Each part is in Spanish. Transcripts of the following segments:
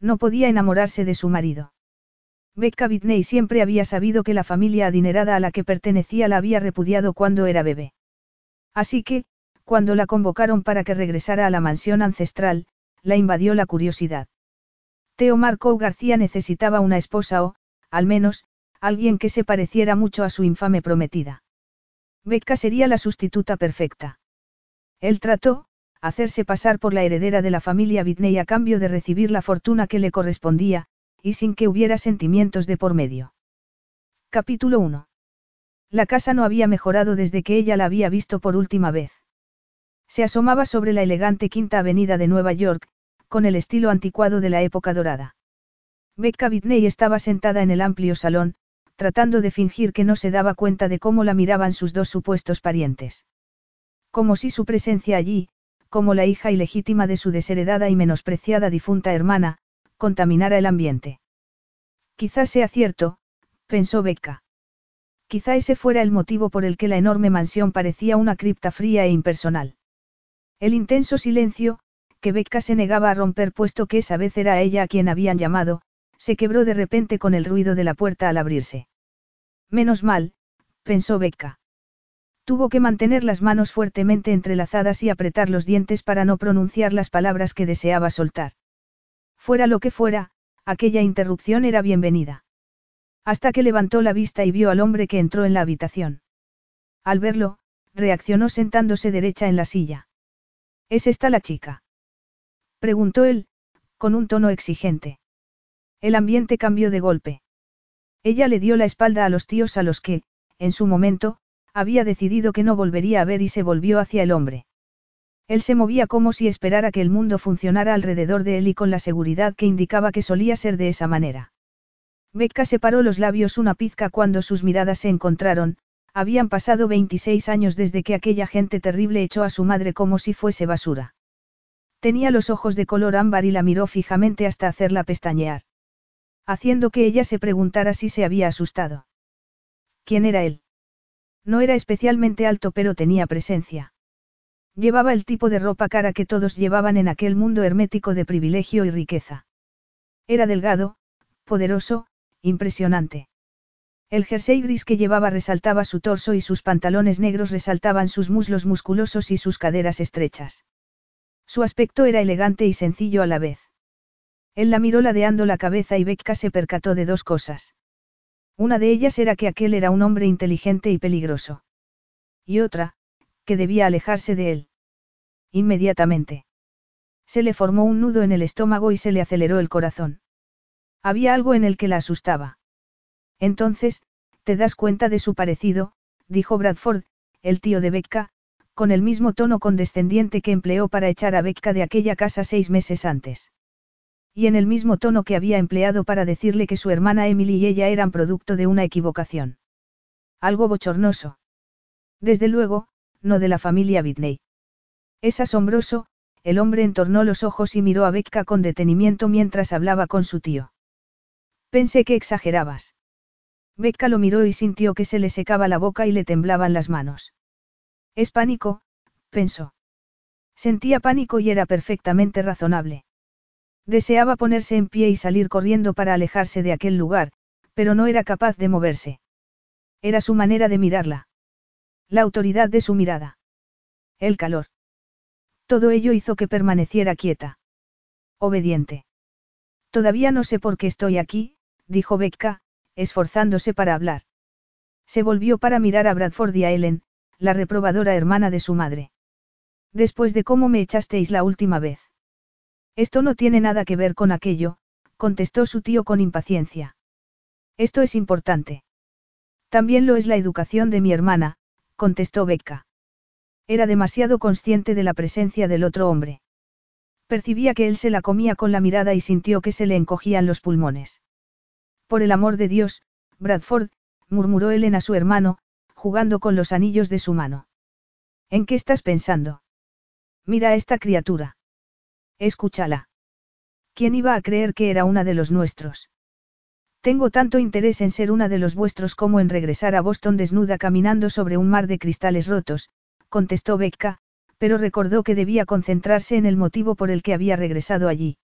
No podía enamorarse de su marido. Becca Whitney siempre había sabido que la familia adinerada a la que pertenecía la había repudiado cuando era bebé. Así que, cuando la convocaron para que regresara a la mansión ancestral, la invadió la curiosidad. Teo Marco García necesitaba una esposa o, al menos, alguien que se pareciera mucho a su infame prometida. Becca sería la sustituta perfecta. Él trató, hacerse pasar por la heredera de la familia Whitney a cambio de recibir la fortuna que le correspondía, y sin que hubiera sentimientos de por medio. Capítulo 1. La casa no había mejorado desde que ella la había visto por última vez. Se asomaba sobre la elegante Quinta Avenida de Nueva York, con el estilo anticuado de la época dorada. Becca Whitney estaba sentada en el amplio salón, tratando de fingir que no se daba cuenta de cómo la miraban sus dos supuestos parientes. Como si su presencia allí, como la hija ilegítima de su desheredada y menospreciada difunta hermana, contaminara el ambiente. Quizás sea cierto, pensó Becca. Quizá ese fuera el motivo por el que la enorme mansión parecía una cripta fría e impersonal. El intenso silencio, que Becca se negaba a romper puesto que esa vez era ella a quien habían llamado, se quebró de repente con el ruido de la puerta al abrirse. Menos mal, pensó Becca. Tuvo que mantener las manos fuertemente entrelazadas y apretar los dientes para no pronunciar las palabras que deseaba soltar. Fuera lo que fuera, aquella interrupción era bienvenida. Hasta que levantó la vista y vio al hombre que entró en la habitación. Al verlo, reaccionó sentándose derecha en la silla. ¿Es esta la chica? Preguntó él, con un tono exigente. El ambiente cambió de golpe. Ella le dio la espalda a los tíos a los que, en su momento, había decidido que no volvería a ver y se volvió hacia el hombre. Él se movía como si esperara que el mundo funcionara alrededor de él y con la seguridad que indicaba que solía ser de esa manera. Becca separó los labios una pizca cuando sus miradas se encontraron, habían pasado 26 años desde que aquella gente terrible echó a su madre como si fuese basura. Tenía los ojos de color ámbar y la miró fijamente hasta hacerla pestañear. Haciendo que ella se preguntara si se había asustado. ¿Quién era él? No era especialmente alto pero tenía presencia. Llevaba el tipo de ropa cara que todos llevaban en aquel mundo hermético de privilegio y riqueza. Era delgado, poderoso, impresionante. El jersey gris que llevaba resaltaba su torso y sus pantalones negros resaltaban sus muslos musculosos y sus caderas estrechas. Su aspecto era elegante y sencillo a la vez. Él la miró ladeando la cabeza y Becca se percató de dos cosas. Una de ellas era que aquel era un hombre inteligente y peligroso. Y otra, que debía alejarse de él. Inmediatamente. Se le formó un nudo en el estómago y se le aceleró el corazón. Había algo en el que la asustaba. Entonces, te das cuenta de su parecido, dijo Bradford, el tío de Becca, con el mismo tono condescendiente que empleó para echar a Becca de aquella casa seis meses antes y en el mismo tono que había empleado para decirle que su hermana Emily y ella eran producto de una equivocación. Algo bochornoso. Desde luego, no de la familia Whitney. Es asombroso, el hombre entornó los ojos y miró a Becca con detenimiento mientras hablaba con su tío. Pensé que exagerabas. Becca lo miró y sintió que se le secaba la boca y le temblaban las manos. Es pánico, pensó. Sentía pánico y era perfectamente razonable. Deseaba ponerse en pie y salir corriendo para alejarse de aquel lugar, pero no era capaz de moverse. Era su manera de mirarla. La autoridad de su mirada. El calor. Todo ello hizo que permaneciera quieta. Obediente. Todavía no sé por qué estoy aquí, dijo Becca, esforzándose para hablar. Se volvió para mirar a Bradford y a Ellen, la reprobadora hermana de su madre. Después de cómo me echasteis la última vez. Esto no tiene nada que ver con aquello, contestó su tío con impaciencia. Esto es importante. También lo es la educación de mi hermana, contestó Becca. Era demasiado consciente de la presencia del otro hombre. Percibía que él se la comía con la mirada y sintió que se le encogían los pulmones. Por el amor de Dios, Bradford, murmuró Ellen a su hermano, jugando con los anillos de su mano. ¿En qué estás pensando? Mira a esta criatura. Escúchala. ¿Quién iba a creer que era una de los nuestros? Tengo tanto interés en ser una de los vuestros como en regresar a Boston desnuda caminando sobre un mar de cristales rotos, contestó Becca, pero recordó que debía concentrarse en el motivo por el que había regresado allí.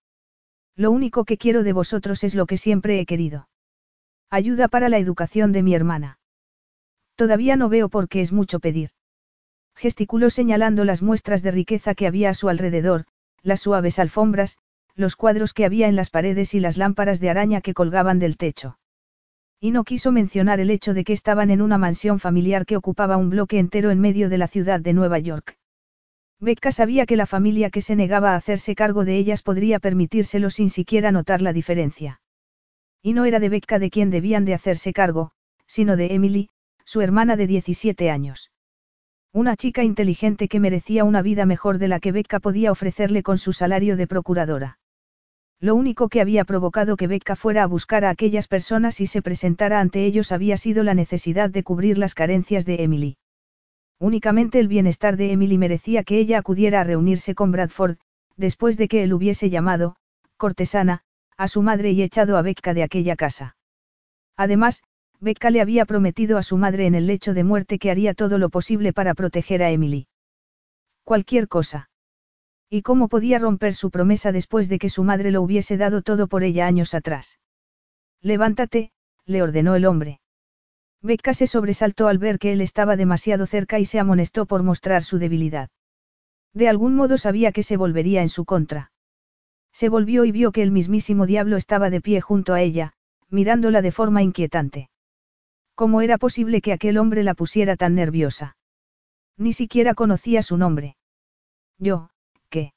Lo único que quiero de vosotros es lo que siempre he querido. Ayuda para la educación de mi hermana. Todavía no veo por qué es mucho pedir. Gesticuló señalando las muestras de riqueza que había a su alrededor, las suaves alfombras, los cuadros que había en las paredes y las lámparas de araña que colgaban del techo. Y no quiso mencionar el hecho de que estaban en una mansión familiar que ocupaba un bloque entero en medio de la ciudad de Nueva York. Becca sabía que la familia que se negaba a hacerse cargo de ellas podría permitírselo sin siquiera notar la diferencia. Y no era de Becca de quien debían de hacerse cargo, sino de Emily, su hermana de 17 años. Una chica inteligente que merecía una vida mejor de la que Becca podía ofrecerle con su salario de procuradora. Lo único que había provocado que Becca fuera a buscar a aquellas personas y se presentara ante ellos había sido la necesidad de cubrir las carencias de Emily. Únicamente el bienestar de Emily merecía que ella acudiera a reunirse con Bradford, después de que él hubiese llamado, cortesana, a su madre y echado a Becca de aquella casa. Además, Becca le había prometido a su madre en el lecho de muerte que haría todo lo posible para proteger a Emily. Cualquier cosa. ¿Y cómo podía romper su promesa después de que su madre lo hubiese dado todo por ella años atrás? Levántate, le ordenó el hombre. Becca se sobresaltó al ver que él estaba demasiado cerca y se amonestó por mostrar su debilidad. De algún modo sabía que se volvería en su contra. Se volvió y vio que el mismísimo diablo estaba de pie junto a ella, mirándola de forma inquietante. ¿Cómo era posible que aquel hombre la pusiera tan nerviosa? Ni siquiera conocía su nombre. Yo, ¿qué?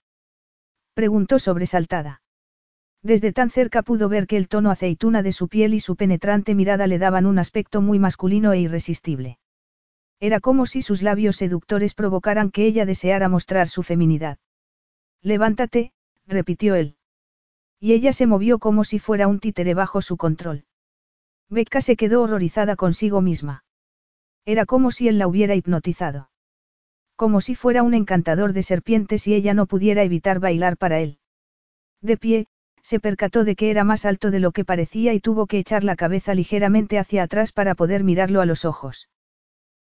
preguntó sobresaltada. Desde tan cerca pudo ver que el tono aceituna de su piel y su penetrante mirada le daban un aspecto muy masculino e irresistible. Era como si sus labios seductores provocaran que ella deseara mostrar su feminidad. Levántate, repitió él. Y ella se movió como si fuera un títere bajo su control. Becca se quedó horrorizada consigo misma. Era como si él la hubiera hipnotizado. Como si fuera un encantador de serpientes y ella no pudiera evitar bailar para él. De pie, se percató de que era más alto de lo que parecía y tuvo que echar la cabeza ligeramente hacia atrás para poder mirarlo a los ojos.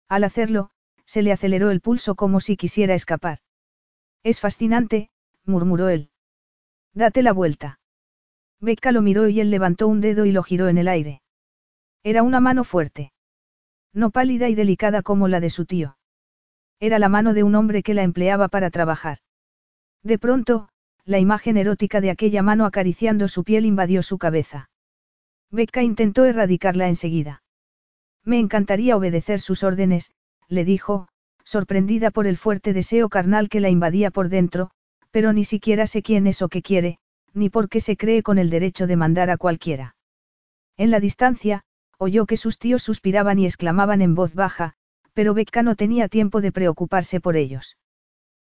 Al hacerlo, se le aceleró el pulso como si quisiera escapar. Es fascinante, murmuró él. Date la vuelta. Becca lo miró y él levantó un dedo y lo giró en el aire. Era una mano fuerte. No pálida y delicada como la de su tío. Era la mano de un hombre que la empleaba para trabajar. De pronto, la imagen erótica de aquella mano acariciando su piel invadió su cabeza. Becca intentó erradicarla enseguida. Me encantaría obedecer sus órdenes, le dijo, sorprendida por el fuerte deseo carnal que la invadía por dentro, pero ni siquiera sé quién es o qué quiere, ni por qué se cree con el derecho de mandar a cualquiera. En la distancia, oyó que sus tíos suspiraban y exclamaban en voz baja, pero Becca no tenía tiempo de preocuparse por ellos.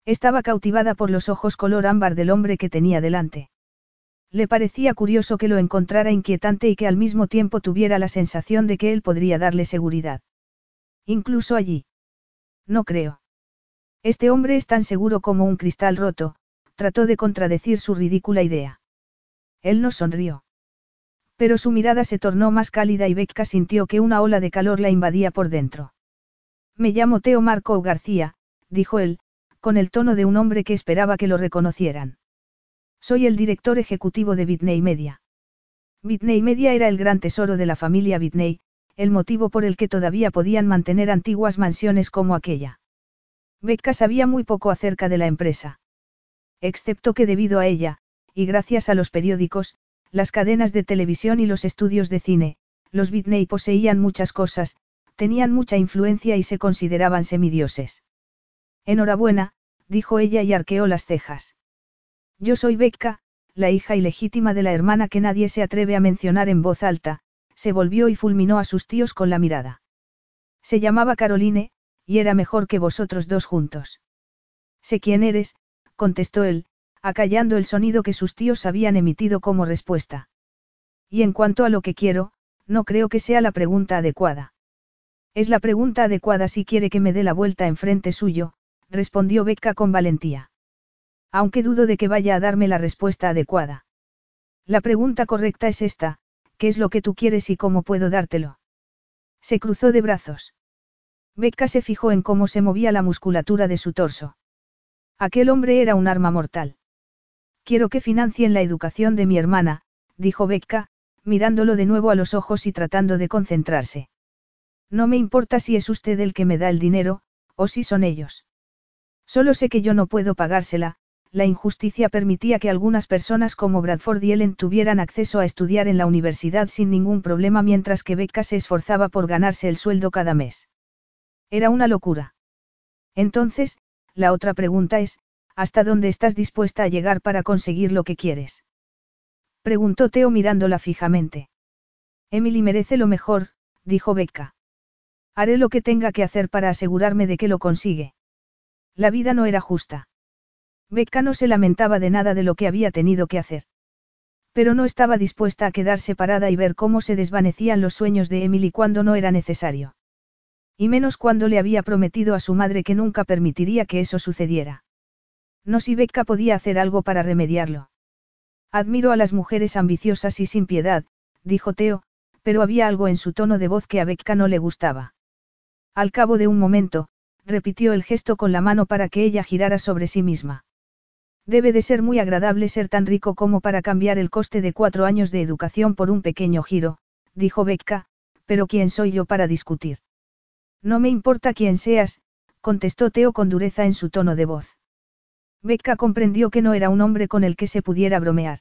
Estaba cautivada por los ojos color ámbar del hombre que tenía delante. Le parecía curioso que lo encontrara inquietante y que al mismo tiempo tuviera la sensación de que él podría darle seguridad. Incluso allí. No creo. Este hombre es tan seguro como un cristal roto, trató de contradecir su ridícula idea. Él no sonrió. Pero su mirada se tornó más cálida y Becca sintió que una ola de calor la invadía por dentro. Me llamo Teo Marco García, dijo él, con el tono de un hombre que esperaba que lo reconocieran. Soy el director ejecutivo de Bitney Media. Bitney Media era el gran tesoro de la familia Bitney, el motivo por el que todavía podían mantener antiguas mansiones como aquella. Becca sabía muy poco acerca de la empresa. Excepto que debido a ella, y gracias a los periódicos, las cadenas de televisión y los estudios de cine, los Bitney poseían muchas cosas, tenían mucha influencia y se consideraban semidioses. Enhorabuena, dijo ella y arqueó las cejas. Yo soy Becca, la hija ilegítima de la hermana que nadie se atreve a mencionar en voz alta, se volvió y fulminó a sus tíos con la mirada. Se llamaba Caroline, y era mejor que vosotros dos juntos. Sé quién eres, contestó él, acallando el sonido que sus tíos habían emitido como respuesta. Y en cuanto a lo que quiero, no creo que sea la pregunta adecuada. Es la pregunta adecuada si quiere que me dé la vuelta en frente suyo, respondió Becca con valentía. Aunque dudo de que vaya a darme la respuesta adecuada. La pregunta correcta es esta, ¿qué es lo que tú quieres y cómo puedo dártelo? Se cruzó de brazos. Becca se fijó en cómo se movía la musculatura de su torso. Aquel hombre era un arma mortal. Quiero que financien la educación de mi hermana, dijo Becca, mirándolo de nuevo a los ojos y tratando de concentrarse. No me importa si es usted el que me da el dinero, o si son ellos. Solo sé que yo no puedo pagársela, la injusticia permitía que algunas personas como Bradford y Ellen tuvieran acceso a estudiar en la universidad sin ningún problema mientras que Becca se esforzaba por ganarse el sueldo cada mes. Era una locura. Entonces, la otra pregunta es, ¿hasta dónde estás dispuesta a llegar para conseguir lo que quieres? Preguntó Teo mirándola fijamente. Emily merece lo mejor, dijo Becca. Haré lo que tenga que hacer para asegurarme de que lo consigue. La vida no era justa. Becca no se lamentaba de nada de lo que había tenido que hacer. Pero no estaba dispuesta a quedar separada y ver cómo se desvanecían los sueños de Emily cuando no era necesario. Y menos cuando le había prometido a su madre que nunca permitiría que eso sucediera. No si Becca podía hacer algo para remediarlo. Admiro a las mujeres ambiciosas y sin piedad, dijo Teo, pero había algo en su tono de voz que a Becca no le gustaba. Al cabo de un momento, repitió el gesto con la mano para que ella girara sobre sí misma. Debe de ser muy agradable ser tan rico como para cambiar el coste de cuatro años de educación por un pequeño giro, dijo Becca, pero ¿quién soy yo para discutir? No me importa quién seas, contestó Teo con dureza en su tono de voz. Becca comprendió que no era un hombre con el que se pudiera bromear.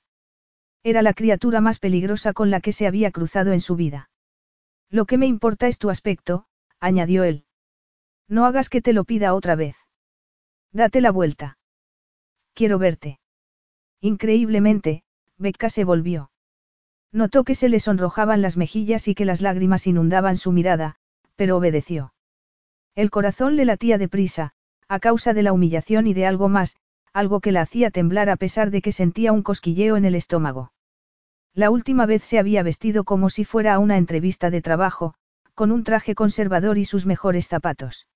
Era la criatura más peligrosa con la que se había cruzado en su vida. Lo que me importa es tu aspecto, añadió él. No hagas que te lo pida otra vez. Date la vuelta. Quiero verte. Increíblemente, Becca se volvió. Notó que se le sonrojaban las mejillas y que las lágrimas inundaban su mirada, pero obedeció. El corazón le latía deprisa, a causa de la humillación y de algo más, algo que la hacía temblar a pesar de que sentía un cosquilleo en el estómago. La última vez se había vestido como si fuera a una entrevista de trabajo, con un traje conservador y sus mejores zapatos.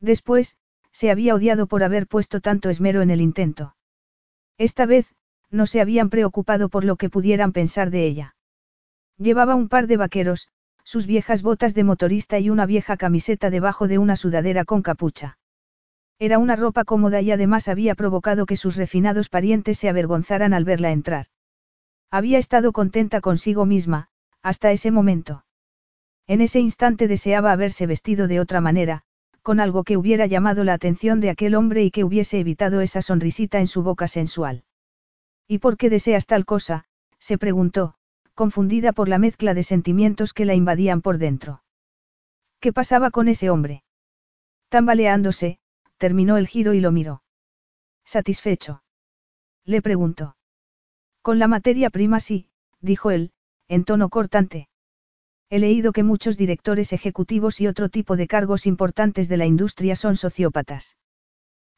Después, se había odiado por haber puesto tanto esmero en el intento. Esta vez, no se habían preocupado por lo que pudieran pensar de ella. Llevaba un par de vaqueros, sus viejas botas de motorista y una vieja camiseta debajo de una sudadera con capucha. Era una ropa cómoda y además había provocado que sus refinados parientes se avergonzaran al verla entrar. Había estado contenta consigo misma, hasta ese momento. En ese instante deseaba haberse vestido de otra manera, con algo que hubiera llamado la atención de aquel hombre y que hubiese evitado esa sonrisita en su boca sensual. ¿Y por qué deseas tal cosa? se preguntó, confundida por la mezcla de sentimientos que la invadían por dentro. ¿Qué pasaba con ese hombre? Tambaleándose, terminó el giro y lo miró. ¿Satisfecho? Le preguntó. Con la materia prima sí, dijo él, en tono cortante. He leído que muchos directores ejecutivos y otro tipo de cargos importantes de la industria son sociópatas.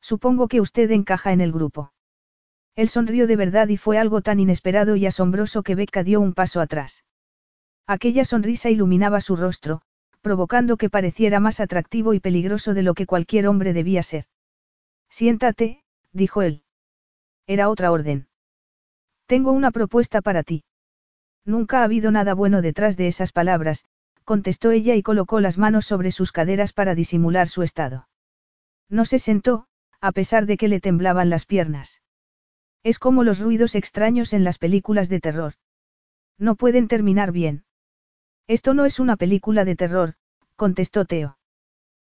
Supongo que usted encaja en el grupo. Él sonrió de verdad y fue algo tan inesperado y asombroso que Becca dio un paso atrás. Aquella sonrisa iluminaba su rostro, provocando que pareciera más atractivo y peligroso de lo que cualquier hombre debía ser. Siéntate, dijo él. Era otra orden. Tengo una propuesta para ti. Nunca ha habido nada bueno detrás de esas palabras, contestó ella y colocó las manos sobre sus caderas para disimular su estado. No se sentó, a pesar de que le temblaban las piernas. Es como los ruidos extraños en las películas de terror. No pueden terminar bien. Esto no es una película de terror, contestó Teo.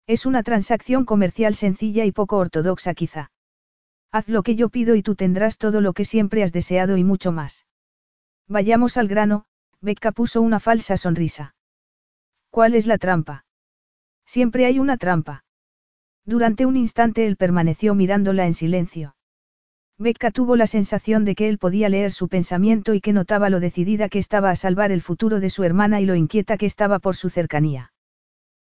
Es una transacción comercial sencilla y poco ortodoxa quizá. Haz lo que yo pido y tú tendrás todo lo que siempre has deseado y mucho más. Vayamos al grano, Becca puso una falsa sonrisa. ¿Cuál es la trampa? Siempre hay una trampa. Durante un instante él permaneció mirándola en silencio. Becca tuvo la sensación de que él podía leer su pensamiento y que notaba lo decidida que estaba a salvar el futuro de su hermana y lo inquieta que estaba por su cercanía.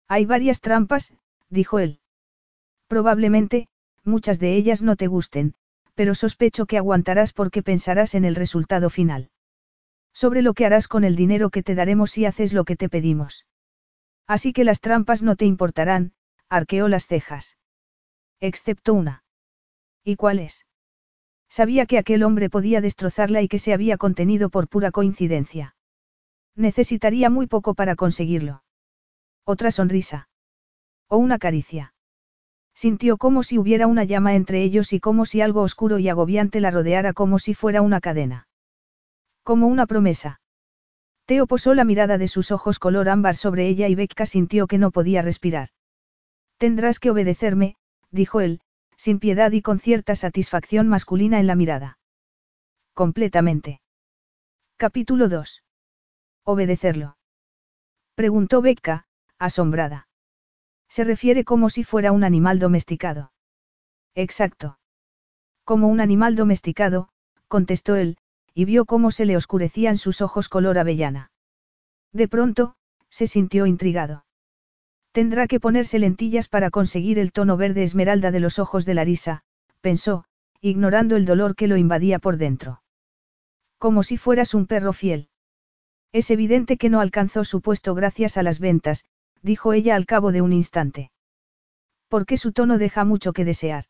Hay varias trampas, dijo él. Probablemente, muchas de ellas no te gusten, pero sospecho que aguantarás porque pensarás en el resultado final. Sobre lo que harás con el dinero que te daremos si haces lo que te pedimos. Así que las trampas no te importarán, arqueó las cejas. Excepto una. ¿Y cuál es? Sabía que aquel hombre podía destrozarla y que se había contenido por pura coincidencia. Necesitaría muy poco para conseguirlo. Otra sonrisa. O una caricia. Sintió como si hubiera una llama entre ellos y como si algo oscuro y agobiante la rodeara como si fuera una cadena. Como una promesa. Teo posó la mirada de sus ojos color ámbar sobre ella y Becca sintió que no podía respirar. Tendrás que obedecerme, dijo él, sin piedad y con cierta satisfacción masculina en la mirada. Completamente. Capítulo 2. Obedecerlo. Preguntó Becca, asombrada. Se refiere como si fuera un animal domesticado. Exacto. Como un animal domesticado, contestó él, y vio cómo se le oscurecían sus ojos color avellana. De pronto, se sintió intrigado. Tendrá que ponerse lentillas para conseguir el tono verde esmeralda de los ojos de Larisa, pensó, ignorando el dolor que lo invadía por dentro. Como si fueras un perro fiel. Es evidente que no alcanzó su puesto gracias a las ventas, dijo ella al cabo de un instante. Porque su tono deja mucho que desear.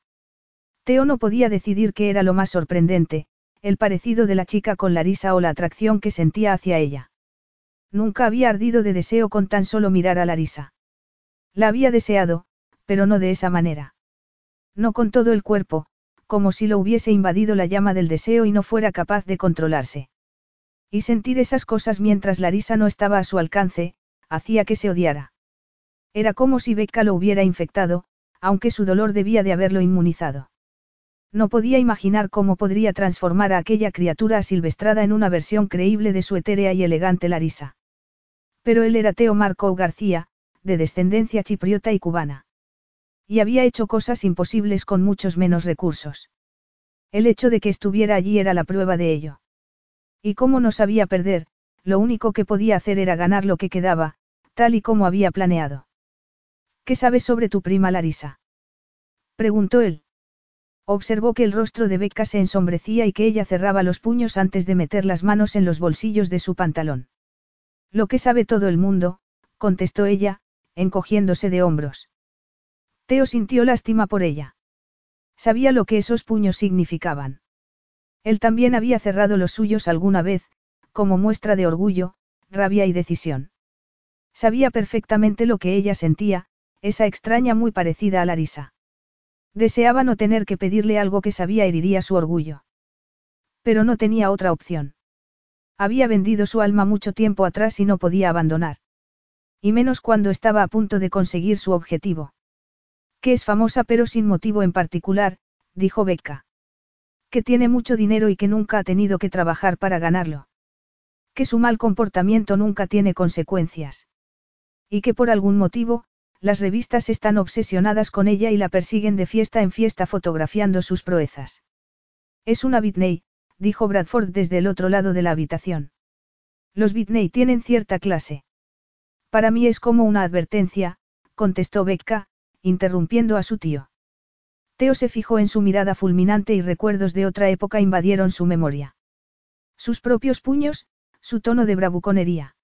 Teo no podía decidir qué era lo más sorprendente, el parecido de la chica con Larisa o la atracción que sentía hacia ella. Nunca había ardido de deseo con tan solo mirar a Larisa. La había deseado, pero no de esa manera. No con todo el cuerpo, como si lo hubiese invadido la llama del deseo y no fuera capaz de controlarse. Y sentir esas cosas mientras Larisa no estaba a su alcance, hacía que se odiara. Era como si Becca lo hubiera infectado, aunque su dolor debía de haberlo inmunizado. No podía imaginar cómo podría transformar a aquella criatura asilvestrada en una versión creíble de su etérea y elegante Larisa. Pero él era Teo Marco García, de descendencia chipriota y cubana. Y había hecho cosas imposibles con muchos menos recursos. El hecho de que estuviera allí era la prueba de ello. Y como no sabía perder, lo único que podía hacer era ganar lo que quedaba, tal y como había planeado. ¿Qué sabes sobre tu prima Larisa? Preguntó él. Observó que el rostro de Becca se ensombrecía y que ella cerraba los puños antes de meter las manos en los bolsillos de su pantalón. Lo que sabe todo el mundo, contestó ella, encogiéndose de hombros. Teo sintió lástima por ella. Sabía lo que esos puños significaban. Él también había cerrado los suyos alguna vez, como muestra de orgullo, rabia y decisión. Sabía perfectamente lo que ella sentía, esa extraña muy parecida a Larisa. Deseaba no tener que pedirle algo que sabía heriría su orgullo. Pero no tenía otra opción. Había vendido su alma mucho tiempo atrás y no podía abandonar. Y menos cuando estaba a punto de conseguir su objetivo. Que es famosa pero sin motivo en particular, dijo Becca. Que tiene mucho dinero y que nunca ha tenido que trabajar para ganarlo. Que su mal comportamiento nunca tiene consecuencias. Y que por algún motivo, las revistas están obsesionadas con ella y la persiguen de fiesta en fiesta fotografiando sus proezas. Es una Bitney, dijo Bradford desde el otro lado de la habitación. Los Bitney tienen cierta clase. Para mí es como una advertencia, contestó Becca, interrumpiendo a su tío. Teo se fijó en su mirada fulminante y recuerdos de otra época invadieron su memoria. Sus propios puños, su tono de bravuconería.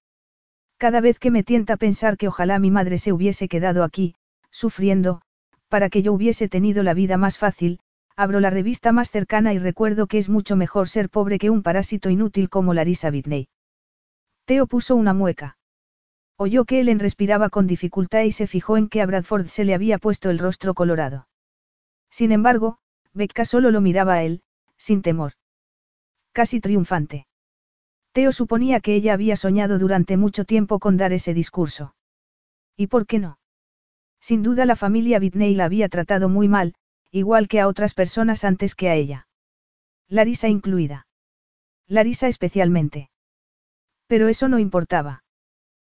Cada vez que me tienta pensar que ojalá mi madre se hubiese quedado aquí, sufriendo, para que yo hubiese tenido la vida más fácil, abro la revista más cercana y recuerdo que es mucho mejor ser pobre que un parásito inútil como Larisa Whitney. Teo puso una mueca. Oyó que Ellen respiraba con dificultad y se fijó en que a Bradford se le había puesto el rostro colorado. Sin embargo, Becca solo lo miraba a él, sin temor. Casi triunfante. Teo suponía que ella había soñado durante mucho tiempo con dar ese discurso. ¿Y por qué no? Sin duda la familia Whitney la había tratado muy mal, igual que a otras personas antes que a ella. Larisa incluida. Larisa especialmente. Pero eso no importaba.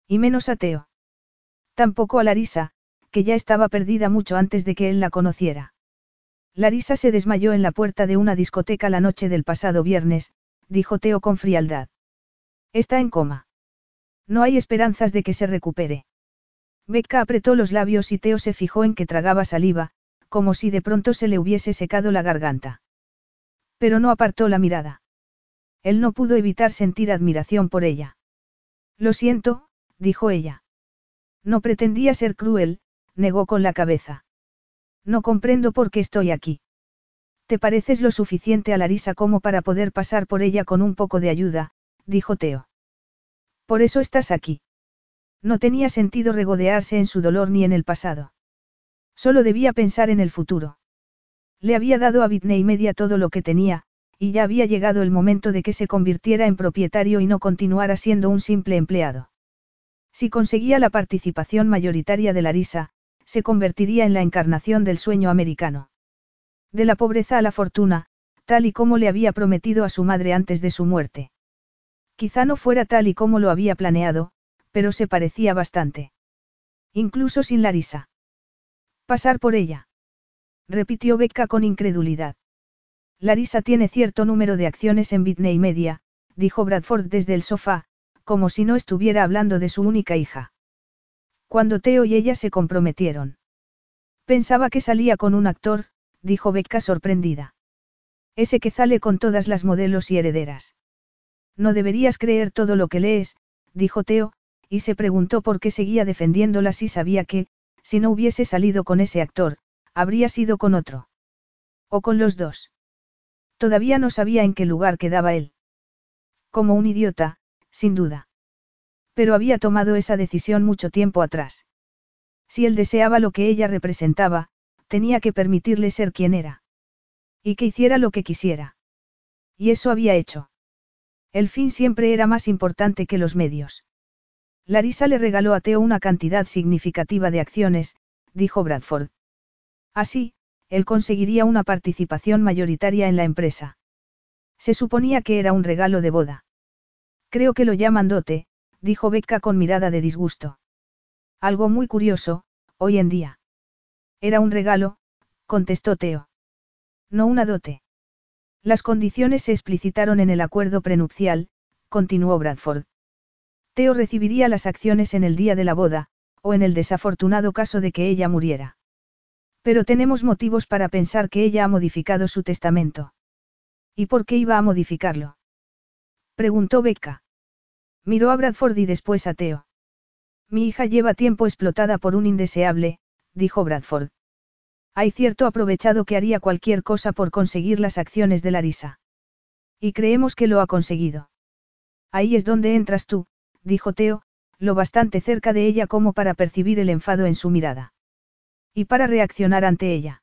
Y menos a Teo. Tampoco a Larisa, que ya estaba perdida mucho antes de que él la conociera. Larisa se desmayó en la puerta de una discoteca la noche del pasado viernes, dijo Teo con frialdad. Está en coma. No hay esperanzas de que se recupere. Becca apretó los labios y Teo se fijó en que tragaba saliva, como si de pronto se le hubiese secado la garganta. Pero no apartó la mirada. Él no pudo evitar sentir admiración por ella. Lo siento, dijo ella. No pretendía ser cruel, negó con la cabeza. No comprendo por qué estoy aquí. Te pareces lo suficiente a Larisa como para poder pasar por ella con un poco de ayuda, dijo Teo. Por eso estás aquí. No tenía sentido regodearse en su dolor ni en el pasado. Solo debía pensar en el futuro. Le había dado a Whitney Media todo lo que tenía, y ya había llegado el momento de que se convirtiera en propietario y no continuara siendo un simple empleado. Si conseguía la participación mayoritaria de Larisa, se convertiría en la encarnación del sueño americano. De la pobreza a la fortuna, tal y como le había prometido a su madre antes de su muerte. Quizá no fuera tal y como lo había planeado, pero se parecía bastante. Incluso sin Larisa. Pasar por ella. Repitió Becca con incredulidad. Larisa tiene cierto número de acciones en Bitney Media, dijo Bradford desde el sofá, como si no estuviera hablando de su única hija. Cuando Teo y ella se comprometieron. Pensaba que salía con un actor, dijo Becca sorprendida. Ese que sale con todas las modelos y herederas. No deberías creer todo lo que lees, dijo Teo, y se preguntó por qué seguía defendiéndola si sabía que, si no hubiese salido con ese actor, habría sido con otro. O con los dos. Todavía no sabía en qué lugar quedaba él. Como un idiota, sin duda. Pero había tomado esa decisión mucho tiempo atrás. Si él deseaba lo que ella representaba, tenía que permitirle ser quien era. Y que hiciera lo que quisiera. Y eso había hecho. El fin siempre era más importante que los medios. Larisa le regaló a Teo una cantidad significativa de acciones, dijo Bradford. Así, él conseguiría una participación mayoritaria en la empresa. Se suponía que era un regalo de boda. Creo que lo llaman dote, dijo Becca con mirada de disgusto. Algo muy curioso, hoy en día. Era un regalo, contestó Teo. No una dote. Las condiciones se explicitaron en el acuerdo prenupcial, continuó Bradford. Teo recibiría las acciones en el día de la boda, o en el desafortunado caso de que ella muriera. Pero tenemos motivos para pensar que ella ha modificado su testamento. ¿Y por qué iba a modificarlo? Preguntó Becca. Miró a Bradford y después a Teo. Mi hija lleva tiempo explotada por un indeseable, dijo Bradford. Hay cierto aprovechado que haría cualquier cosa por conseguir las acciones de Larisa. Y creemos que lo ha conseguido. Ahí es donde entras tú, dijo Teo, lo bastante cerca de ella como para percibir el enfado en su mirada. Y para reaccionar ante ella.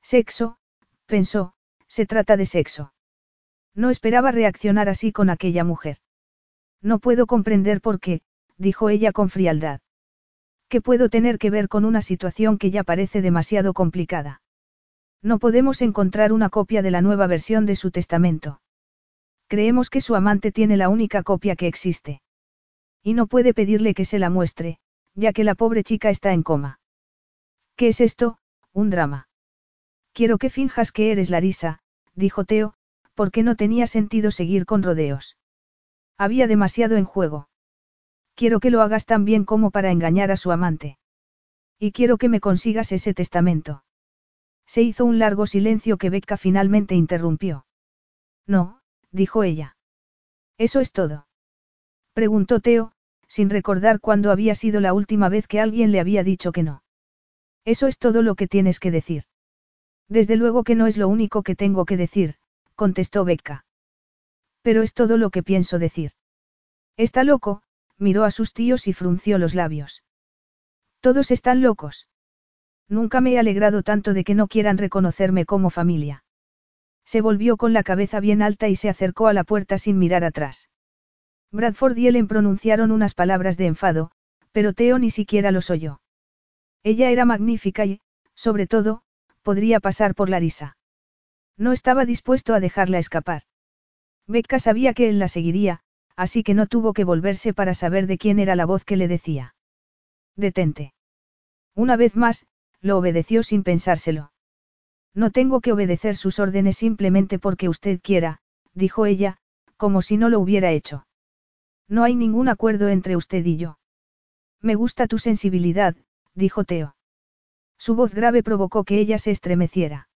Sexo, pensó, se trata de sexo. No esperaba reaccionar así con aquella mujer. No puedo comprender por qué, dijo ella con frialdad. ¿Qué puedo tener que ver con una situación que ya parece demasiado complicada? No podemos encontrar una copia de la nueva versión de su testamento. Creemos que su amante tiene la única copia que existe. Y no puede pedirle que se la muestre, ya que la pobre chica está en coma. ¿Qué es esto? Un drama. Quiero que finjas que eres Larisa, dijo Teo, porque no tenía sentido seguir con rodeos. Había demasiado en juego. Quiero que lo hagas tan bien como para engañar a su amante. Y quiero que me consigas ese testamento. Se hizo un largo silencio que Becca finalmente interrumpió. No, dijo ella. Eso es todo. Preguntó Teo, sin recordar cuándo había sido la última vez que alguien le había dicho que no. Eso es todo lo que tienes que decir. Desde luego que no es lo único que tengo que decir, contestó Becca. Pero es todo lo que pienso decir. Está loco, miró a sus tíos y frunció los labios. Todos están locos. Nunca me he alegrado tanto de que no quieran reconocerme como familia. Se volvió con la cabeza bien alta y se acercó a la puerta sin mirar atrás. Bradford y Ellen pronunciaron unas palabras de enfado, pero Theo ni siquiera los oyó. Ella era magnífica y, sobre todo, podría pasar por Larisa. No estaba dispuesto a dejarla escapar. Becca sabía que él la seguiría, así que no tuvo que volverse para saber de quién era la voz que le decía. Detente. Una vez más, lo obedeció sin pensárselo. No tengo que obedecer sus órdenes simplemente porque usted quiera, dijo ella, como si no lo hubiera hecho. No hay ningún acuerdo entre usted y yo. Me gusta tu sensibilidad, dijo Teo. Su voz grave provocó que ella se estremeciera.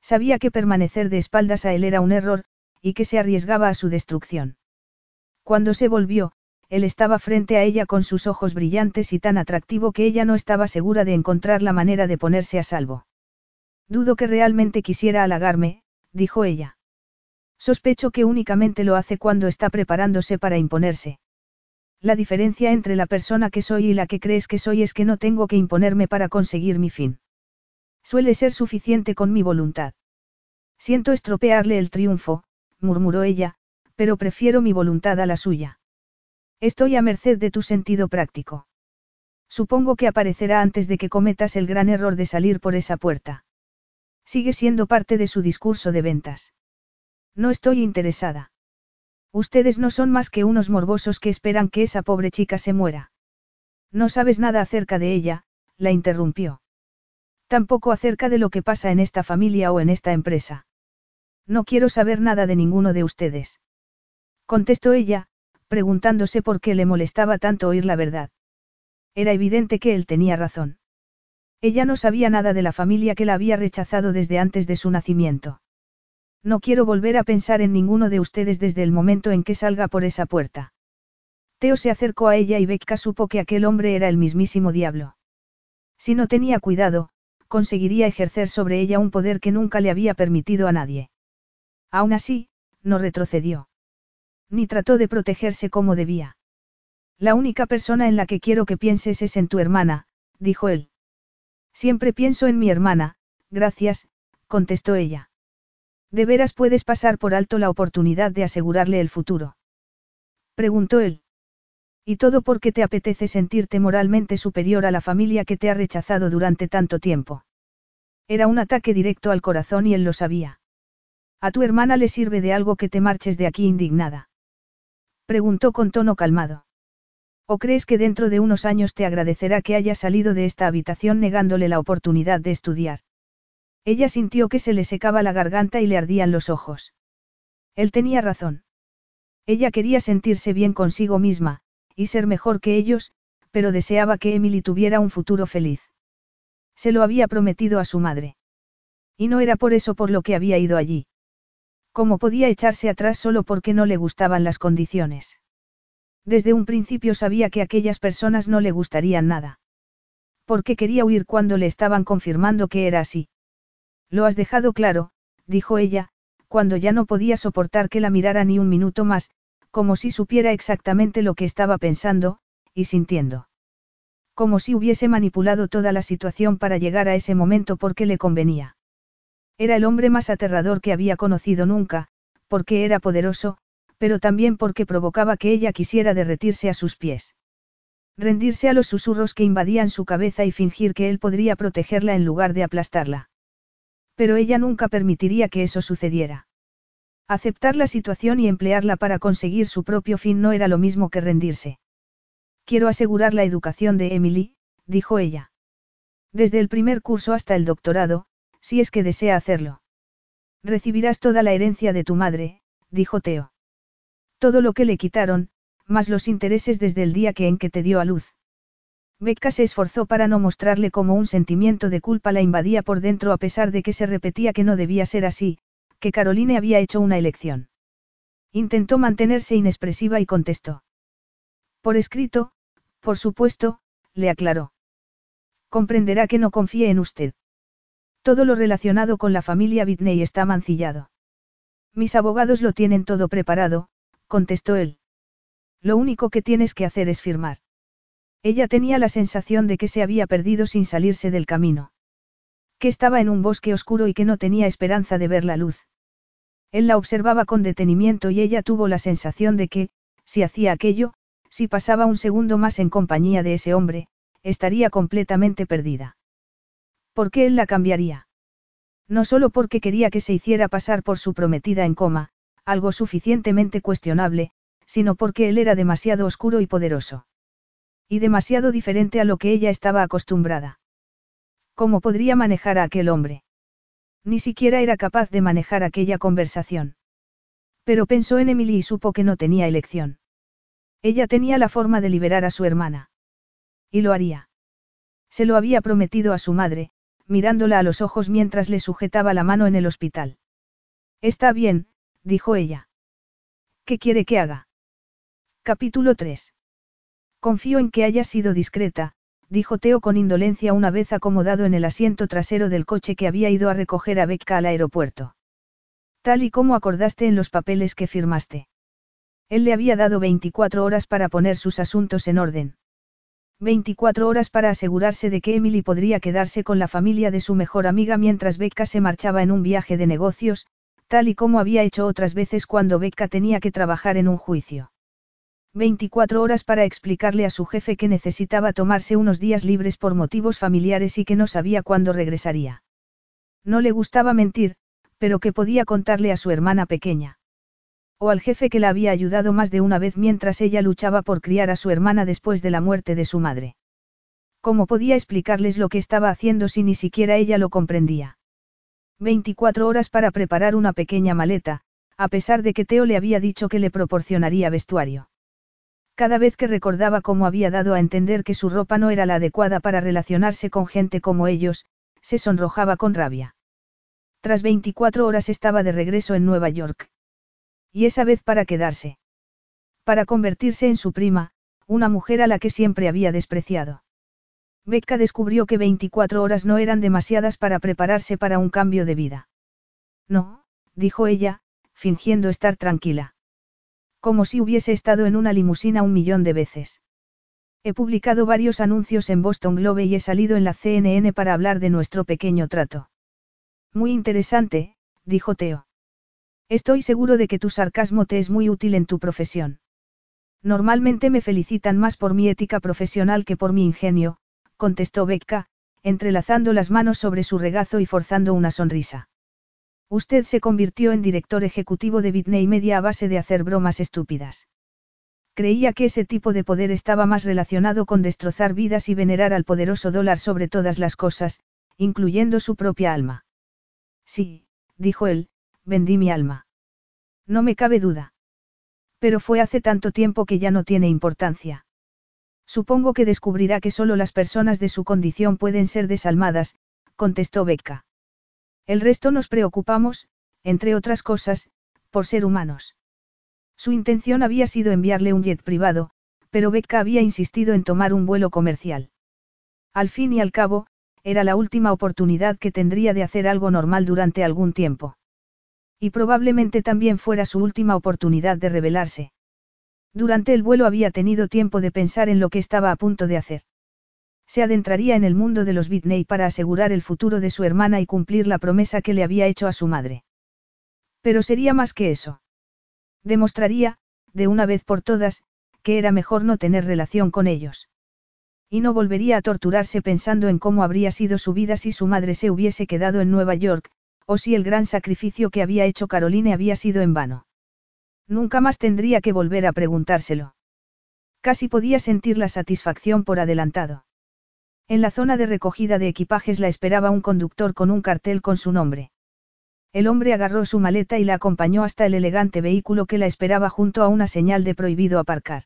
Sabía que permanecer de espaldas a él era un error, y que se arriesgaba a su destrucción. Cuando se volvió, él estaba frente a ella con sus ojos brillantes y tan atractivo que ella no estaba segura de encontrar la manera de ponerse a salvo. Dudo que realmente quisiera halagarme, dijo ella. Sospecho que únicamente lo hace cuando está preparándose para imponerse. La diferencia entre la persona que soy y la que crees que soy es que no tengo que imponerme para conseguir mi fin. Suele ser suficiente con mi voluntad. Siento estropearle el triunfo, murmuró ella, pero prefiero mi voluntad a la suya. Estoy a merced de tu sentido práctico. Supongo que aparecerá antes de que cometas el gran error de salir por esa puerta. Sigue siendo parte de su discurso de ventas. No estoy interesada. Ustedes no son más que unos morbosos que esperan que esa pobre chica se muera. No sabes nada acerca de ella, la interrumpió. Tampoco acerca de lo que pasa en esta familia o en esta empresa. No quiero saber nada de ninguno de ustedes. Contestó ella, preguntándose por qué le molestaba tanto oír la verdad. Era evidente que él tenía razón. Ella no sabía nada de la familia que la había rechazado desde antes de su nacimiento. No quiero volver a pensar en ninguno de ustedes desde el momento en que salga por esa puerta. Teo se acercó a ella y Becca supo que aquel hombre era el mismísimo diablo. Si no tenía cuidado, conseguiría ejercer sobre ella un poder que nunca le había permitido a nadie. Aún así, no retrocedió. Ni trató de protegerse como debía. La única persona en la que quiero que pienses es en tu hermana, dijo él. Siempre pienso en mi hermana, gracias, contestó ella. ¿De veras puedes pasar por alto la oportunidad de asegurarle el futuro? Preguntó él. Y todo porque te apetece sentirte moralmente superior a la familia que te ha rechazado durante tanto tiempo. Era un ataque directo al corazón y él lo sabía. A tu hermana le sirve de algo que te marches de aquí indignada. Preguntó con tono calmado. ¿O crees que dentro de unos años te agradecerá que hayas salido de esta habitación negándole la oportunidad de estudiar? Ella sintió que se le secaba la garganta y le ardían los ojos. Él tenía razón. Ella quería sentirse bien consigo misma, y ser mejor que ellos, pero deseaba que Emily tuviera un futuro feliz. Se lo había prometido a su madre. Y no era por eso por lo que había ido allí. ¿Cómo podía echarse atrás solo porque no le gustaban las condiciones? Desde un principio sabía que aquellas personas no le gustarían nada. ¿Por qué quería huir cuando le estaban confirmando que era así? Lo has dejado claro, dijo ella, cuando ya no podía soportar que la mirara ni un minuto más, como si supiera exactamente lo que estaba pensando, y sintiendo. Como si hubiese manipulado toda la situación para llegar a ese momento porque le convenía. Era el hombre más aterrador que había conocido nunca, porque era poderoso, pero también porque provocaba que ella quisiera derretirse a sus pies. Rendirse a los susurros que invadían su cabeza y fingir que él podría protegerla en lugar de aplastarla. Pero ella nunca permitiría que eso sucediera. Aceptar la situación y emplearla para conseguir su propio fin no era lo mismo que rendirse. Quiero asegurar la educación de Emily, dijo ella. Desde el primer curso hasta el doctorado, si es que desea hacerlo. Recibirás toda la herencia de tu madre, dijo Teo. Todo lo que le quitaron, más los intereses desde el día que en que te dio a luz. Becca se esforzó para no mostrarle cómo un sentimiento de culpa la invadía por dentro a pesar de que se repetía que no debía ser así, que Caroline había hecho una elección. Intentó mantenerse inexpresiva y contestó. Por escrito, por supuesto, le aclaró. Comprenderá que no confíe en usted. Todo lo relacionado con la familia Whitney está mancillado. Mis abogados lo tienen todo preparado, contestó él. Lo único que tienes que hacer es firmar. Ella tenía la sensación de que se había perdido sin salirse del camino. Que estaba en un bosque oscuro y que no tenía esperanza de ver la luz. Él la observaba con detenimiento y ella tuvo la sensación de que, si hacía aquello, si pasaba un segundo más en compañía de ese hombre, estaría completamente perdida. ¿Por qué él la cambiaría? No solo porque quería que se hiciera pasar por su prometida en coma, algo suficientemente cuestionable, sino porque él era demasiado oscuro y poderoso. Y demasiado diferente a lo que ella estaba acostumbrada. ¿Cómo podría manejar a aquel hombre? Ni siquiera era capaz de manejar aquella conversación. Pero pensó en Emily y supo que no tenía elección. Ella tenía la forma de liberar a su hermana. Y lo haría. Se lo había prometido a su madre, mirándola a los ojos mientras le sujetaba la mano en el hospital. Está bien, dijo ella. ¿Qué quiere que haga? Capítulo 3. Confío en que haya sido discreta, dijo Teo con indolencia una vez acomodado en el asiento trasero del coche que había ido a recoger a Becca al aeropuerto. Tal y como acordaste en los papeles que firmaste. Él le había dado 24 horas para poner sus asuntos en orden. 24 horas para asegurarse de que Emily podría quedarse con la familia de su mejor amiga mientras Becca se marchaba en un viaje de negocios, tal y como había hecho otras veces cuando Becca tenía que trabajar en un juicio. 24 horas para explicarle a su jefe que necesitaba tomarse unos días libres por motivos familiares y que no sabía cuándo regresaría. No le gustaba mentir, pero que podía contarle a su hermana pequeña. O al jefe que la había ayudado más de una vez mientras ella luchaba por criar a su hermana después de la muerte de su madre. ¿Cómo podía explicarles lo que estaba haciendo si ni siquiera ella lo comprendía? 24 horas para preparar una pequeña maleta, a pesar de que Teo le había dicho que le proporcionaría vestuario. Cada vez que recordaba cómo había dado a entender que su ropa no era la adecuada para relacionarse con gente como ellos, se sonrojaba con rabia. Tras 24 horas estaba de regreso en Nueva York. Y esa vez para quedarse. Para convertirse en su prima, una mujer a la que siempre había despreciado. Becca descubrió que 24 horas no eran demasiadas para prepararse para un cambio de vida. No, dijo ella, fingiendo estar tranquila. Como si hubiese estado en una limusina un millón de veces. He publicado varios anuncios en Boston Globe y he salido en la CNN para hablar de nuestro pequeño trato. Muy interesante, dijo Teo. Estoy seguro de que tu sarcasmo te es muy útil en tu profesión. Normalmente me felicitan más por mi ética profesional que por mi ingenio, contestó Becca, entrelazando las manos sobre su regazo y forzando una sonrisa. Usted se convirtió en director ejecutivo de Bitney Media a base de hacer bromas estúpidas. Creía que ese tipo de poder estaba más relacionado con destrozar vidas y venerar al poderoso dólar sobre todas las cosas, incluyendo su propia alma. Sí, dijo él, vendí mi alma. No me cabe duda. Pero fue hace tanto tiempo que ya no tiene importancia. Supongo que descubrirá que solo las personas de su condición pueden ser desalmadas, contestó Becca. El resto nos preocupamos, entre otras cosas, por ser humanos. Su intención había sido enviarle un jet privado, pero Becca había insistido en tomar un vuelo comercial. Al fin y al cabo, era la última oportunidad que tendría de hacer algo normal durante algún tiempo. Y probablemente también fuera su última oportunidad de rebelarse. Durante el vuelo había tenido tiempo de pensar en lo que estaba a punto de hacer. Se adentraría en el mundo de los Bitney para asegurar el futuro de su hermana y cumplir la promesa que le había hecho a su madre. Pero sería más que eso. Demostraría, de una vez por todas, que era mejor no tener relación con ellos. Y no volvería a torturarse pensando en cómo habría sido su vida si su madre se hubiese quedado en Nueva York, o si el gran sacrificio que había hecho Caroline había sido en vano. Nunca más tendría que volver a preguntárselo. Casi podía sentir la satisfacción por adelantado. En la zona de recogida de equipajes la esperaba un conductor con un cartel con su nombre. El hombre agarró su maleta y la acompañó hasta el elegante vehículo que la esperaba junto a una señal de prohibido aparcar.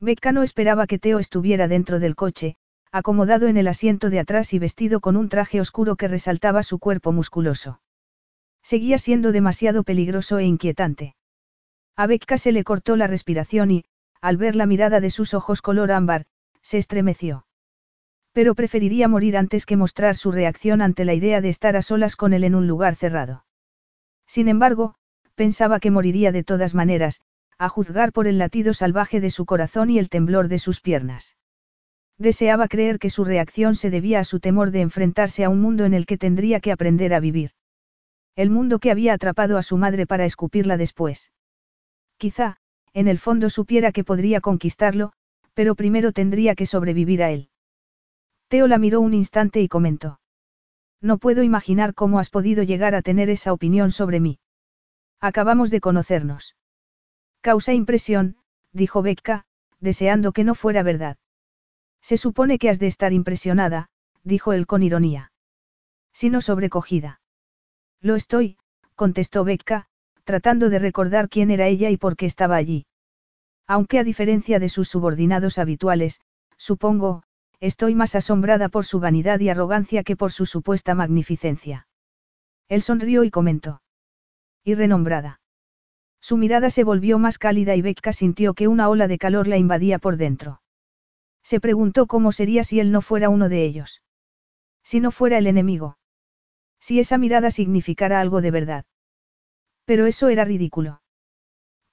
Becca no esperaba que Teo estuviera dentro del coche, acomodado en el asiento de atrás y vestido con un traje oscuro que resaltaba su cuerpo musculoso. Seguía siendo demasiado peligroso e inquietante. A Becca se le cortó la respiración y, al ver la mirada de sus ojos color ámbar, se estremeció. Pero preferiría morir antes que mostrar su reacción ante la idea de estar a solas con él en un lugar cerrado. Sin embargo, pensaba que moriría de todas maneras, a juzgar por el latido salvaje de su corazón y el temblor de sus piernas. Deseaba creer que su reacción se debía a su temor de enfrentarse a un mundo en el que tendría que aprender a vivir. El mundo que había atrapado a su madre para escupirla después. Quizá, en el fondo supiera que podría conquistarlo, pero primero tendría que sobrevivir a él. Teo la miró un instante y comentó. No puedo imaginar cómo has podido llegar a tener esa opinión sobre mí. Acabamos de conocernos. Causa impresión, dijo Becca, deseando que no fuera verdad. Se supone que has de estar impresionada, dijo él con ironía. Sino sobrecogida. Lo estoy, contestó Becca, tratando de recordar quién era ella y por qué estaba allí. Aunque a diferencia de sus subordinados habituales, supongo, estoy más asombrada por su vanidad y arrogancia que por su supuesta magnificencia. Él sonrió y comentó. Y renombrada. Su mirada se volvió más cálida y Becca sintió que una ola de calor la invadía por dentro. Se preguntó cómo sería si él no fuera uno de ellos. Si no fuera el enemigo. Si esa mirada significara algo de verdad. Pero eso era ridículo.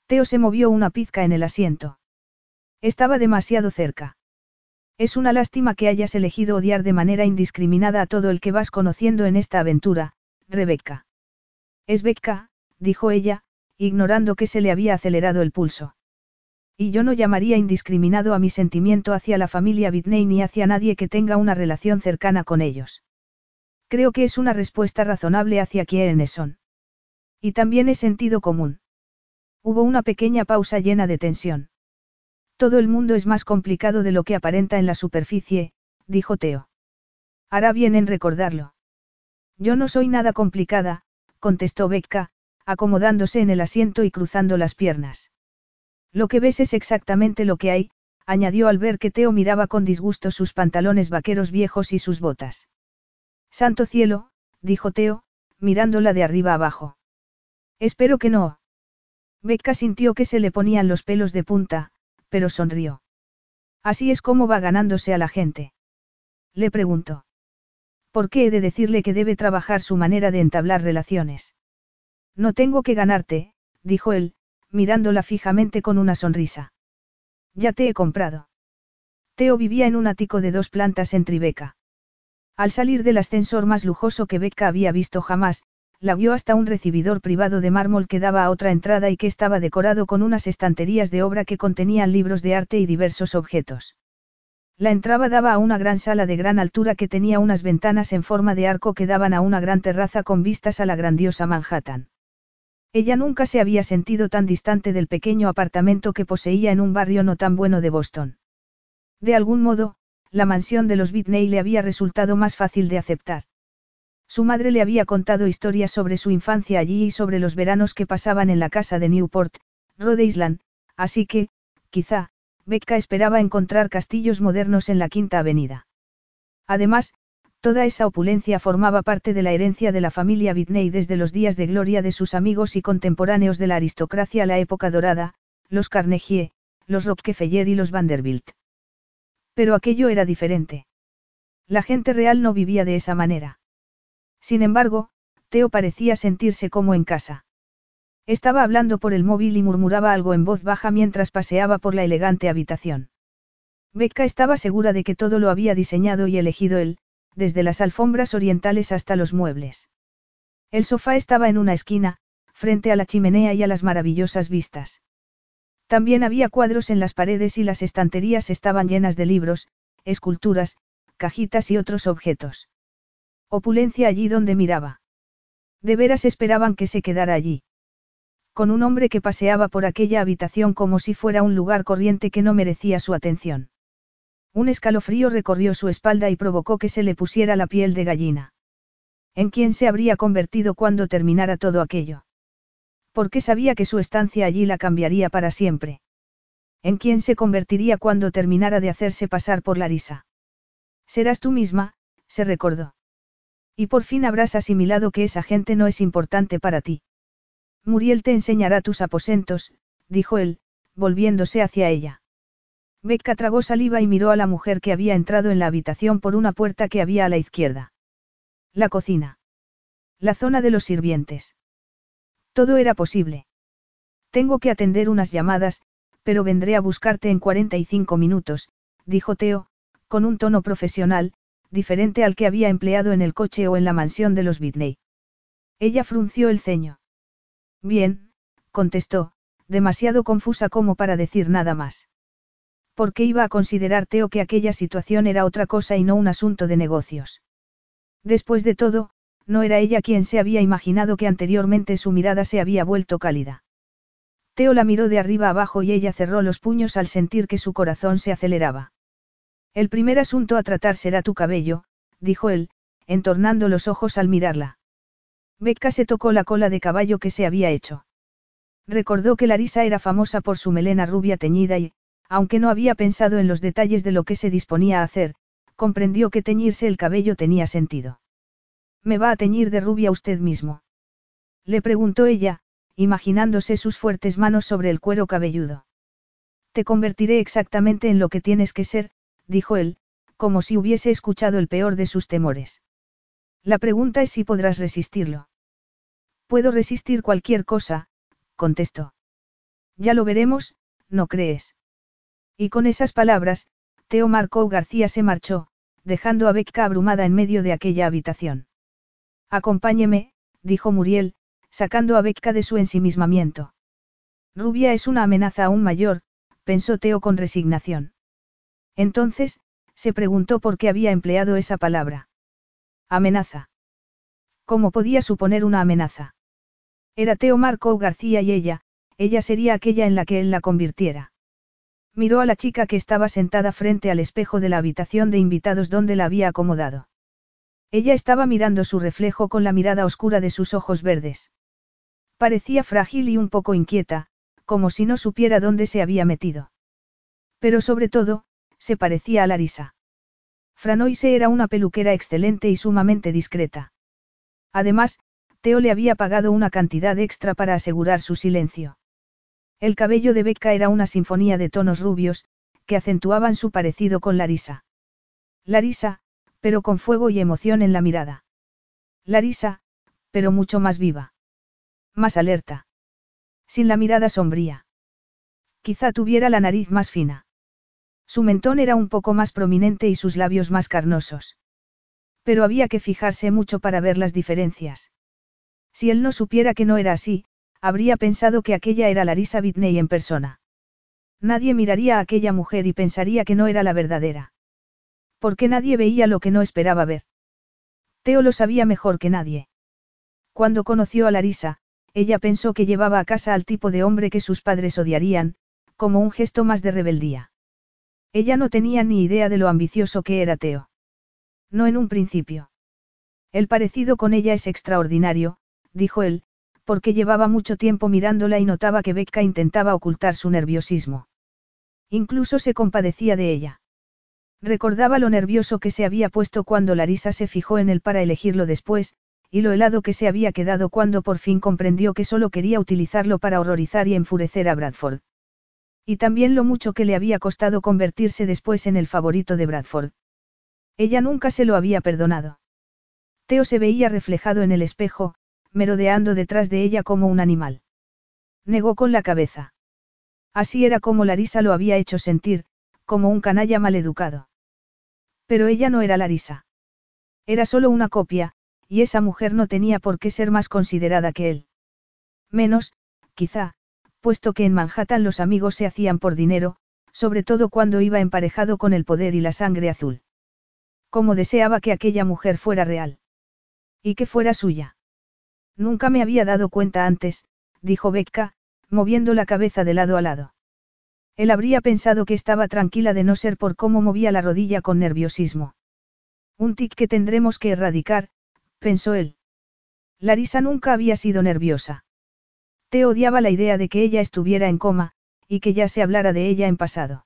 Teo se movió una pizca en el asiento. Estaba demasiado cerca. Es una lástima que hayas elegido odiar de manera indiscriminada a todo el que vas conociendo en esta aventura, Rebeca. Es Becca, dijo ella, ignorando que se le había acelerado el pulso. Y yo no llamaría indiscriminado a mi sentimiento hacia la familia Whitney ni hacia nadie que tenga una relación cercana con ellos. Creo que es una respuesta razonable hacia quienes son. Y también es sentido común. Hubo una pequeña pausa llena de tensión. Todo el mundo es más complicado de lo que aparenta en la superficie, dijo Teo. Hará bien en recordarlo. Yo no soy nada complicada, contestó Becca, acomodándose en el asiento y cruzando las piernas. Lo que ves es exactamente lo que hay, añadió al ver que Teo miraba con disgusto sus pantalones vaqueros viejos y sus botas. Santo cielo, dijo Teo, mirándola de arriba abajo. Espero que no. Becca sintió que se le ponían los pelos de punta, pero sonrió. Así es como va ganándose a la gente. Le preguntó. ¿Por qué he de decirle que debe trabajar su manera de entablar relaciones? No tengo que ganarte, dijo él, mirándola fijamente con una sonrisa. Ya te he comprado. Teo vivía en un ático de dos plantas en Tribeca. Al salir del ascensor más lujoso que Becca había visto jamás, la guió hasta un recibidor privado de mármol que daba a otra entrada y que estaba decorado con unas estanterías de obra que contenían libros de arte y diversos objetos. La entrada daba a una gran sala de gran altura que tenía unas ventanas en forma de arco que daban a una gran terraza con vistas a la grandiosa Manhattan. Ella nunca se había sentido tan distante del pequeño apartamento que poseía en un barrio no tan bueno de Boston. De algún modo, la mansión de los Whitney le había resultado más fácil de aceptar. Su madre le había contado historias sobre su infancia allí y sobre los veranos que pasaban en la casa de Newport, Rhode Island, así que, quizá, Becca esperaba encontrar castillos modernos en la Quinta Avenida. Además, toda esa opulencia formaba parte de la herencia de la familia Whitney desde los días de gloria de sus amigos y contemporáneos de la aristocracia a la época dorada, los Carnegie, los Rockefeller y los Vanderbilt. Pero aquello era diferente. La gente real no vivía de esa manera. Sin embargo, Teo parecía sentirse como en casa. Estaba hablando por el móvil y murmuraba algo en voz baja mientras paseaba por la elegante habitación. Becca estaba segura de que todo lo había diseñado y elegido él, desde las alfombras orientales hasta los muebles. El sofá estaba en una esquina, frente a la chimenea y a las maravillosas vistas. También había cuadros en las paredes y las estanterías estaban llenas de libros, esculturas, cajitas y otros objetos. Opulencia allí donde miraba. De veras esperaban que se quedara allí. Con un hombre que paseaba por aquella habitación como si fuera un lugar corriente que no merecía su atención. Un escalofrío recorrió su espalda y provocó que se le pusiera la piel de gallina. ¿En quién se habría convertido cuando terminara todo aquello? Porque sabía que su estancia allí la cambiaría para siempre. ¿En quién se convertiría cuando terminara de hacerse pasar por Larisa? Serás tú misma, se recordó. Y por fin habrás asimilado que esa gente no es importante para ti. Muriel te enseñará tus aposentos, dijo él, volviéndose hacia ella. Becca tragó saliva y miró a la mujer que había entrado en la habitación por una puerta que había a la izquierda. La cocina. La zona de los sirvientes. Todo era posible. Tengo que atender unas llamadas, pero vendré a buscarte en 45 minutos, dijo Teo, con un tono profesional, diferente al que había empleado en el coche o en la mansión de los Whitney. Ella frunció el ceño. Bien, contestó, demasiado confusa como para decir nada más. ¿Por qué iba a considerar Teo que aquella situación era otra cosa y no un asunto de negocios? Después de todo, no era ella quien se había imaginado que anteriormente su mirada se había vuelto cálida. Teo la miró de arriba abajo y ella cerró los puños al sentir que su corazón se aceleraba. El primer asunto a tratar será tu cabello, dijo él, entornando los ojos al mirarla. Becca se tocó la cola de caballo que se había hecho. Recordó que Larisa era famosa por su melena rubia teñida y, aunque no había pensado en los detalles de lo que se disponía a hacer, comprendió que teñirse el cabello tenía sentido. ¿Me va a teñir de rubia usted mismo? Le preguntó ella, imaginándose sus fuertes manos sobre el cuero cabelludo. Te convertiré exactamente en lo que tienes que ser, dijo él, como si hubiese escuchado el peor de sus temores. La pregunta es si podrás resistirlo. Puedo resistir cualquier cosa, contestó. Ya lo veremos, ¿no crees? Y con esas palabras, Teo Marco García se marchó, dejando a Becca abrumada en medio de aquella habitación. Acompáñeme, dijo Muriel, sacando a Becca de su ensimismamiento. Rubia es una amenaza aún mayor, pensó Teo con resignación. Entonces, se preguntó por qué había empleado esa palabra. Amenaza. ¿Cómo podía suponer una amenaza? Era Teo Marco García y ella, ella sería aquella en la que él la convirtiera. Miró a la chica que estaba sentada frente al espejo de la habitación de invitados donde la había acomodado. Ella estaba mirando su reflejo con la mirada oscura de sus ojos verdes. Parecía frágil y un poco inquieta, como si no supiera dónde se había metido. Pero sobre todo, se parecía a Larisa. Franoise era una peluquera excelente y sumamente discreta. Además, Teo le había pagado una cantidad extra para asegurar su silencio. El cabello de Becca era una sinfonía de tonos rubios, que acentuaban su parecido con Larisa. Larisa, pero con fuego y emoción en la mirada. Larisa, pero mucho más viva. Más alerta. Sin la mirada sombría. Quizá tuviera la nariz más fina. Su mentón era un poco más prominente y sus labios más carnosos. Pero había que fijarse mucho para ver las diferencias. Si él no supiera que no era así, habría pensado que aquella era Larisa Whitney en persona. Nadie miraría a aquella mujer y pensaría que no era la verdadera. Porque nadie veía lo que no esperaba ver. Teo lo sabía mejor que nadie. Cuando conoció a Larisa, ella pensó que llevaba a casa al tipo de hombre que sus padres odiarían, como un gesto más de rebeldía. Ella no tenía ni idea de lo ambicioso que era Teo. No en un principio. El parecido con ella es extraordinario, dijo él, porque llevaba mucho tiempo mirándola y notaba que Becca intentaba ocultar su nerviosismo. Incluso se compadecía de ella. Recordaba lo nervioso que se había puesto cuando Larisa se fijó en él para elegirlo después, y lo helado que se había quedado cuando por fin comprendió que solo quería utilizarlo para horrorizar y enfurecer a Bradford. Y también lo mucho que le había costado convertirse después en el favorito de Bradford. Ella nunca se lo había perdonado. Teo se veía reflejado en el espejo, merodeando detrás de ella como un animal. Negó con la cabeza. Así era como Larisa lo había hecho sentir, como un canalla maleducado. Pero ella no era Larisa. Era solo una copia, y esa mujer no tenía por qué ser más considerada que él. Menos, quizá, puesto que en Manhattan los amigos se hacían por dinero, sobre todo cuando iba emparejado con el poder y la sangre azul. Como deseaba que aquella mujer fuera real. Y que fuera suya. Nunca me había dado cuenta antes, dijo Becca, moviendo la cabeza de lado a lado. Él habría pensado que estaba tranquila de no ser por cómo movía la rodilla con nerviosismo. Un tic que tendremos que erradicar, pensó él. Larisa nunca había sido nerviosa. Te odiaba la idea de que ella estuviera en coma, y que ya se hablara de ella en pasado.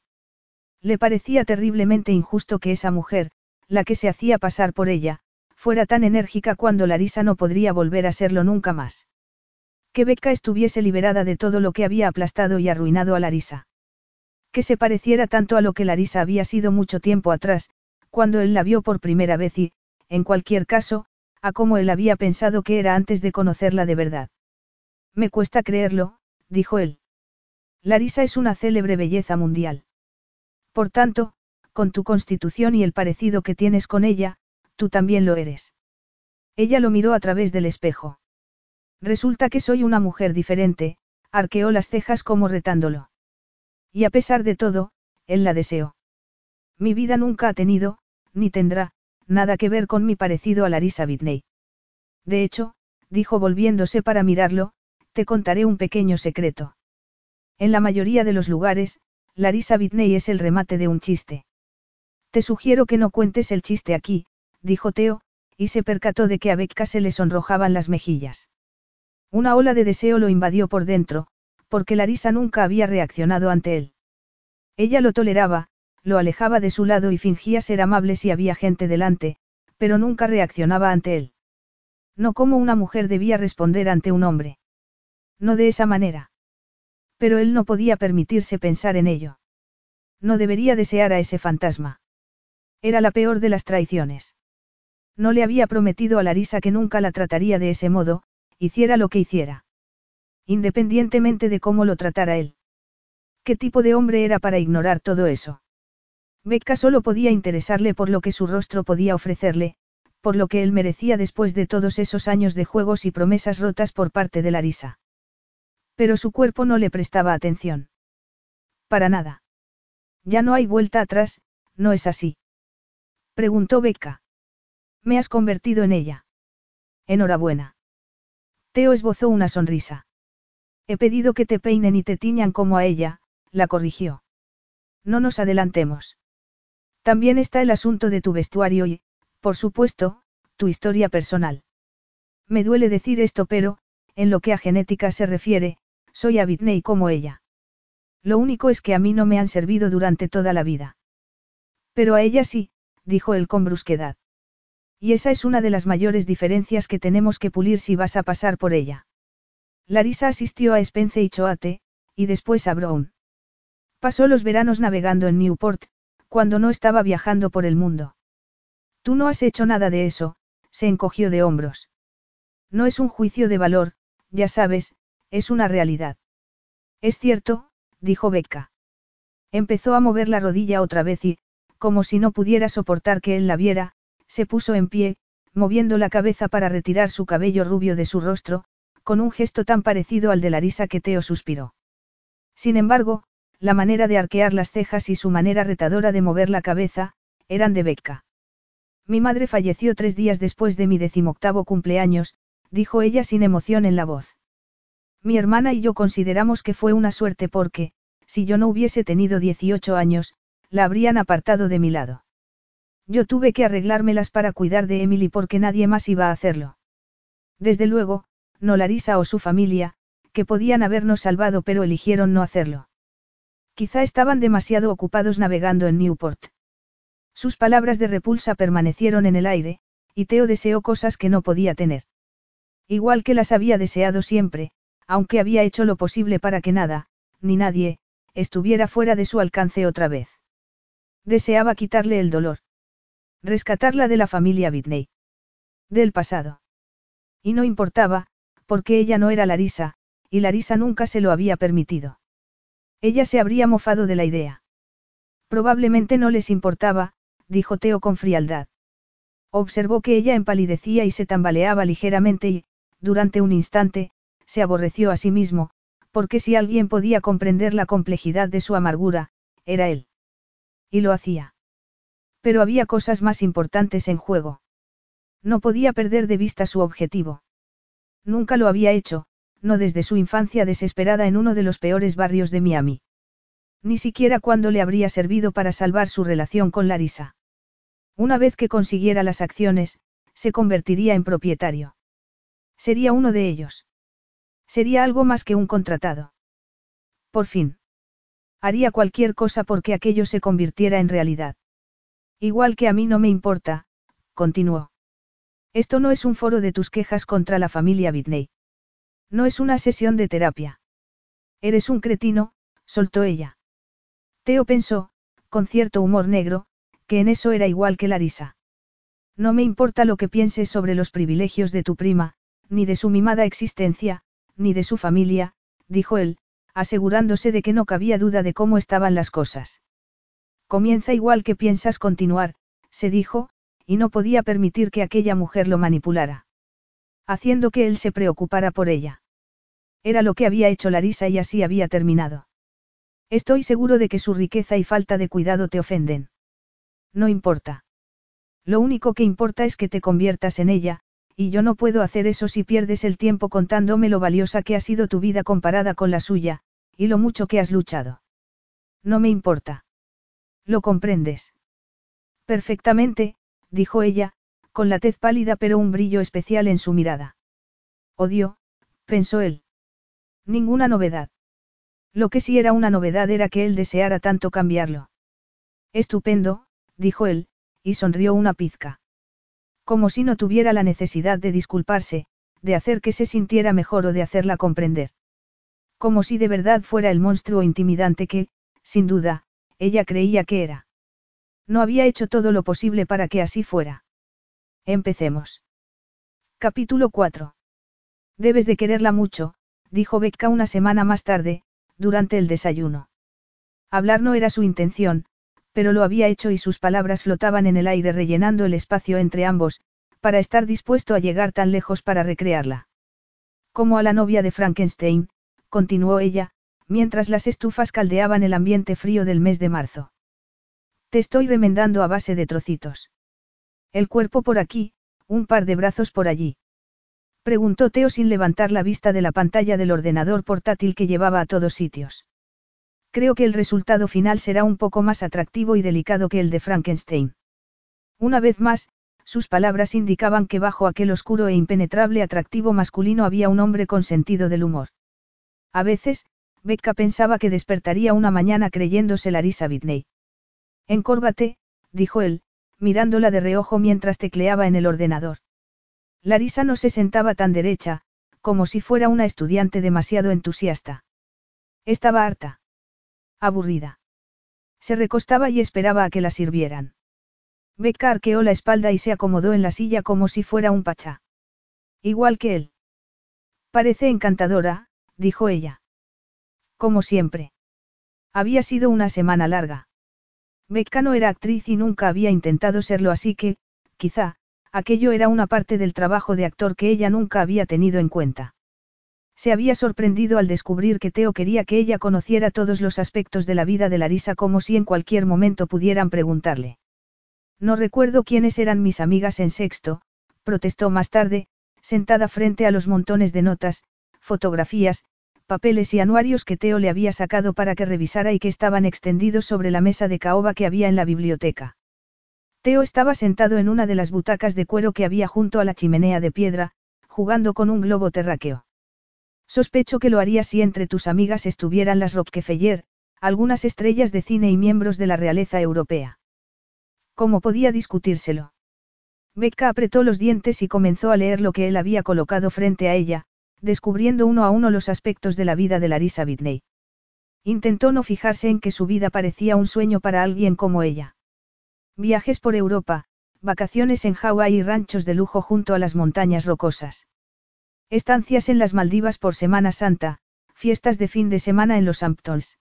Le parecía terriblemente injusto que esa mujer, la que se hacía pasar por ella, fuera tan enérgica cuando Larisa no podría volver a serlo nunca más. Que Becca estuviese liberada de todo lo que había aplastado y arruinado a Larisa. Que se pareciera tanto a lo que Larisa había sido mucho tiempo atrás, cuando él la vio por primera vez y, en cualquier caso, a cómo él había pensado que era antes de conocerla de verdad. Me cuesta creerlo, dijo él. Larisa es una célebre belleza mundial. Por tanto, con tu constitución y el parecido que tienes con ella, tú también lo eres. Ella lo miró a través del espejo. Resulta que soy una mujer diferente, arqueó las cejas como retándolo. Y a pesar de todo, él la deseó. Mi vida nunca ha tenido, ni tendrá, nada que ver con mi parecido a Larisa Whitney. De hecho, dijo volviéndose para mirarlo, te contaré un pequeño secreto. En la mayoría de los lugares, Larisa Whitney es el remate de un chiste. Te sugiero que no cuentes el chiste aquí, dijo Teo, y se percató de que a Becca se le sonrojaban las mejillas. Una ola de deseo lo invadió por dentro, porque Larisa nunca había reaccionado ante él. Ella lo toleraba, lo alejaba de su lado y fingía ser amable si había gente delante, pero nunca reaccionaba ante él. No como una mujer debía responder ante un hombre. No de esa manera. Pero él no podía permitirse pensar en ello. No debería desear a ese fantasma. Era la peor de las traiciones. No le había prometido a Larisa que nunca la trataría de ese modo, hiciera lo que hiciera. Independientemente de cómo lo tratara él. ¿Qué tipo de hombre era para ignorar todo eso? Becca solo podía interesarle por lo que su rostro podía ofrecerle, por lo que él merecía después de todos esos años de juegos y promesas rotas por parte de Larisa. Pero su cuerpo no le prestaba atención. Para nada. Ya no hay vuelta atrás, ¿no es así? Preguntó Becca. Me has convertido en ella. Enhorabuena. Teo esbozó una sonrisa. He pedido que te peinen y te tiñan como a ella, la corrigió. No nos adelantemos. También está el asunto de tu vestuario y, por supuesto, tu historia personal. Me duele decir esto, pero, en lo que a genética se refiere, soy a como ella. Lo único es que a mí no me han servido durante toda la vida. Pero a ella sí, dijo él con brusquedad. Y esa es una de las mayores diferencias que tenemos que pulir si vas a pasar por ella. Larisa asistió a Spence y Choate, y después a Brown. Pasó los veranos navegando en Newport, cuando no estaba viajando por el mundo. Tú no has hecho nada de eso, se encogió de hombros. No es un juicio de valor, ya sabes, es una realidad. Es cierto, dijo Becca. Empezó a mover la rodilla otra vez y, como si no pudiera soportar que él la viera, se puso en pie, moviendo la cabeza para retirar su cabello rubio de su rostro, con un gesto tan parecido al de Larisa que Teo suspiró. Sin embargo, la manera de arquear las cejas y su manera retadora de mover la cabeza, eran de Becca. Mi madre falleció tres días después de mi decimoctavo cumpleaños, dijo ella sin emoción en la voz. Mi hermana y yo consideramos que fue una suerte porque, si yo no hubiese tenido 18 años, la habrían apartado de mi lado. Yo tuve que arreglármelas para cuidar de Emily porque nadie más iba a hacerlo. Desde luego, no Larisa o su familia, que podían habernos salvado pero eligieron no hacerlo. Quizá estaban demasiado ocupados navegando en Newport. Sus palabras de repulsa permanecieron en el aire, y Teo deseó cosas que no podía tener. Igual que las había deseado siempre, aunque había hecho lo posible para que nada, ni nadie, estuviera fuera de su alcance otra vez. Deseaba quitarle el dolor. Rescatarla de la familia Whitney. Del pasado. Y no importaba, porque ella no era Larisa, y Larisa nunca se lo había permitido. Ella se habría mofado de la idea. Probablemente no les importaba, dijo Teo con frialdad. Observó que ella empalidecía y se tambaleaba ligeramente y, durante un instante, se aborreció a sí mismo, porque si alguien podía comprender la complejidad de su amargura, era él. Y lo hacía. Pero había cosas más importantes en juego. No podía perder de vista su objetivo. Nunca lo había hecho, no desde su infancia desesperada en uno de los peores barrios de Miami. Ni siquiera cuando le habría servido para salvar su relación con Larisa. Una vez que consiguiera las acciones, se convertiría en propietario. Sería uno de ellos. Sería algo más que un contratado. Por fin. Haría cualquier cosa porque aquello se convirtiera en realidad. Igual que a mí no me importa, continuó. Esto no es un foro de tus quejas contra la familia Whitney. No es una sesión de terapia. Eres un cretino, soltó ella. Teo pensó, con cierto humor negro, que en eso era igual que Larisa. No me importa lo que pienses sobre los privilegios de tu prima, ni de su mimada existencia, ni de su familia, dijo él, asegurándose de que no cabía duda de cómo estaban las cosas. Comienza igual que piensas continuar, se dijo, y no podía permitir que aquella mujer lo manipulara. Haciendo que él se preocupara por ella. Era lo que había hecho Larisa y así había terminado. Estoy seguro de que su riqueza y falta de cuidado te ofenden. No importa. Lo único que importa es que te conviertas en ella, y yo no puedo hacer eso si pierdes el tiempo contándome lo valiosa que ha sido tu vida comparada con la suya, y lo mucho que has luchado. No me importa. ¿Lo comprendes? Perfectamente, dijo ella, con la tez pálida pero un brillo especial en su mirada. Odio, pensó él. Ninguna novedad. Lo que sí era una novedad era que él deseara tanto cambiarlo. Estupendo, dijo él, y sonrió una pizca. Como si no tuviera la necesidad de disculparse, de hacer que se sintiera mejor o de hacerla comprender. Como si de verdad fuera el monstruo intimidante que, sin duda, ella creía que era. No había hecho todo lo posible para que así fuera. Empecemos. Capítulo 4. Debes de quererla mucho, dijo Becca una semana más tarde, durante el desayuno. Hablar no era su intención, pero lo había hecho y sus palabras flotaban en el aire rellenando el espacio entre ambos, para estar dispuesto a llegar tan lejos para recrearla. Como a la novia de Frankenstein, continuó ella, mientras las estufas caldeaban el ambiente frío del mes de marzo. Te estoy remendando a base de trocitos. El cuerpo por aquí, un par de brazos por allí. Preguntó Teo sin levantar la vista de la pantalla del ordenador portátil que llevaba a todos sitios. Creo que el resultado final será un poco más atractivo y delicado que el de Frankenstein. Una vez más, sus palabras indicaban que bajo aquel oscuro e impenetrable atractivo masculino había un hombre con sentido del humor. A veces, Becca pensaba que despertaría una mañana creyéndose Larisa Whitney. Encórvate, dijo él, mirándola de reojo mientras tecleaba en el ordenador. Larisa no se sentaba tan derecha, como si fuera una estudiante demasiado entusiasta. Estaba harta. Aburrida. Se recostaba y esperaba a que la sirvieran. Becca arqueó la espalda y se acomodó en la silla como si fuera un pachá. Igual que él. Parece encantadora, dijo ella. Como siempre. Había sido una semana larga. Becca no era actriz y nunca había intentado serlo así que, quizá, aquello era una parte del trabajo de actor que ella nunca había tenido en cuenta. Se había sorprendido al descubrir que Teo quería que ella conociera todos los aspectos de la vida de Larisa como si en cualquier momento pudieran preguntarle. No recuerdo quiénes eran mis amigas en sexto, protestó más tarde, sentada frente a los montones de notas, fotografías, papeles y anuarios que Teo le había sacado para que revisara y que estaban extendidos sobre la mesa de caoba que había en la biblioteca. Teo estaba sentado en una de las butacas de cuero que había junto a la chimenea de piedra, jugando con un globo terráqueo. Sospecho que lo haría si entre tus amigas estuvieran las Rockefeller, algunas estrellas de cine y miembros de la realeza europea. ¿Cómo podía discutírselo? Becca apretó los dientes y comenzó a leer lo que él había colocado frente a ella, descubriendo uno a uno los aspectos de la vida de Larissa Whitney. Intentó no fijarse en que su vida parecía un sueño para alguien como ella. Viajes por Europa, vacaciones en Hawái y ranchos de lujo junto a las montañas rocosas. Estancias en las Maldivas por Semana Santa, fiestas de fin de semana en los Hamptons.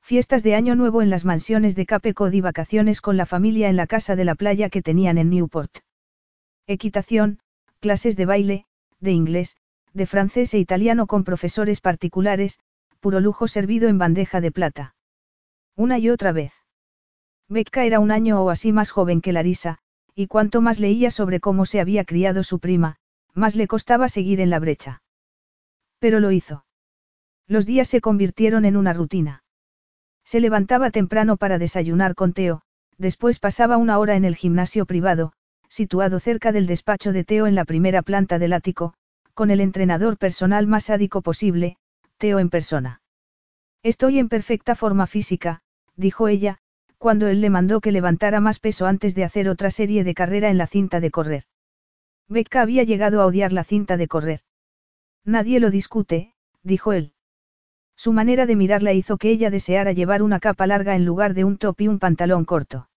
Fiestas de Año Nuevo en las mansiones de Cape Cod y vacaciones con la familia en la casa de la playa que tenían en Newport. Equitación, clases de baile, de inglés, de francés e italiano con profesores particulares, puro lujo servido en bandeja de plata. Una y otra vez. Becca era un año o así más joven que Larisa, y cuanto más leía sobre cómo se había criado su prima, más le costaba seguir en la brecha. Pero lo hizo. Los días se convirtieron en una rutina. Se levantaba temprano para desayunar con Teo, después pasaba una hora en el gimnasio privado, situado cerca del despacho de Teo en la primera planta del ático, con el entrenador personal más sádico posible, Teo en persona. Estoy en perfecta forma física, dijo ella, cuando él le mandó que levantara más peso antes de hacer otra serie de carrera en la cinta de correr. Becca había llegado a odiar la cinta de correr. Nadie lo discute, dijo él. Su manera de mirarla hizo que ella deseara llevar una capa larga en lugar de un top y un pantalón corto.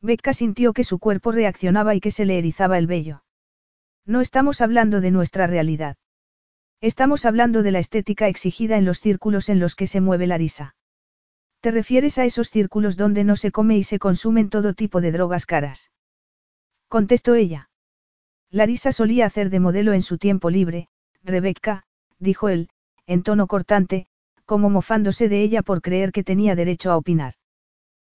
Becca sintió que su cuerpo reaccionaba y que se le erizaba el vello. No estamos hablando de nuestra realidad. Estamos hablando de la estética exigida en los círculos en los que se mueve la risa. ¿Te refieres a esos círculos donde no se come y se consumen todo tipo de drogas caras? Contestó ella. Larisa solía hacer de modelo en su tiempo libre, Rebecca, dijo él, en tono cortante, como mofándose de ella por creer que tenía derecho a opinar.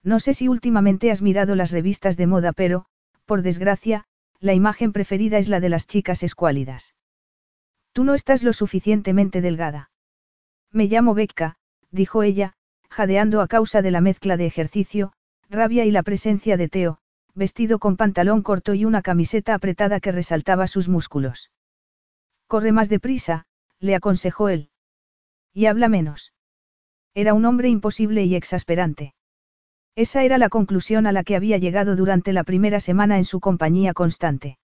No sé si últimamente has mirado las revistas de moda, pero, por desgracia, la imagen preferida es la de las chicas escuálidas. Tú no estás lo suficientemente delgada. Me llamo Becca, dijo ella, jadeando a causa de la mezcla de ejercicio, rabia y la presencia de Teo, vestido con pantalón corto y una camiseta apretada que resaltaba sus músculos. Corre más deprisa, le aconsejó él. Y habla menos. Era un hombre imposible y exasperante. Esa era la conclusión a la que había llegado durante la primera semana en su compañía constante.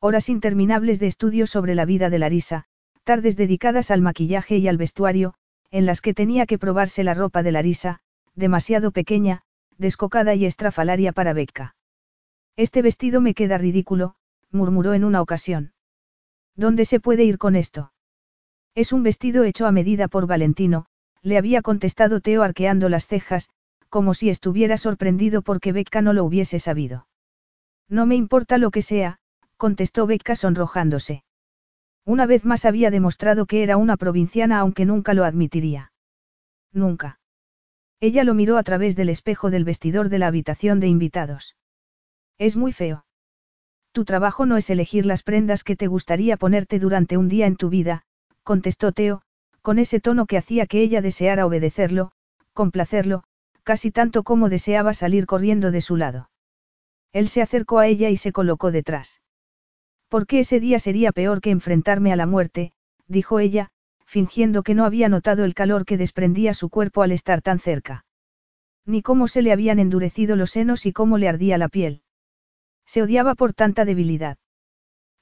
Horas interminables de estudio sobre la vida de Larisa, tardes dedicadas al maquillaje y al vestuario, en las que tenía que probarse la ropa de Larisa, demasiado pequeña, descocada y estrafalaria para Becca. Este vestido me queda ridículo, murmuró en una ocasión. ¿Dónde se puede ir con esto? Es un vestido hecho a medida por Valentino, le había contestado Teo arqueando las cejas, como si estuviera sorprendido porque Becca no lo hubiese sabido. No me importa lo que sea, contestó Becca sonrojándose. Una vez más había demostrado que era una provinciana aunque nunca lo admitiría. Nunca. Ella lo miró a través del espejo del vestidor de la habitación de invitados. Es muy feo. Tu trabajo no es elegir las prendas que te gustaría ponerte durante un día en tu vida, contestó Teo, con ese tono que hacía que ella deseara obedecerlo, complacerlo, casi tanto como deseaba salir corriendo de su lado. Él se acercó a ella y se colocó detrás. Porque ese día sería peor que enfrentarme a la muerte, dijo ella, fingiendo que no había notado el calor que desprendía su cuerpo al estar tan cerca. Ni cómo se le habían endurecido los senos y cómo le ardía la piel. Se odiaba por tanta debilidad.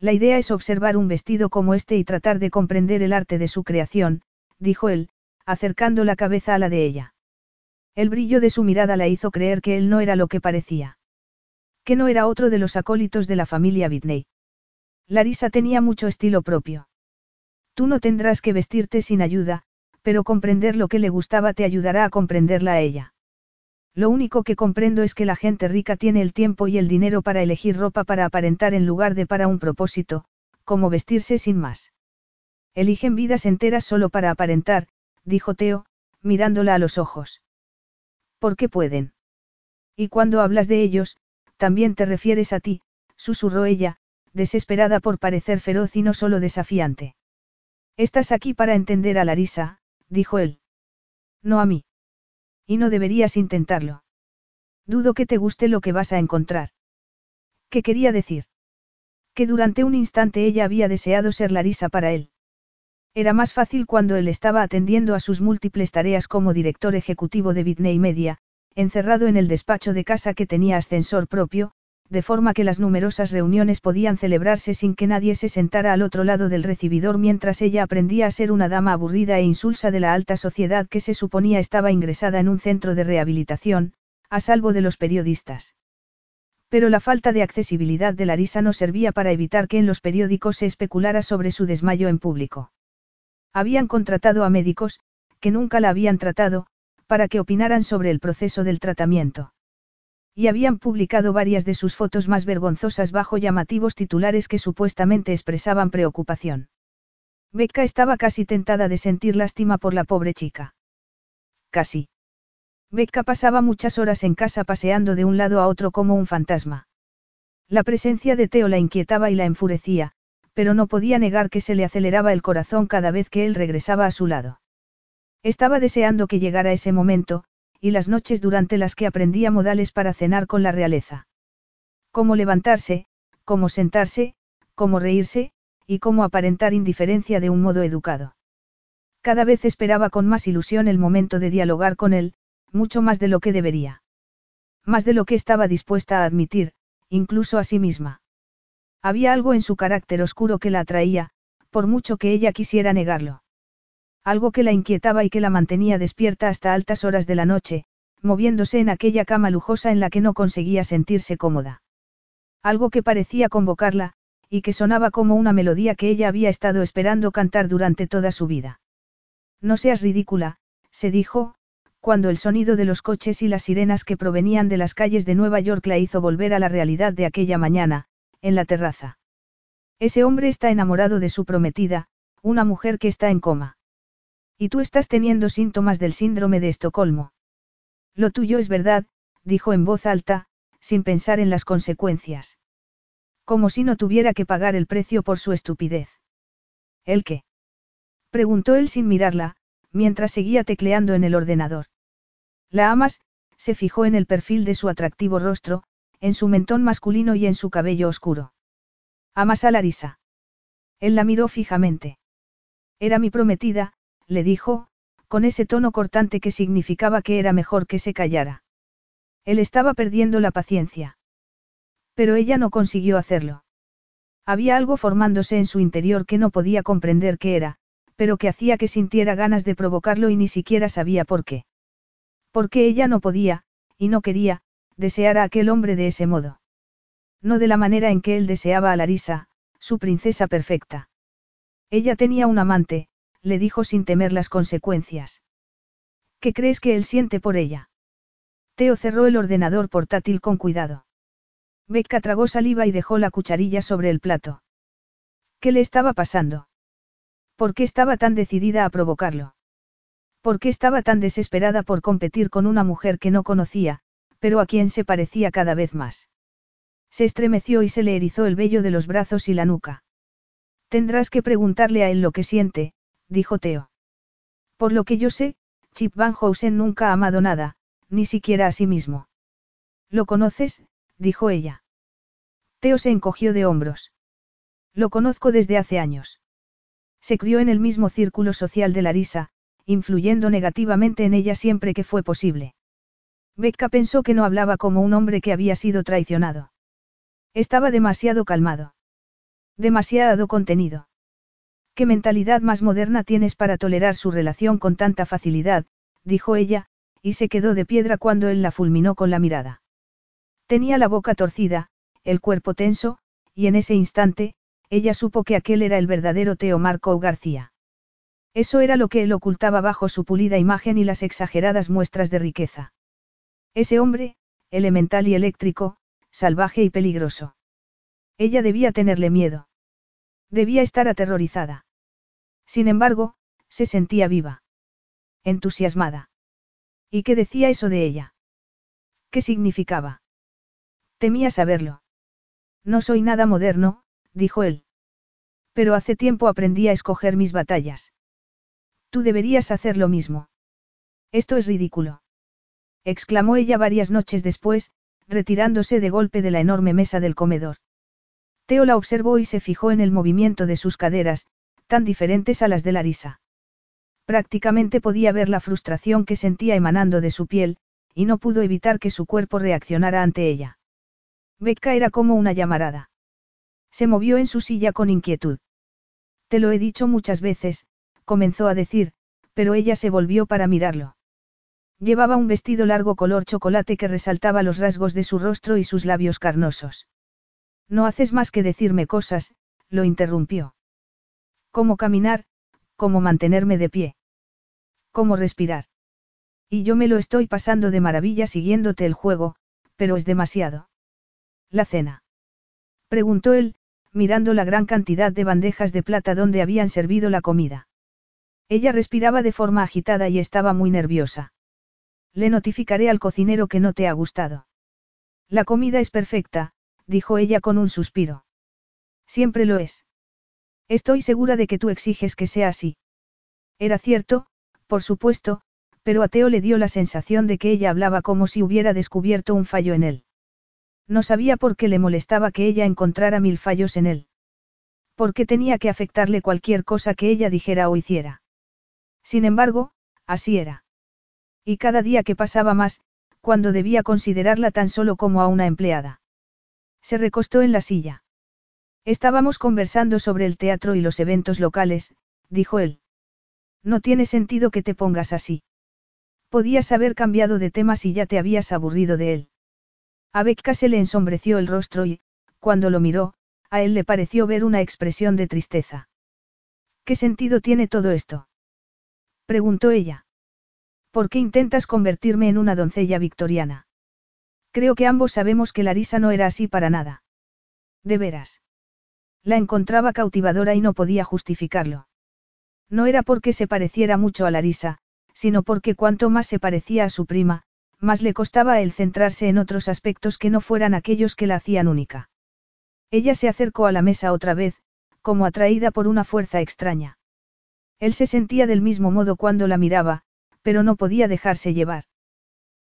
La idea es observar un vestido como este y tratar de comprender el arte de su creación, dijo él, acercando la cabeza a la de ella. El brillo de su mirada la hizo creer que él no era lo que parecía. Que no era otro de los acólitos de la familia Whitney. Larisa tenía mucho estilo propio. Tú no tendrás que vestirte sin ayuda, pero comprender lo que le gustaba te ayudará a comprenderla a ella. Lo único que comprendo es que la gente rica tiene el tiempo y el dinero para elegir ropa para aparentar en lugar de para un propósito, como vestirse sin más. Eligen vidas enteras solo para aparentar, dijo Teo, mirándola a los ojos. ¿Por qué pueden? Y cuando hablas de ellos, también te refieres a ti, susurró ella, desesperada por parecer feroz y no solo desafiante. Estás aquí para entender a Larisa, dijo él. No a mí. Y no deberías intentarlo. Dudo que te guste lo que vas a encontrar. ¿Qué quería decir? Que durante un instante ella había deseado ser Larisa para él. Era más fácil cuando él estaba atendiendo a sus múltiples tareas como director ejecutivo de Bitney Media, encerrado en el despacho de casa que tenía ascensor propio, de forma que las numerosas reuniones podían celebrarse sin que nadie se sentara al otro lado del recibidor mientras ella aprendía a ser una dama aburrida e insulsa de la alta sociedad que se suponía estaba ingresada en un centro de rehabilitación, a salvo de los periodistas. Pero la falta de accesibilidad de Larisa no servía para evitar que en los periódicos se especulara sobre su desmayo en público. Habían contratado a médicos, que nunca la habían tratado, para que opinaran sobre el proceso del tratamiento. Y habían publicado varias de sus fotos más vergonzosas bajo llamativos titulares que supuestamente expresaban preocupación. Becca estaba casi tentada de sentir lástima por la pobre chica. Casi. Becca pasaba muchas horas en casa paseando de un lado a otro como un fantasma. La presencia de Teo la inquietaba y la enfurecía, pero no podía negar que se le aceleraba el corazón cada vez que él regresaba a su lado. Estaba deseando que llegara ese momento, y las noches durante las que aprendía modales para cenar con la realeza. Cómo levantarse, cómo sentarse, cómo reírse, y cómo aparentar indiferencia de un modo educado. Cada vez esperaba con más ilusión el momento de dialogar con él, mucho más de lo que debería. Más de lo que estaba dispuesta a admitir, incluso a sí misma. Había algo en su carácter oscuro que la atraía, por mucho que ella quisiera negarlo. Algo que la inquietaba y que la mantenía despierta hasta altas horas de la noche, moviéndose en aquella cama lujosa en la que no conseguía sentirse cómoda. Algo que parecía convocarla, y que sonaba como una melodía que ella había estado esperando cantar durante toda su vida. No seas ridícula, se dijo, cuando el sonido de los coches y las sirenas que provenían de las calles de Nueva York la hizo volver a la realidad de aquella mañana, en la terraza. Ese hombre está enamorado de su prometida, una mujer que está en coma. Y tú estás teniendo síntomas del síndrome de Estocolmo. Lo tuyo es verdad, dijo en voz alta, sin pensar en las consecuencias. Como si no tuviera que pagar el precio por su estupidez. ¿El qué? Preguntó él sin mirarla, mientras seguía tecleando en el ordenador. La amas, se fijó en el perfil de su atractivo rostro, en su mentón masculino y en su cabello oscuro. Amas a Larisa. Él la miró fijamente. Era mi prometida, le dijo, con ese tono cortante que significaba que era mejor que se callara. Él estaba perdiendo la paciencia. Pero ella no consiguió hacerlo. Había algo formándose en su interior que no podía comprender qué era, pero que hacía que sintiera ganas de provocarlo y ni siquiera sabía por qué. Porque ella no podía, y no quería, desear a aquel hombre de ese modo. No de la manera en que él deseaba a Larisa, su princesa perfecta. Ella tenía un amante, le dijo sin temer las consecuencias. ¿Qué crees que él siente por ella? Teo cerró el ordenador portátil con cuidado. Becca tragó saliva y dejó la cucharilla sobre el plato. ¿Qué le estaba pasando? ¿Por qué estaba tan decidida a provocarlo? ¿Por qué estaba tan desesperada por competir con una mujer que no conocía, pero a quien se parecía cada vez más? Se estremeció y se le erizó el vello de los brazos y la nuca. Tendrás que preguntarle a él lo que siente, dijo Teo. Por lo que yo sé, Chip Van Housen nunca ha amado nada, ni siquiera a sí mismo. ¿Lo conoces? dijo ella. Teo se encogió de hombros. Lo conozco desde hace años. Se crió en el mismo círculo social de Larisa, influyendo negativamente en ella siempre que fue posible. Becca pensó que no hablaba como un hombre que había sido traicionado. Estaba demasiado calmado. Demasiado contenido. ¿Qué mentalidad más moderna tienes para tolerar su relación con tanta facilidad? dijo ella, y se quedó de piedra cuando él la fulminó con la mirada. Tenía la boca torcida, el cuerpo tenso, y en ese instante, ella supo que aquel era el verdadero Teo Marco García. Eso era lo que él ocultaba bajo su pulida imagen y las exageradas muestras de riqueza. Ese hombre, elemental y eléctrico, salvaje y peligroso. Ella debía tenerle miedo. Debía estar aterrorizada. Sin embargo, se sentía viva. Entusiasmada. ¿Y qué decía eso de ella? ¿Qué significaba? Temía saberlo. No soy nada moderno, dijo él. Pero hace tiempo aprendí a escoger mis batallas. Tú deberías hacer lo mismo. Esto es ridículo. Exclamó ella varias noches después, retirándose de golpe de la enorme mesa del comedor. Teo la observó y se fijó en el movimiento de sus caderas, tan diferentes a las de Larisa. Prácticamente podía ver la frustración que sentía emanando de su piel, y no pudo evitar que su cuerpo reaccionara ante ella. Becca era como una llamarada. Se movió en su silla con inquietud. Te lo he dicho muchas veces, comenzó a decir, pero ella se volvió para mirarlo. Llevaba un vestido largo color chocolate que resaltaba los rasgos de su rostro y sus labios carnosos. No haces más que decirme cosas, lo interrumpió. ¿Cómo caminar? ¿Cómo mantenerme de pie? ¿Cómo respirar? Y yo me lo estoy pasando de maravilla siguiéndote el juego, pero es demasiado. La cena. Preguntó él, mirando la gran cantidad de bandejas de plata donde habían servido la comida. Ella respiraba de forma agitada y estaba muy nerviosa. Le notificaré al cocinero que no te ha gustado. La comida es perfecta, dijo ella con un suspiro. Siempre lo es. Estoy segura de que tú exiges que sea así. Era cierto, por supuesto, pero a Teo le dio la sensación de que ella hablaba como si hubiera descubierto un fallo en él. No sabía por qué le molestaba que ella encontrara mil fallos en él. ¿Por qué tenía que afectarle cualquier cosa que ella dijera o hiciera? Sin embargo, así era. Y cada día que pasaba más, cuando debía considerarla tan solo como a una empleada. Se recostó en la silla. Estábamos conversando sobre el teatro y los eventos locales, dijo él. No tiene sentido que te pongas así. Podías haber cambiado de tema si ya te habías aburrido de él. A Becca se le ensombreció el rostro y, cuando lo miró, a él le pareció ver una expresión de tristeza. ¿Qué sentido tiene todo esto? Preguntó ella. ¿Por qué intentas convertirme en una doncella victoriana? Creo que ambos sabemos que Larisa no era así para nada. De veras. La encontraba cautivadora y no podía justificarlo. No era porque se pareciera mucho a Larisa, sino porque cuanto más se parecía a su prima, más le costaba él centrarse en otros aspectos que no fueran aquellos que la hacían única. Ella se acercó a la mesa otra vez, como atraída por una fuerza extraña. Él se sentía del mismo modo cuando la miraba, pero no podía dejarse llevar.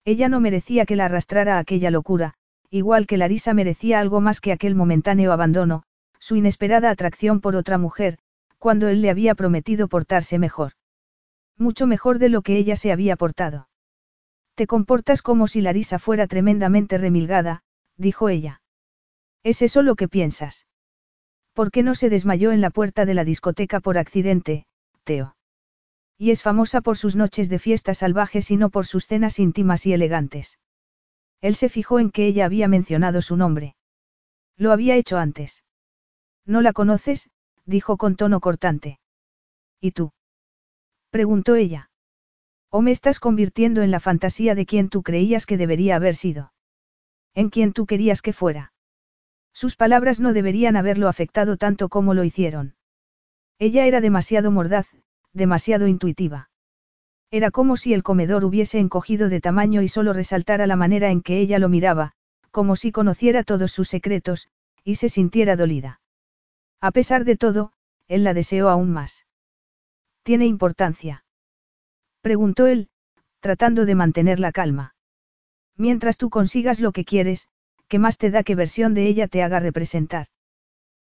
Ella no merecía que la arrastrara a aquella locura, igual que Larisa merecía algo más que aquel momentáneo abandono, su inesperada atracción por otra mujer, cuando él le había prometido portarse mejor. Mucho mejor de lo que ella se había portado. Te comportas como si Larisa fuera tremendamente remilgada, dijo ella. ¿Es eso lo que piensas? ¿Por qué no se desmayó en la puerta de la discoteca por accidente, Teo? Y es famosa por sus noches de fiestas salvajes y no por sus cenas íntimas y elegantes. Él se fijó en que ella había mencionado su nombre. Lo había hecho antes. ¿No la conoces? dijo con tono cortante. ¿Y tú? preguntó ella. ¿O me estás convirtiendo en la fantasía de quien tú creías que debería haber sido? En quien tú querías que fuera. Sus palabras no deberían haberlo afectado tanto como lo hicieron. Ella era demasiado mordaz, demasiado intuitiva. Era como si el comedor hubiese encogido de tamaño y solo resaltara la manera en que ella lo miraba, como si conociera todos sus secretos, y se sintiera dolida. A pesar de todo, él la deseó aún más. ¿Tiene importancia? Preguntó él, tratando de mantener la calma. Mientras tú consigas lo que quieres, ¿qué más te da que versión de ella te haga representar?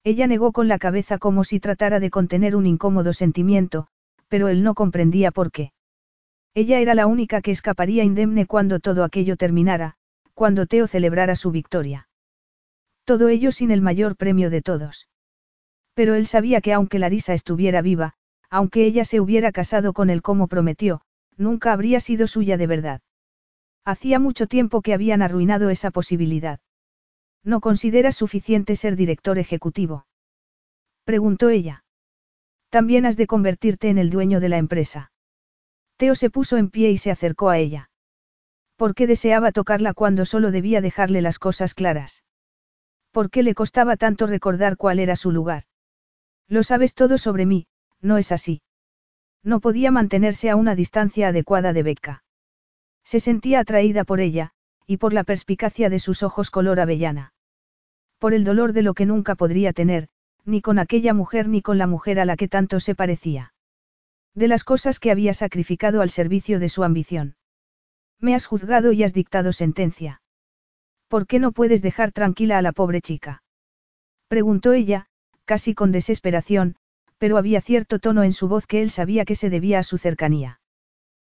Ella negó con la cabeza como si tratara de contener un incómodo sentimiento, pero él no comprendía por qué. Ella era la única que escaparía indemne cuando todo aquello terminara, cuando Teo celebrara su victoria. Todo ello sin el mayor premio de todos. Pero él sabía que aunque Larisa estuviera viva, aunque ella se hubiera casado con él como prometió, nunca habría sido suya de verdad. Hacía mucho tiempo que habían arruinado esa posibilidad. ¿No consideras suficiente ser director ejecutivo? Preguntó ella. También has de convertirte en el dueño de la empresa. Teo se puso en pie y se acercó a ella. ¿Por qué deseaba tocarla cuando solo debía dejarle las cosas claras? ¿Por qué le costaba tanto recordar cuál era su lugar? Lo sabes todo sobre mí, no es así. No podía mantenerse a una distancia adecuada de Becca. Se sentía atraída por ella, y por la perspicacia de sus ojos color avellana. Por el dolor de lo que nunca podría tener, ni con aquella mujer ni con la mujer a la que tanto se parecía. De las cosas que había sacrificado al servicio de su ambición. Me has juzgado y has dictado sentencia. ¿Por qué no puedes dejar tranquila a la pobre chica? Preguntó ella, casi con desesperación, pero había cierto tono en su voz que él sabía que se debía a su cercanía.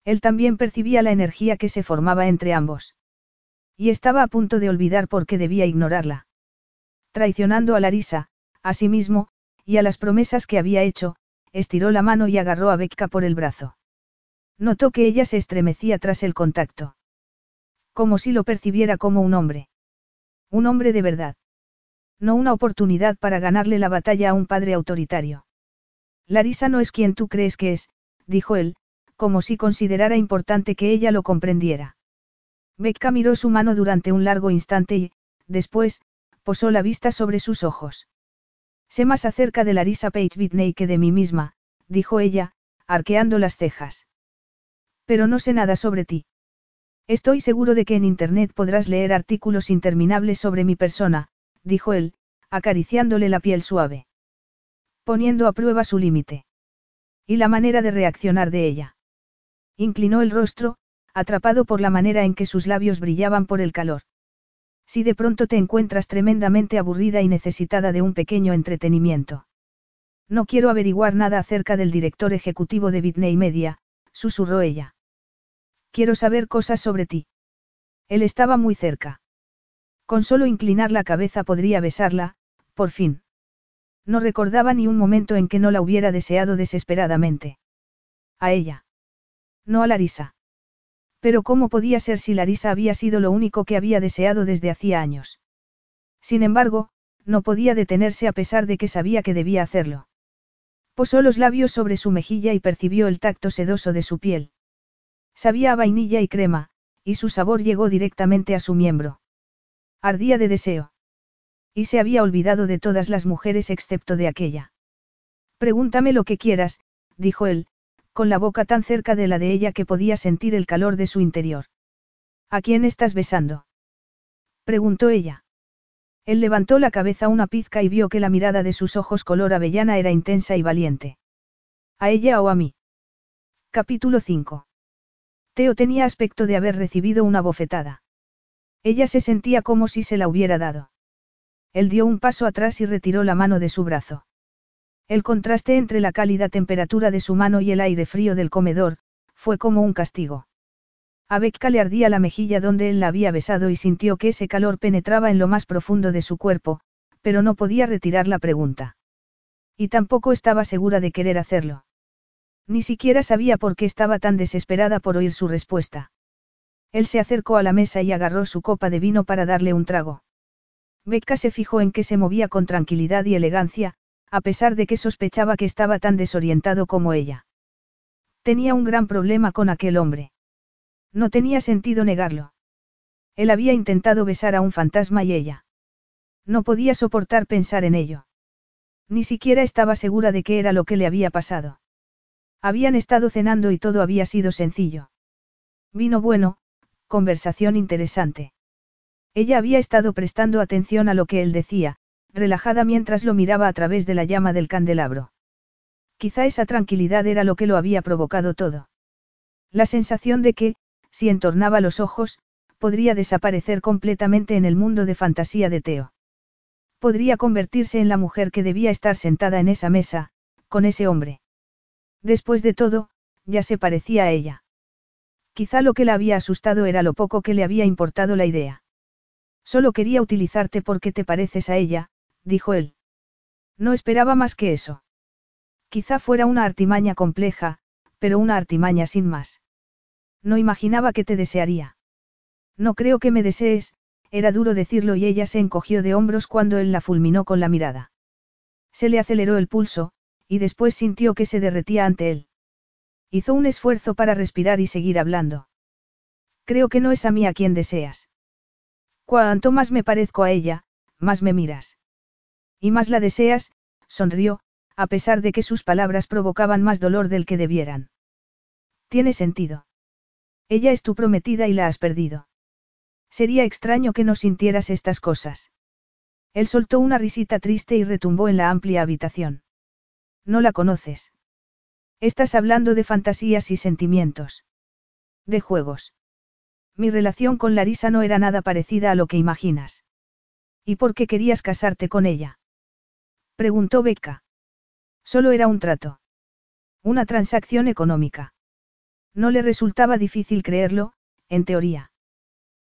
Él también percibía la energía que se formaba entre ambos. Y estaba a punto de olvidar por qué debía ignorarla. Traicionando a Larisa, a sí mismo, y a las promesas que había hecho, estiró la mano y agarró a Becca por el brazo. Notó que ella se estremecía tras el contacto. Como si lo percibiera como un hombre. Un hombre de verdad. No una oportunidad para ganarle la batalla a un padre autoritario. Larisa no es quien tú crees que es, dijo él, como si considerara importante que ella lo comprendiera. Becca miró su mano durante un largo instante y, después, posó la vista sobre sus ojos. Sé más acerca de Larisa Page Whitney que de mí misma, dijo ella, arqueando las cejas. Pero no sé nada sobre ti. Estoy seguro de que en Internet podrás leer artículos interminables sobre mi persona, dijo él, acariciándole la piel suave. Poniendo a prueba su límite. Y la manera de reaccionar de ella. Inclinó el rostro, atrapado por la manera en que sus labios brillaban por el calor. Si de pronto te encuentras tremendamente aburrida y necesitada de un pequeño entretenimiento. No quiero averiguar nada acerca del director ejecutivo de Bitney Media, susurró ella. Quiero saber cosas sobre ti. Él estaba muy cerca. Con solo inclinar la cabeza podría besarla, por fin. No recordaba ni un momento en que no la hubiera deseado desesperadamente. A ella. No a Larisa. Pero ¿cómo podía ser si Larisa había sido lo único que había deseado desde hacía años? Sin embargo, no podía detenerse a pesar de que sabía que debía hacerlo. Posó los labios sobre su mejilla y percibió el tacto sedoso de su piel. Sabía a vainilla y crema, y su sabor llegó directamente a su miembro. Ardía de deseo. Y se había olvidado de todas las mujeres excepto de aquella. Pregúntame lo que quieras, dijo él, con la boca tan cerca de la de ella que podía sentir el calor de su interior. ¿A quién estás besando? preguntó ella. Él levantó la cabeza una pizca y vio que la mirada de sus ojos color avellana era intensa y valiente. ¿A ella o a mí? Capítulo 5. Teo tenía aspecto de haber recibido una bofetada. Ella se sentía como si se la hubiera dado. Él dio un paso atrás y retiró la mano de su brazo. El contraste entre la cálida temperatura de su mano y el aire frío del comedor, fue como un castigo. A Becca le ardía la mejilla donde él la había besado y sintió que ese calor penetraba en lo más profundo de su cuerpo, pero no podía retirar la pregunta. Y tampoco estaba segura de querer hacerlo. Ni siquiera sabía por qué estaba tan desesperada por oír su respuesta. Él se acercó a la mesa y agarró su copa de vino para darle un trago. Becca se fijó en que se movía con tranquilidad y elegancia, a pesar de que sospechaba que estaba tan desorientado como ella. Tenía un gran problema con aquel hombre. No tenía sentido negarlo. Él había intentado besar a un fantasma y ella. No podía soportar pensar en ello. Ni siquiera estaba segura de qué era lo que le había pasado. Habían estado cenando y todo había sido sencillo. Vino bueno, conversación interesante. Ella había estado prestando atención a lo que él decía, relajada mientras lo miraba a través de la llama del candelabro. Quizá esa tranquilidad era lo que lo había provocado todo. La sensación de que, si entornaba los ojos, podría desaparecer completamente en el mundo de fantasía de Teo. Podría convertirse en la mujer que debía estar sentada en esa mesa, con ese hombre. Después de todo, ya se parecía a ella. Quizá lo que la había asustado era lo poco que le había importado la idea. Solo quería utilizarte porque te pareces a ella, dijo él. No esperaba más que eso. Quizá fuera una artimaña compleja, pero una artimaña sin más. No imaginaba que te desearía. No creo que me desees, era duro decirlo y ella se encogió de hombros cuando él la fulminó con la mirada. Se le aceleró el pulso, y después sintió que se derretía ante él. Hizo un esfuerzo para respirar y seguir hablando. Creo que no es a mí a quien deseas. Cuanto más me parezco a ella, más me miras. Y más la deseas, sonrió, a pesar de que sus palabras provocaban más dolor del que debieran. Tiene sentido. Ella es tu prometida y la has perdido. Sería extraño que no sintieras estas cosas. Él soltó una risita triste y retumbó en la amplia habitación. No la conoces. Estás hablando de fantasías y sentimientos. De juegos. Mi relación con Larisa no era nada parecida a lo que imaginas. ¿Y por qué querías casarte con ella? Preguntó Becca. Solo era un trato. Una transacción económica. No le resultaba difícil creerlo, en teoría.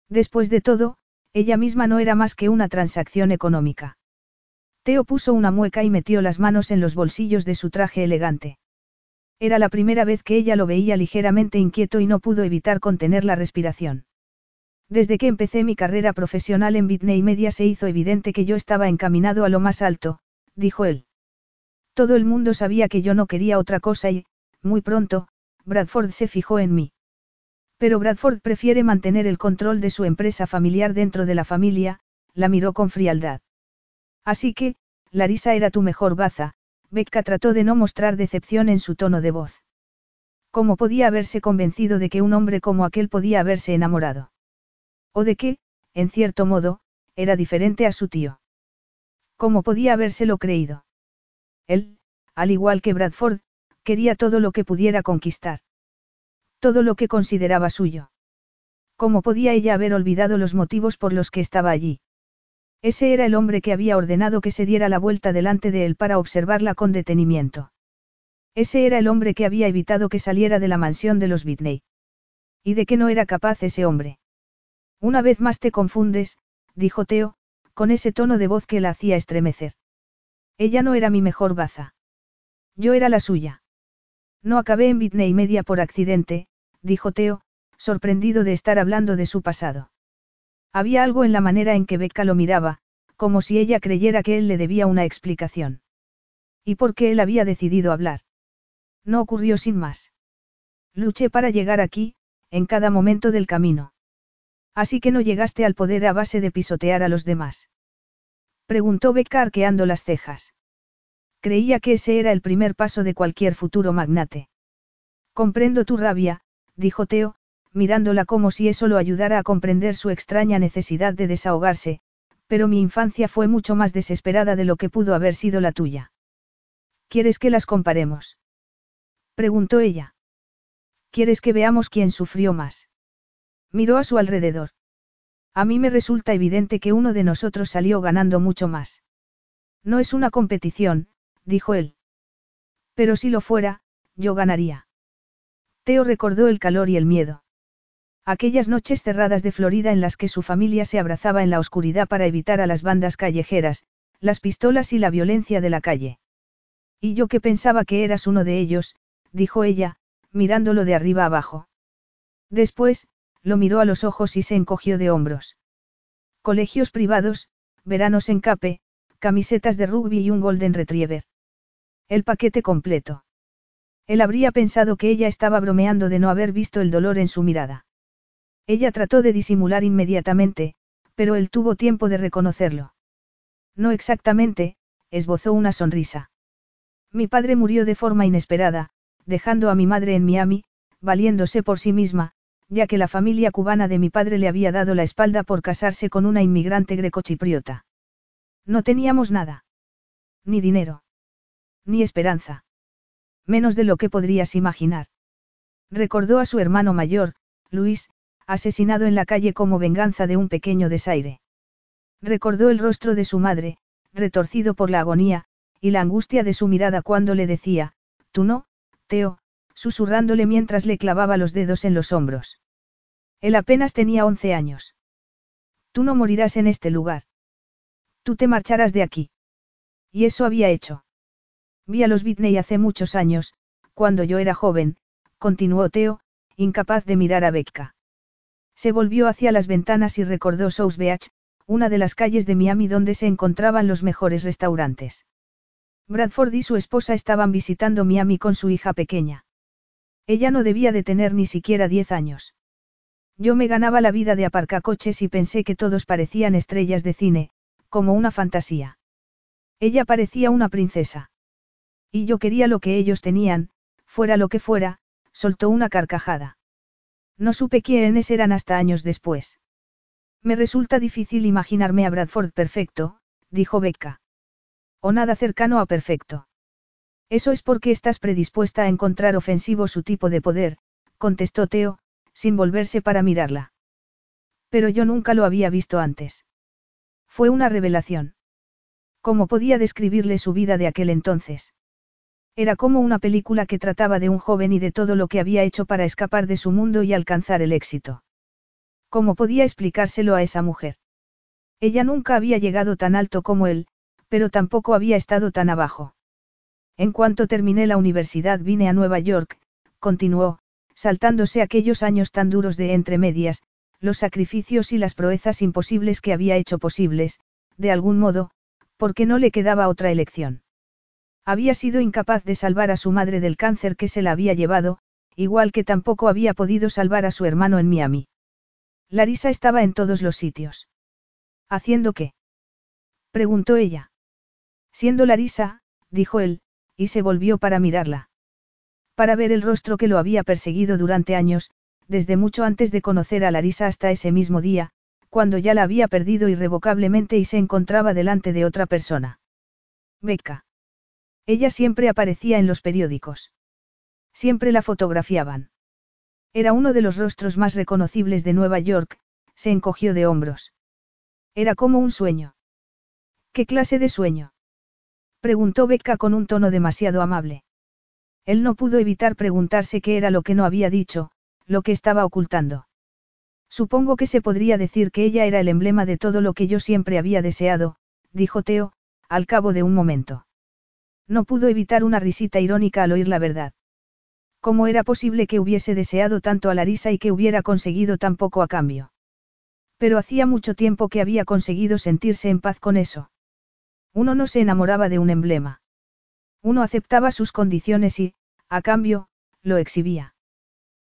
Después de todo, ella misma no era más que una transacción económica. Teo puso una mueca y metió las manos en los bolsillos de su traje elegante. Era la primera vez que ella lo veía ligeramente inquieto y no pudo evitar contener la respiración. Desde que empecé mi carrera profesional en Bitney Media se hizo evidente que yo estaba encaminado a lo más alto, dijo él. Todo el mundo sabía que yo no quería otra cosa y, muy pronto, Bradford se fijó en mí. Pero Bradford prefiere mantener el control de su empresa familiar dentro de la familia, la miró con frialdad. Así que, Larisa era tu mejor baza, Becca trató de no mostrar decepción en su tono de voz. ¿Cómo podía haberse convencido de que un hombre como aquel podía haberse enamorado? O de que, en cierto modo, era diferente a su tío. ¿Cómo podía habérselo creído? Él, al igual que Bradford, quería todo lo que pudiera conquistar. Todo lo que consideraba suyo. ¿Cómo podía ella haber olvidado los motivos por los que estaba allí? Ese era el hombre que había ordenado que se diera la vuelta delante de él para observarla con detenimiento. Ese era el hombre que había evitado que saliera de la mansión de los Whitney. ¿Y de qué no era capaz ese hombre? Una vez más te confundes, dijo Teo, con ese tono de voz que la hacía estremecer. Ella no era mi mejor baza. Yo era la suya. No acabé en Whitney Media por accidente, dijo Teo, sorprendido de estar hablando de su pasado. Había algo en la manera en que Becca lo miraba, como si ella creyera que él le debía una explicación. ¿Y por qué él había decidido hablar? No ocurrió sin más. Luché para llegar aquí, en cada momento del camino. Así que no llegaste al poder a base de pisotear a los demás. Preguntó Becca arqueando las cejas. Creía que ese era el primer paso de cualquier futuro magnate. Comprendo tu rabia, dijo Teo, mirándola como si eso lo ayudara a comprender su extraña necesidad de desahogarse, pero mi infancia fue mucho más desesperada de lo que pudo haber sido la tuya. ¿Quieres que las comparemos? preguntó ella. ¿Quieres que veamos quién sufrió más? Miró a su alrededor. A mí me resulta evidente que uno de nosotros salió ganando mucho más. No es una competición, dijo él. Pero si lo fuera, yo ganaría. Teo recordó el calor y el miedo. Aquellas noches cerradas de Florida en las que su familia se abrazaba en la oscuridad para evitar a las bandas callejeras, las pistolas y la violencia de la calle. Y yo que pensaba que eras uno de ellos, dijo ella, mirándolo de arriba abajo. Después, lo miró a los ojos y se encogió de hombros. Colegios privados, veranos en Cape, camisetas de rugby y un Golden Retriever. El paquete completo. Él habría pensado que ella estaba bromeando de no haber visto el dolor en su mirada. Ella trató de disimular inmediatamente, pero él tuvo tiempo de reconocerlo. No exactamente, esbozó una sonrisa. Mi padre murió de forma inesperada, dejando a mi madre en Miami, valiéndose por sí misma, ya que la familia cubana de mi padre le había dado la espalda por casarse con una inmigrante grecochipriota. No teníamos nada. Ni dinero. Ni esperanza. Menos de lo que podrías imaginar. Recordó a su hermano mayor, Luis, asesinado en la calle como venganza de un pequeño desaire. Recordó el rostro de su madre, retorcido por la agonía, y la angustia de su mirada cuando le decía, tú no, Teo, susurrándole mientras le clavaba los dedos en los hombros. Él apenas tenía once años. Tú no morirás en este lugar. Tú te marcharás de aquí. Y eso había hecho. Vi a los Whitney hace muchos años, cuando yo era joven, continuó Teo, incapaz de mirar a Becca. Se volvió hacia las ventanas y recordó South Beach, una de las calles de Miami donde se encontraban los mejores restaurantes. Bradford y su esposa estaban visitando Miami con su hija pequeña. Ella no debía de tener ni siquiera diez años. Yo me ganaba la vida de aparcacoches y pensé que todos parecían estrellas de cine, como una fantasía. Ella parecía una princesa. Y yo quería lo que ellos tenían, fuera lo que fuera, soltó una carcajada. No supe quiénes eran hasta años después. Me resulta difícil imaginarme a Bradford perfecto, dijo Becca. O nada cercano a perfecto. Eso es porque estás predispuesta a encontrar ofensivo su tipo de poder, contestó Teo, sin volverse para mirarla. Pero yo nunca lo había visto antes. Fue una revelación. ¿Cómo podía describirle su vida de aquel entonces? Era como una película que trataba de un joven y de todo lo que había hecho para escapar de su mundo y alcanzar el éxito. ¿Cómo podía explicárselo a esa mujer? Ella nunca había llegado tan alto como él, pero tampoco había estado tan abajo. En cuanto terminé la universidad vine a Nueva York, continuó, saltándose aquellos años tan duros de entre medias, los sacrificios y las proezas imposibles que había hecho posibles, de algún modo, porque no le quedaba otra elección. Había sido incapaz de salvar a su madre del cáncer que se la había llevado, igual que tampoco había podido salvar a su hermano en Miami. Larisa estaba en todos los sitios. ¿Haciendo qué? preguntó ella. Siendo Larisa, dijo él, y se volvió para mirarla. Para ver el rostro que lo había perseguido durante años, desde mucho antes de conocer a Larisa hasta ese mismo día, cuando ya la había perdido irrevocablemente y se encontraba delante de otra persona. Becca. Ella siempre aparecía en los periódicos. Siempre la fotografiaban. Era uno de los rostros más reconocibles de Nueva York, se encogió de hombros. Era como un sueño. ¿Qué clase de sueño? Preguntó Becca con un tono demasiado amable. Él no pudo evitar preguntarse qué era lo que no había dicho, lo que estaba ocultando. Supongo que se podría decir que ella era el emblema de todo lo que yo siempre había deseado, dijo Teo, al cabo de un momento. No pudo evitar una risita irónica al oír la verdad. ¿Cómo era posible que hubiese deseado tanto a Larisa y que hubiera conseguido tan poco a cambio? Pero hacía mucho tiempo que había conseguido sentirse en paz con eso. Uno no se enamoraba de un emblema. Uno aceptaba sus condiciones y, a cambio, lo exhibía.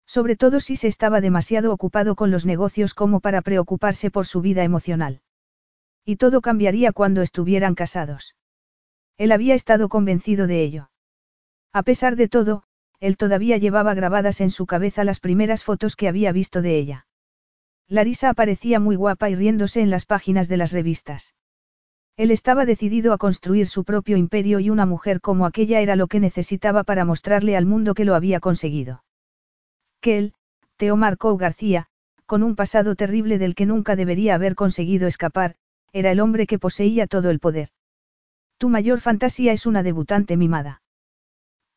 Sobre todo si se estaba demasiado ocupado con los negocios como para preocuparse por su vida emocional. Y todo cambiaría cuando estuvieran casados. Él había estado convencido de ello. A pesar de todo, él todavía llevaba grabadas en su cabeza las primeras fotos que había visto de ella. Larisa aparecía muy guapa y riéndose en las páginas de las revistas. Él estaba decidido a construir su propio imperio y una mujer como aquella era lo que necesitaba para mostrarle al mundo que lo había conseguido. Que él, Teo Marco García, con un pasado terrible del que nunca debería haber conseguido escapar, era el hombre que poseía todo el poder. Tu mayor fantasía es una debutante mimada.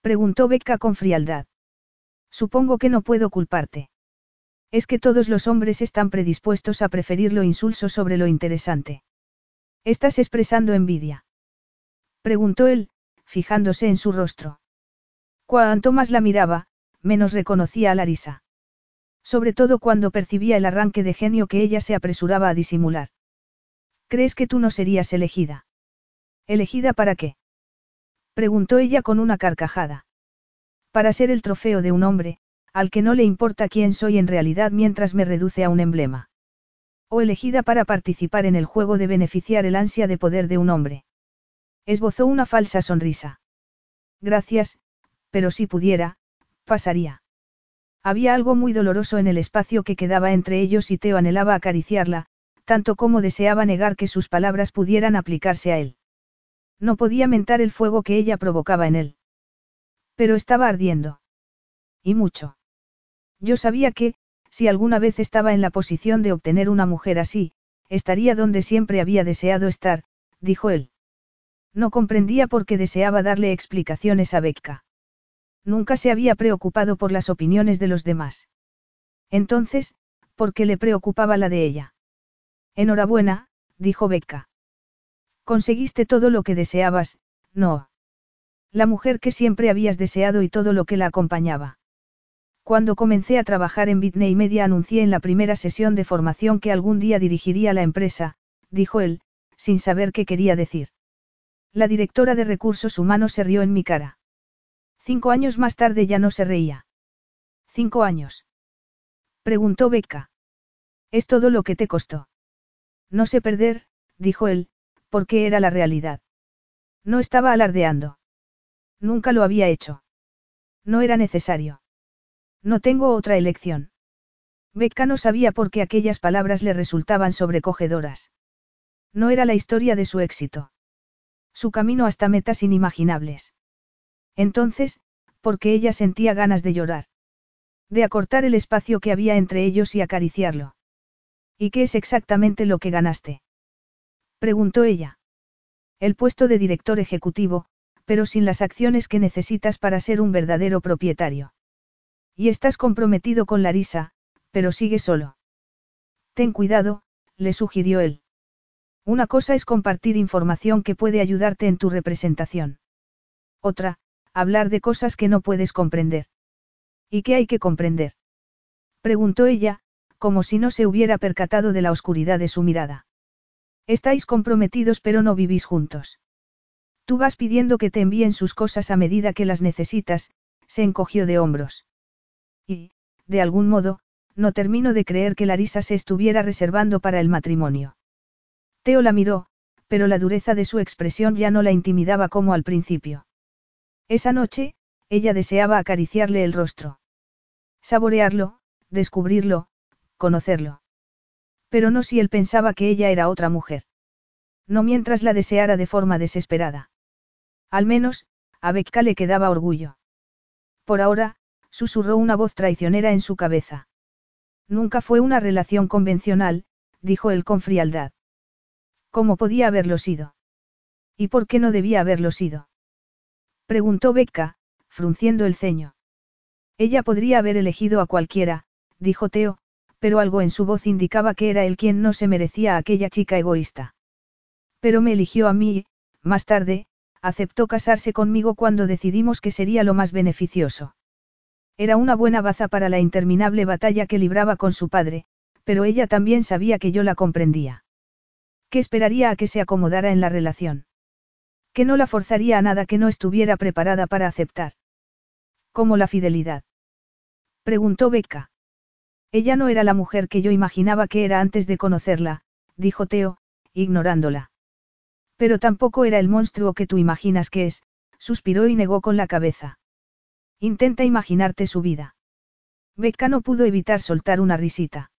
Preguntó Becca con frialdad. Supongo que no puedo culparte. Es que todos los hombres están predispuestos a preferir lo insulso sobre lo interesante. ¿Estás expresando envidia? Preguntó él, fijándose en su rostro. Cuanto más la miraba, menos reconocía a Larisa. Sobre todo cuando percibía el arranque de genio que ella se apresuraba a disimular. ¿Crees que tú no serías elegida? ¿Elegida para qué? Preguntó ella con una carcajada. Para ser el trofeo de un hombre, al que no le importa quién soy en realidad mientras me reduce a un emblema. O elegida para participar en el juego de beneficiar el ansia de poder de un hombre. Esbozó una falsa sonrisa. Gracias, pero si pudiera, pasaría. Había algo muy doloroso en el espacio que quedaba entre ellos y Teo anhelaba acariciarla, tanto como deseaba negar que sus palabras pudieran aplicarse a él. No podía mentar el fuego que ella provocaba en él. Pero estaba ardiendo. Y mucho. Yo sabía que, si alguna vez estaba en la posición de obtener una mujer así, estaría donde siempre había deseado estar, dijo él. No comprendía por qué deseaba darle explicaciones a Becca. Nunca se había preocupado por las opiniones de los demás. Entonces, ¿por qué le preocupaba la de ella? Enhorabuena, dijo Becca. Conseguiste todo lo que deseabas, no. La mujer que siempre habías deseado y todo lo que la acompañaba. Cuando comencé a trabajar en Bitney Media anuncié en la primera sesión de formación que algún día dirigiría la empresa, dijo él, sin saber qué quería decir. La directora de recursos humanos se rió en mi cara. Cinco años más tarde ya no se reía. ¿Cinco años? Preguntó Becca. Es todo lo que te costó. No sé perder, dijo él, porque era la realidad. No estaba alardeando. Nunca lo había hecho. No era necesario. No tengo otra elección. Becca no sabía por qué aquellas palabras le resultaban sobrecogedoras. No era la historia de su éxito. Su camino hasta metas inimaginables. Entonces, porque ella sentía ganas de llorar. De acortar el espacio que había entre ellos y acariciarlo. ¿Y qué es exactamente lo que ganaste? Preguntó ella. El puesto de director ejecutivo, pero sin las acciones que necesitas para ser un verdadero propietario. Y estás comprometido con Larisa, pero sigue solo. Ten cuidado, le sugirió él. Una cosa es compartir información que puede ayudarte en tu representación. Otra, hablar de cosas que no puedes comprender. ¿Y qué hay que comprender? Preguntó ella, como si no se hubiera percatado de la oscuridad de su mirada. Estáis comprometidos pero no vivís juntos. Tú vas pidiendo que te envíen sus cosas a medida que las necesitas, se encogió de hombros. Y, de algún modo, no termino de creer que Larisa se estuviera reservando para el matrimonio. Teo la miró, pero la dureza de su expresión ya no la intimidaba como al principio. Esa noche, ella deseaba acariciarle el rostro. Saborearlo, descubrirlo, conocerlo. Pero no si él pensaba que ella era otra mujer. No mientras la deseara de forma desesperada. Al menos, a Becca le quedaba orgullo. Por ahora, susurró una voz traicionera en su cabeza. Nunca fue una relación convencional, dijo él con frialdad. ¿Cómo podía haberlo sido? ¿Y por qué no debía haberlo sido? Preguntó Becca, frunciendo el ceño. Ella podría haber elegido a cualquiera, dijo Teo, pero algo en su voz indicaba que era él quien no se merecía a aquella chica egoísta. Pero me eligió a mí y, más tarde, aceptó casarse conmigo cuando decidimos que sería lo más beneficioso. Era una buena baza para la interminable batalla que libraba con su padre, pero ella también sabía que yo la comprendía. ¿Qué esperaría a que se acomodara en la relación? Que no la forzaría a nada que no estuviera preparada para aceptar. ¿Cómo la fidelidad? Preguntó Becca. Ella no era la mujer que yo imaginaba que era antes de conocerla, dijo Teo, ignorándola. Pero tampoco era el monstruo que tú imaginas que es, suspiró y negó con la cabeza. Intenta imaginarte su vida. Becca no pudo evitar soltar una risita.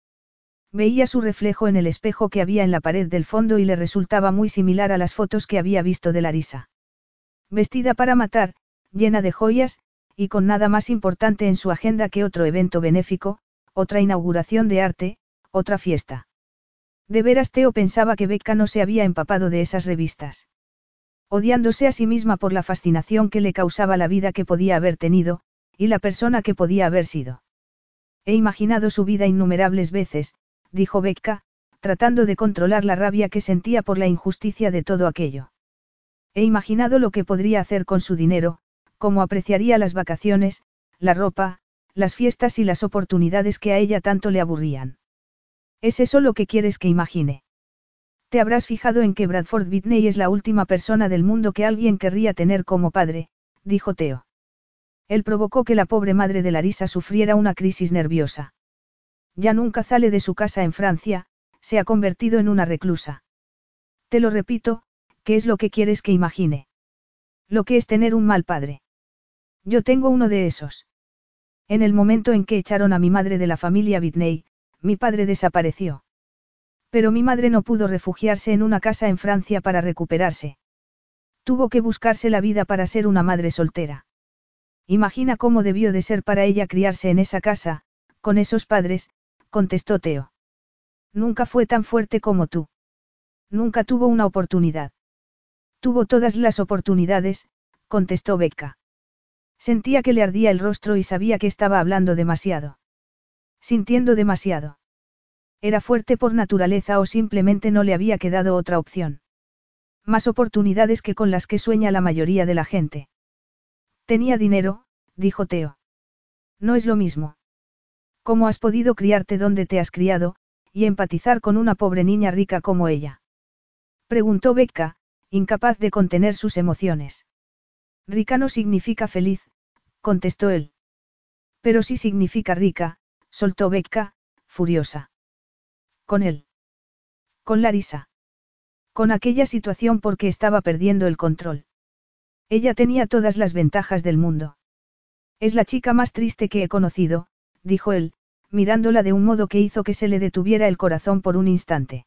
Veía su reflejo en el espejo que había en la pared del fondo y le resultaba muy similar a las fotos que había visto de Larisa. Vestida para matar, llena de joyas, y con nada más importante en su agenda que otro evento benéfico, otra inauguración de arte, otra fiesta. De veras Teo pensaba que Becca no se había empapado de esas revistas. Odiándose a sí misma por la fascinación que le causaba la vida que podía haber tenido, y la persona que podía haber sido. He imaginado su vida innumerables veces, dijo Becca, tratando de controlar la rabia que sentía por la injusticia de todo aquello. He imaginado lo que podría hacer con su dinero, cómo apreciaría las vacaciones, la ropa, las fiestas y las oportunidades que a ella tanto le aburrían. ¿Es eso lo que quieres que imagine? Te habrás fijado en que Bradford Whitney es la última persona del mundo que alguien querría tener como padre, dijo Theo. Él provocó que la pobre madre de Larisa sufriera una crisis nerviosa. Ya nunca sale de su casa en Francia, se ha convertido en una reclusa. Te lo repito, ¿qué es lo que quieres que imagine? Lo que es tener un mal padre. Yo tengo uno de esos. En el momento en que echaron a mi madre de la familia Whitney, mi padre desapareció. Pero mi madre no pudo refugiarse en una casa en Francia para recuperarse. Tuvo que buscarse la vida para ser una madre soltera. Imagina cómo debió de ser para ella criarse en esa casa, con esos padres, contestó Teo. Nunca fue tan fuerte como tú. Nunca tuvo una oportunidad. Tuvo todas las oportunidades, contestó Becca. Sentía que le ardía el rostro y sabía que estaba hablando demasiado. Sintiendo demasiado. Era fuerte por naturaleza o simplemente no le había quedado otra opción. Más oportunidades que con las que sueña la mayoría de la gente. Tenía dinero, dijo Teo. No es lo mismo. ¿Cómo has podido criarte donde te has criado, y empatizar con una pobre niña rica como ella? Preguntó Becca, incapaz de contener sus emociones. Rica no significa feliz, contestó él. Pero sí significa rica, soltó Becca, furiosa. Con él. Con Larisa. Con aquella situación porque estaba perdiendo el control. Ella tenía todas las ventajas del mundo. Es la chica más triste que he conocido, dijo él, mirándola de un modo que hizo que se le detuviera el corazón por un instante.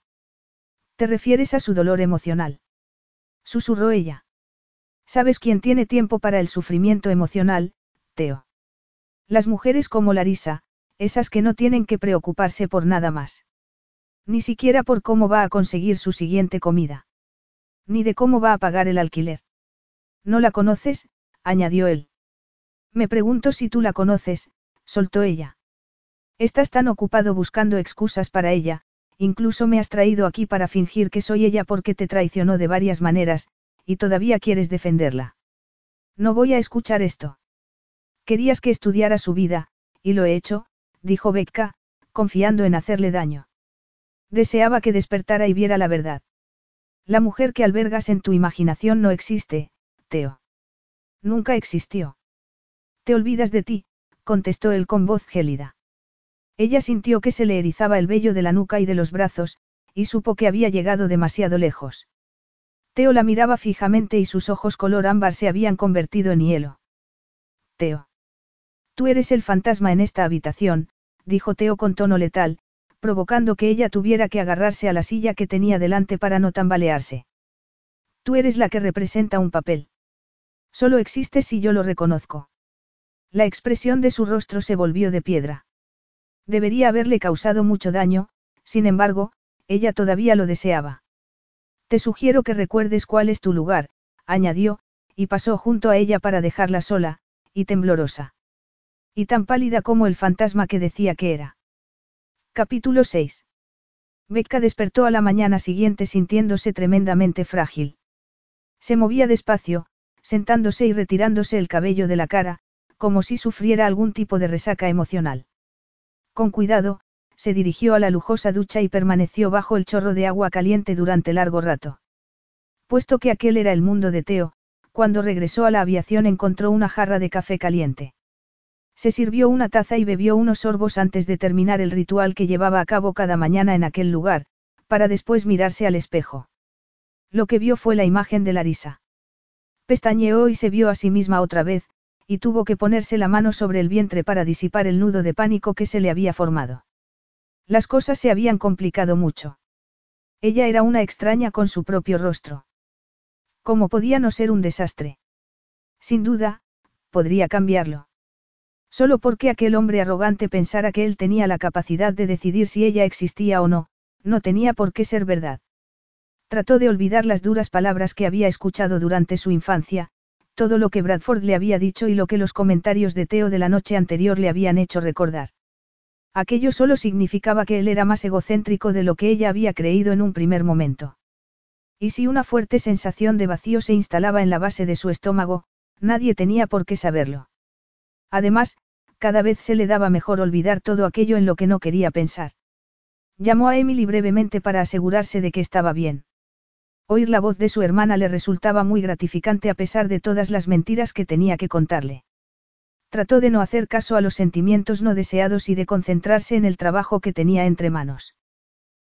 ¿Te refieres a su dolor emocional? Susurró ella. ¿Sabes quién tiene tiempo para el sufrimiento emocional, Teo? Las mujeres como Larisa, esas que no tienen que preocuparse por nada más. Ni siquiera por cómo va a conseguir su siguiente comida. Ni de cómo va a pagar el alquiler. ¿No la conoces? añadió él. Me pregunto si tú la conoces, soltó ella. Estás tan ocupado buscando excusas para ella, incluso me has traído aquí para fingir que soy ella porque te traicionó de varias maneras, y todavía quieres defenderla. No voy a escuchar esto. Querías que estudiara su vida, y lo he hecho, dijo Becca, confiando en hacerle daño. Deseaba que despertara y viera la verdad. La mujer que albergas en tu imaginación no existe, Teo. Nunca existió. Te olvidas de ti, contestó él con voz gélida. Ella sintió que se le erizaba el vello de la nuca y de los brazos, y supo que había llegado demasiado lejos. Teo la miraba fijamente y sus ojos color ámbar se habían convertido en hielo. Teo. Tú eres el fantasma en esta habitación, dijo Teo con tono letal, provocando que ella tuviera que agarrarse a la silla que tenía delante para no tambalearse. Tú eres la que representa un papel. Solo existes si yo lo reconozco. La expresión de su rostro se volvió de piedra. Debería haberle causado mucho daño, sin embargo, ella todavía lo deseaba. Te sugiero que recuerdes cuál es tu lugar, añadió, y pasó junto a ella para dejarla sola, y temblorosa. Y tan pálida como el fantasma que decía que era. Capítulo 6. Becca despertó a la mañana siguiente sintiéndose tremendamente frágil. Se movía despacio, sentándose y retirándose el cabello de la cara, como si sufriera algún tipo de resaca emocional. Con cuidado, se dirigió a la lujosa ducha y permaneció bajo el chorro de agua caliente durante largo rato. Puesto que aquel era el mundo de Teo, cuando regresó a la aviación encontró una jarra de café caliente. Se sirvió una taza y bebió unos sorbos antes de terminar el ritual que llevaba a cabo cada mañana en aquel lugar, para después mirarse al espejo. Lo que vio fue la imagen de Larisa. Pestañeó y se vio a sí misma otra vez, y tuvo que ponerse la mano sobre el vientre para disipar el nudo de pánico que se le había formado. Las cosas se habían complicado mucho. Ella era una extraña con su propio rostro. ¿Cómo podía no ser un desastre? Sin duda, podría cambiarlo. Solo porque aquel hombre arrogante pensara que él tenía la capacidad de decidir si ella existía o no, no tenía por qué ser verdad. Trató de olvidar las duras palabras que había escuchado durante su infancia, todo lo que Bradford le había dicho y lo que los comentarios de Teo de la noche anterior le habían hecho recordar. Aquello solo significaba que él era más egocéntrico de lo que ella había creído en un primer momento. Y si una fuerte sensación de vacío se instalaba en la base de su estómago, nadie tenía por qué saberlo. Además, cada vez se le daba mejor olvidar todo aquello en lo que no quería pensar. Llamó a Emily brevemente para asegurarse de que estaba bien. Oír la voz de su hermana le resultaba muy gratificante a pesar de todas las mentiras que tenía que contarle. Trató de no hacer caso a los sentimientos no deseados y de concentrarse en el trabajo que tenía entre manos.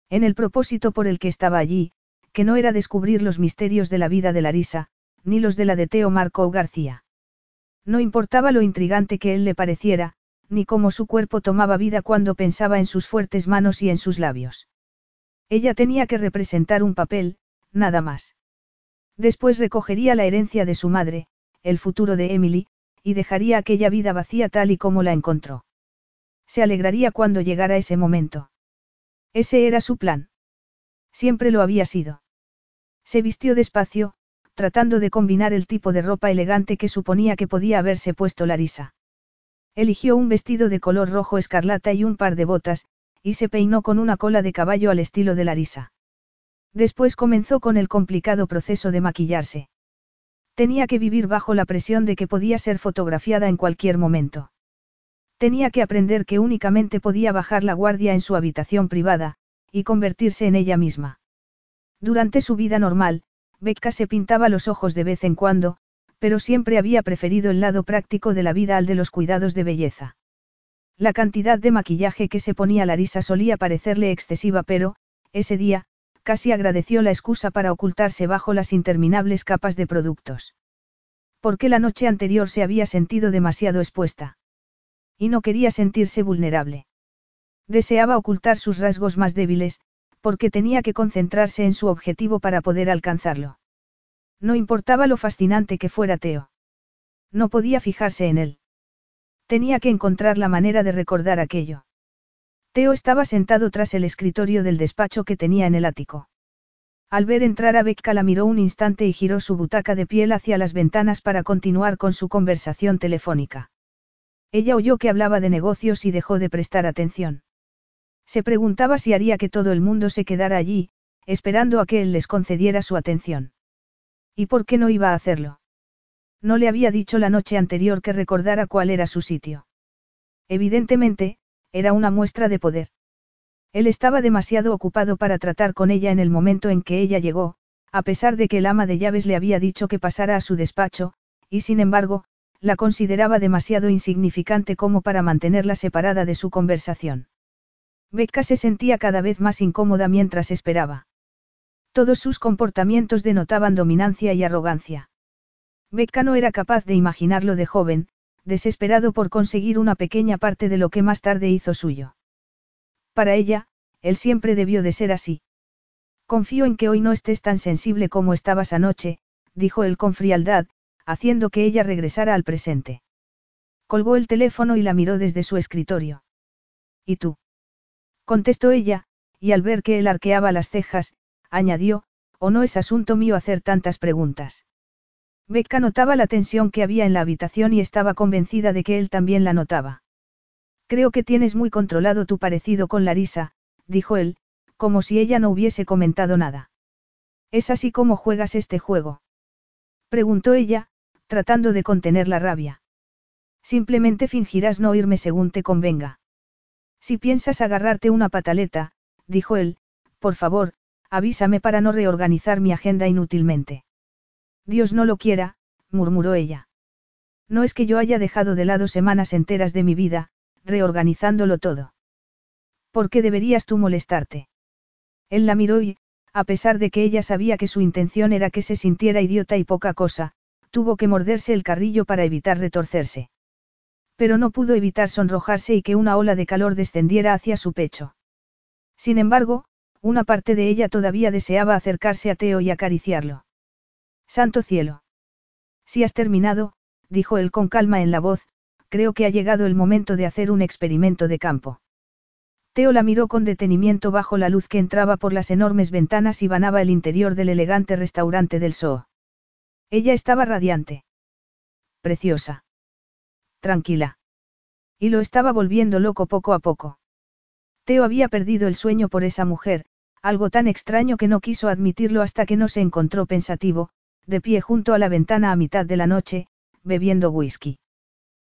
En el propósito por el que estaba allí, que no era descubrir los misterios de la vida de Larisa, ni los de la de Teo Marco García. No importaba lo intrigante que él le pareciera, ni cómo su cuerpo tomaba vida cuando pensaba en sus fuertes manos y en sus labios. Ella tenía que representar un papel, nada más. Después recogería la herencia de su madre, el futuro de Emily, y dejaría aquella vida vacía tal y como la encontró. Se alegraría cuando llegara ese momento. Ese era su plan. Siempre lo había sido. Se vistió despacio, tratando de combinar el tipo de ropa elegante que suponía que podía haberse puesto Larisa. Eligió un vestido de color rojo escarlata y un par de botas, y se peinó con una cola de caballo al estilo de Larisa. Después comenzó con el complicado proceso de maquillarse. Tenía que vivir bajo la presión de que podía ser fotografiada en cualquier momento. Tenía que aprender que únicamente podía bajar la guardia en su habitación privada, y convertirse en ella misma. Durante su vida normal, Becca se pintaba los ojos de vez en cuando, pero siempre había preferido el lado práctico de la vida al de los cuidados de belleza. La cantidad de maquillaje que se ponía Larisa solía parecerle excesiva, pero, ese día, casi agradeció la excusa para ocultarse bajo las interminables capas de productos. Porque la noche anterior se había sentido demasiado expuesta. Y no quería sentirse vulnerable. Deseaba ocultar sus rasgos más débiles, porque tenía que concentrarse en su objetivo para poder alcanzarlo. No importaba lo fascinante que fuera Teo. No podía fijarse en él. Tenía que encontrar la manera de recordar aquello. Teo estaba sentado tras el escritorio del despacho que tenía en el ático. Al ver entrar a Becca la miró un instante y giró su butaca de piel hacia las ventanas para continuar con su conversación telefónica. Ella oyó que hablaba de negocios y dejó de prestar atención. Se preguntaba si haría que todo el mundo se quedara allí, esperando a que él les concediera su atención. ¿Y por qué no iba a hacerlo? No le había dicho la noche anterior que recordara cuál era su sitio. Evidentemente, era una muestra de poder. Él estaba demasiado ocupado para tratar con ella en el momento en que ella llegó, a pesar de que el ama de llaves le había dicho que pasara a su despacho, y sin embargo, la consideraba demasiado insignificante como para mantenerla separada de su conversación. Becca se sentía cada vez más incómoda mientras esperaba. Todos sus comportamientos denotaban dominancia y arrogancia. Becca no era capaz de imaginarlo de joven, desesperado por conseguir una pequeña parte de lo que más tarde hizo suyo. Para ella, él siempre debió de ser así. Confío en que hoy no estés tan sensible como estabas anoche, dijo él con frialdad, haciendo que ella regresara al presente. Colgó el teléfono y la miró desde su escritorio. ¿Y tú? Contestó ella, y al ver que él arqueaba las cejas, añadió, o no es asunto mío hacer tantas preguntas. Becca notaba la tensión que había en la habitación y estaba convencida de que él también la notaba. Creo que tienes muy controlado tu parecido con Larisa, dijo él, como si ella no hubiese comentado nada. ¿Es así como juegas este juego? Preguntó ella, tratando de contener la rabia. Simplemente fingirás no oírme según te convenga. Si piensas agarrarte una pataleta, dijo él, por favor, avísame para no reorganizar mi agenda inútilmente. Dios no lo quiera, murmuró ella. No es que yo haya dejado de lado semanas enteras de mi vida, reorganizándolo todo. ¿Por qué deberías tú molestarte? Él la miró y, a pesar de que ella sabía que su intención era que se sintiera idiota y poca cosa, tuvo que morderse el carrillo para evitar retorcerse pero no pudo evitar sonrojarse y que una ola de calor descendiera hacia su pecho. Sin embargo, una parte de ella todavía deseaba acercarse a Teo y acariciarlo. Santo cielo. Si has terminado, dijo él con calma en la voz, creo que ha llegado el momento de hacer un experimento de campo. Teo la miró con detenimiento bajo la luz que entraba por las enormes ventanas y banaba el interior del elegante restaurante del Soo. Ella estaba radiante. Preciosa tranquila. Y lo estaba volviendo loco poco a poco. Teo había perdido el sueño por esa mujer, algo tan extraño que no quiso admitirlo hasta que no se encontró pensativo, de pie junto a la ventana a mitad de la noche, bebiendo whisky.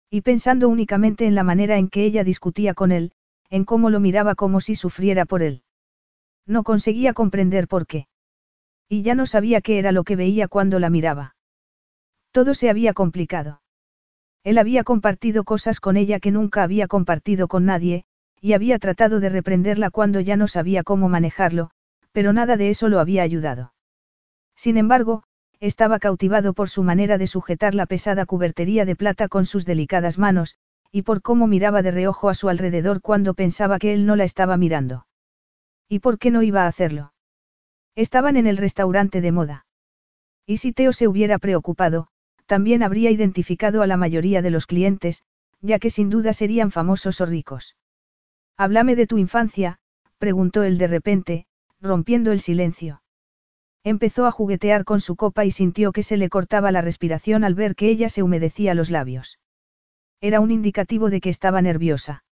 Y pensando únicamente en la manera en que ella discutía con él, en cómo lo miraba como si sufriera por él. No conseguía comprender por qué. Y ya no sabía qué era lo que veía cuando la miraba. Todo se había complicado. Él había compartido cosas con ella que nunca había compartido con nadie, y había tratado de reprenderla cuando ya no sabía cómo manejarlo, pero nada de eso lo había ayudado. Sin embargo, estaba cautivado por su manera de sujetar la pesada cubertería de plata con sus delicadas manos, y por cómo miraba de reojo a su alrededor cuando pensaba que él no la estaba mirando. ¿Y por qué no iba a hacerlo? Estaban en el restaurante de moda. Y si Teo se hubiera preocupado, también habría identificado a la mayoría de los clientes, ya que sin duda serían famosos o ricos. Háblame de tu infancia, preguntó él de repente, rompiendo el silencio. Empezó a juguetear con su copa y sintió que se le cortaba la respiración al ver que ella se humedecía los labios. Era un indicativo de que estaba nerviosa.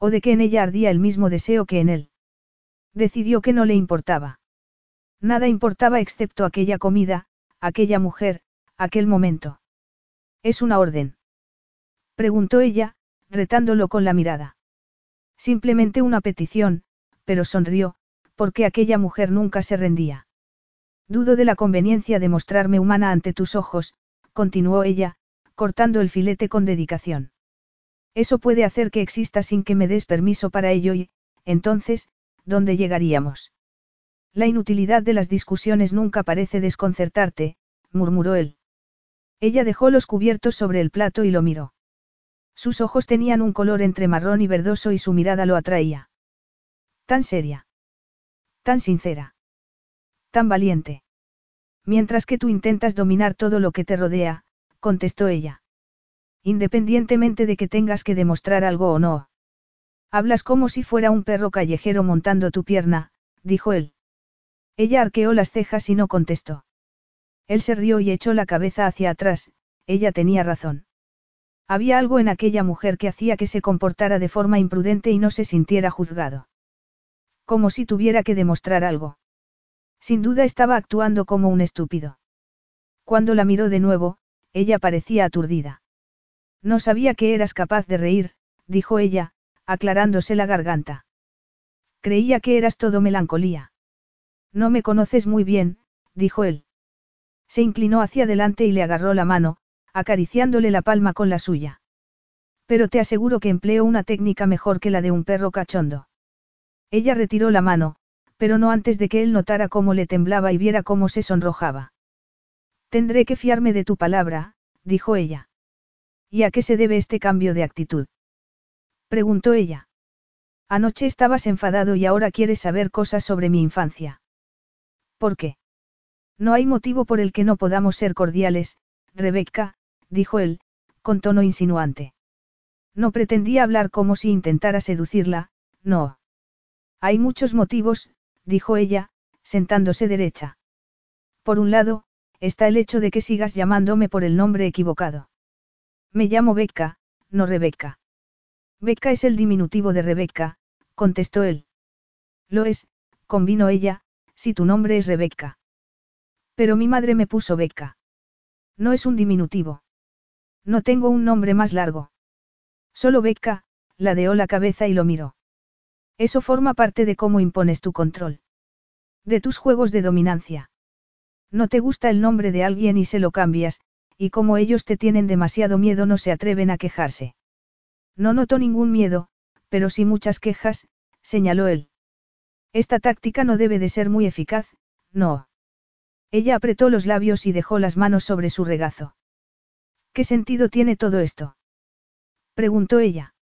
O de que en ella ardía el mismo deseo que en él. Decidió que no le importaba. Nada importaba excepto aquella comida, aquella mujer, aquel momento. ¿Es una orden? Preguntó ella, retándolo con la mirada. Simplemente una petición, pero sonrió, porque aquella mujer nunca se rendía. Dudo de la conveniencia de mostrarme humana ante tus ojos, continuó ella, cortando el filete con dedicación. Eso puede hacer que exista sin que me des permiso para ello y, entonces, ¿dónde llegaríamos? La inutilidad de las discusiones nunca parece desconcertarte, murmuró él. Ella dejó los cubiertos sobre el plato y lo miró. Sus ojos tenían un color entre marrón y verdoso y su mirada lo atraía. Tan seria. Tan sincera. Tan valiente. Mientras que tú intentas dominar todo lo que te rodea, contestó ella. Independientemente de que tengas que demostrar algo o no. Hablas como si fuera un perro callejero montando tu pierna, dijo él. Ella arqueó las cejas y no contestó. Él se rió y echó la cabeza hacia atrás, ella tenía razón. Había algo en aquella mujer que hacía que se comportara de forma imprudente y no se sintiera juzgado. Como si tuviera que demostrar algo. Sin duda estaba actuando como un estúpido. Cuando la miró de nuevo, ella parecía aturdida. No sabía que eras capaz de reír, dijo ella, aclarándose la garganta. Creía que eras todo melancolía. No me conoces muy bien, dijo él. Se inclinó hacia adelante y le agarró la mano, acariciándole la palma con la suya. Pero te aseguro que empleo una técnica mejor que la de un perro cachondo. Ella retiró la mano, pero no antes de que él notara cómo le temblaba y viera cómo se sonrojaba. Tendré que fiarme de tu palabra, dijo ella. ¿Y a qué se debe este cambio de actitud? preguntó ella. Anoche estabas enfadado y ahora quieres saber cosas sobre mi infancia. ¿Por qué? No hay motivo por el que no podamos ser cordiales, Rebecca, dijo él, con tono insinuante. No pretendía hablar como si intentara seducirla, no. Hay muchos motivos, dijo ella, sentándose derecha. Por un lado, está el hecho de que sigas llamándome por el nombre equivocado. Me llamo Becca, no Rebecca. Becca es el diminutivo de Rebecca, contestó él. Lo es, convino ella, si tu nombre es Rebecca. Pero mi madre me puso Becca. No es un diminutivo. No tengo un nombre más largo. Solo Becca, ladeó la cabeza y lo miró. Eso forma parte de cómo impones tu control. De tus juegos de dominancia. No te gusta el nombre de alguien y se lo cambias, y como ellos te tienen demasiado miedo no se atreven a quejarse. No noto ningún miedo, pero sí muchas quejas, señaló él. Esta táctica no debe de ser muy eficaz, no. Ella apretó los labios y dejó las manos sobre su regazo. ¿Qué sentido tiene todo esto? preguntó ella.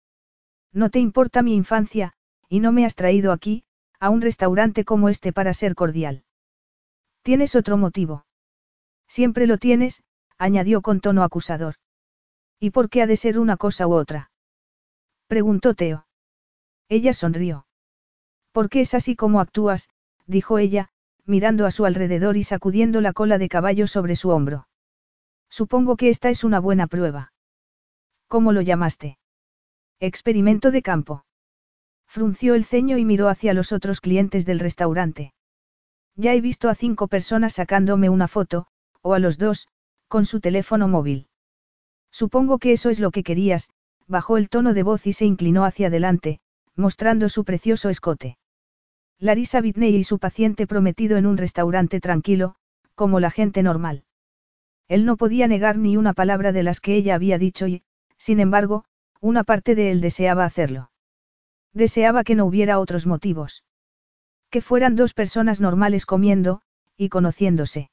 No te importa mi infancia, y no me has traído aquí, a un restaurante como este para ser cordial. ¿Tienes otro motivo? Siempre lo tienes, añadió con tono acusador. ¿Y por qué ha de ser una cosa u otra? preguntó Teo. Ella sonrió. ¿Por qué es así como actúas? dijo ella, mirando a su alrededor y sacudiendo la cola de caballo sobre su hombro. Supongo que esta es una buena prueba. ¿Cómo lo llamaste? Experimento de campo. Frunció el ceño y miró hacia los otros clientes del restaurante. Ya he visto a cinco personas sacándome una foto, o a los dos, con su teléfono móvil. Supongo que eso es lo que querías, bajó el tono de voz y se inclinó hacia adelante, mostrando su precioso escote. Larisa Whitney y su paciente prometido en un restaurante tranquilo, como la gente normal. Él no podía negar ni una palabra de las que ella había dicho y, sin embargo, una parte de él deseaba hacerlo. Deseaba que no hubiera otros motivos. Que fueran dos personas normales comiendo, y conociéndose.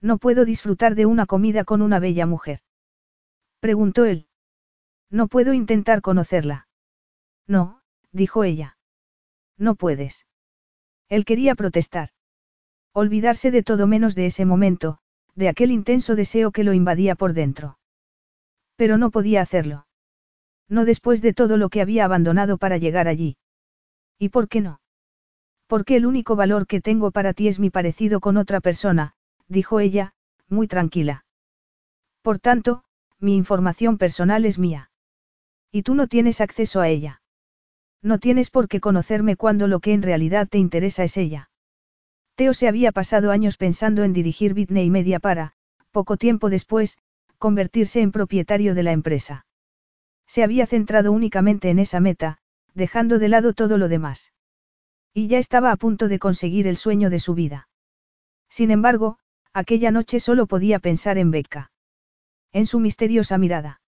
No puedo disfrutar de una comida con una bella mujer. Preguntó él. No puedo intentar conocerla. No, dijo ella. No puedes. Él quería protestar. Olvidarse de todo menos de ese momento, de aquel intenso deseo que lo invadía por dentro. Pero no podía hacerlo. No después de todo lo que había abandonado para llegar allí. ¿Y por qué no? Porque el único valor que tengo para ti es mi parecido con otra persona, dijo ella, muy tranquila. Por tanto, mi información personal es mía. Y tú no tienes acceso a ella. No tienes por qué conocerme cuando lo que en realidad te interesa es ella. Teo se había pasado años pensando en dirigir Bitney Media para, poco tiempo después, convertirse en propietario de la empresa. Se había centrado únicamente en esa meta, dejando de lado todo lo demás. Y ya estaba a punto de conseguir el sueño de su vida. Sin embargo, aquella noche solo podía pensar en Becca. En su misteriosa mirada.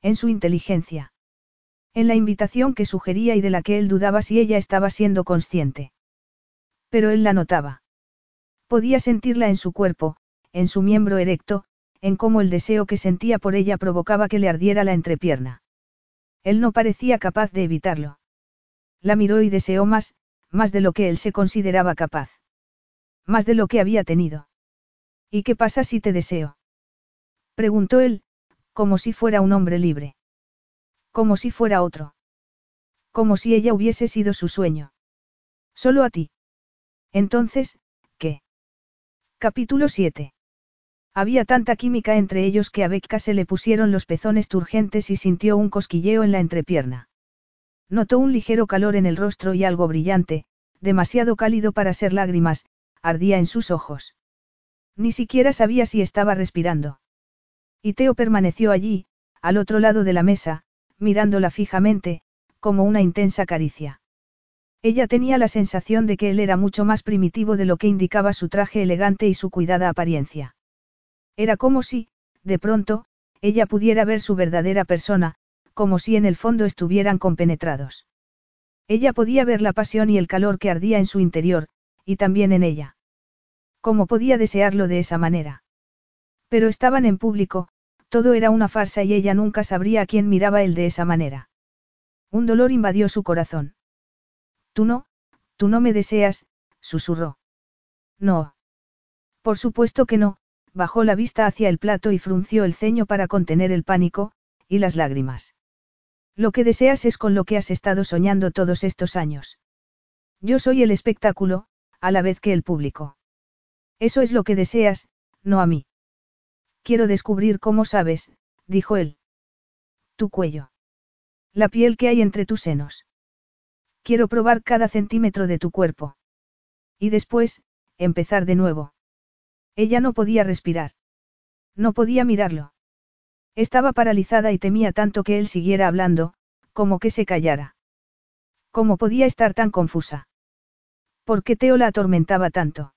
En su inteligencia. En la invitación que sugería y de la que él dudaba si ella estaba siendo consciente. Pero él la notaba. Podía sentirla en su cuerpo, en su miembro erecto, en cómo el deseo que sentía por ella provocaba que le ardiera la entrepierna. Él no parecía capaz de evitarlo. La miró y deseó más, más de lo que él se consideraba capaz. Más de lo que había tenido. ¿Y qué pasa si te deseo? Preguntó él, como si fuera un hombre libre. Como si fuera otro. Como si ella hubiese sido su sueño. Solo a ti. Entonces, ¿qué? Capítulo 7. Había tanta química entre ellos que a Becca se le pusieron los pezones turgentes y sintió un cosquilleo en la entrepierna. Notó un ligero calor en el rostro y algo brillante, demasiado cálido para ser lágrimas, ardía en sus ojos. Ni siquiera sabía si estaba respirando. Y Teo permaneció allí, al otro lado de la mesa, mirándola fijamente, como una intensa caricia. Ella tenía la sensación de que él era mucho más primitivo de lo que indicaba su traje elegante y su cuidada apariencia. Era como si, de pronto, ella pudiera ver su verdadera persona, como si en el fondo estuvieran compenetrados. Ella podía ver la pasión y el calor que ardía en su interior, y también en ella. ¿Cómo podía desearlo de esa manera? Pero estaban en público, todo era una farsa y ella nunca sabría a quién miraba él de esa manera. Un dolor invadió su corazón. Tú no, tú no me deseas, susurró. No. Por supuesto que no, bajó la vista hacia el plato y frunció el ceño para contener el pánico, y las lágrimas. Lo que deseas es con lo que has estado soñando todos estos años. Yo soy el espectáculo, a la vez que el público. Eso es lo que deseas, no a mí. Quiero descubrir cómo sabes, dijo él. Tu cuello. La piel que hay entre tus senos. Quiero probar cada centímetro de tu cuerpo. Y después, empezar de nuevo. Ella no podía respirar. No podía mirarlo. Estaba paralizada y temía tanto que él siguiera hablando, como que se callara. ¿Cómo podía estar tan confusa? ¿Por qué Teo la atormentaba tanto?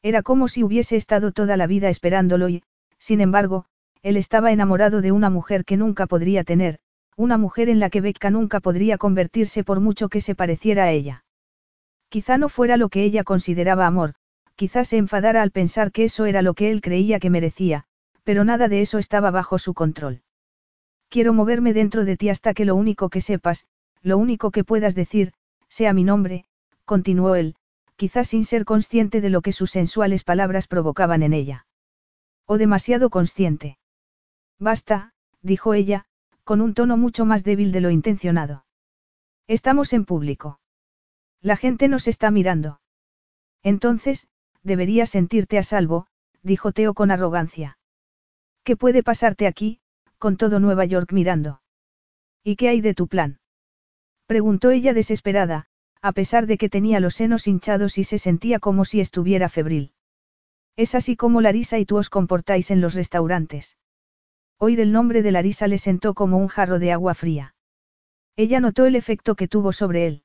Era como si hubiese estado toda la vida esperándolo y, sin embargo, él estaba enamorado de una mujer que nunca podría tener, una mujer en la que Becca nunca podría convertirse por mucho que se pareciera a ella. Quizá no fuera lo que ella consideraba amor, quizá se enfadara al pensar que eso era lo que él creía que merecía, pero nada de eso estaba bajo su control. Quiero moverme dentro de ti hasta que lo único que sepas, lo único que puedas decir, sea mi nombre, continuó él, quizás sin ser consciente de lo que sus sensuales palabras provocaban en ella. O demasiado consciente. Basta, dijo ella, con un tono mucho más débil de lo intencionado. Estamos en público. La gente nos está mirando. Entonces, deberías sentirte a salvo, dijo Teo con arrogancia. ¿Qué puede pasarte aquí, con todo Nueva York mirando? ¿Y qué hay de tu plan? Preguntó ella desesperada, a pesar de que tenía los senos hinchados y se sentía como si estuviera febril. Es así como Larisa y tú os comportáis en los restaurantes. Oír el nombre de Larisa le sentó como un jarro de agua fría. Ella notó el efecto que tuvo sobre él.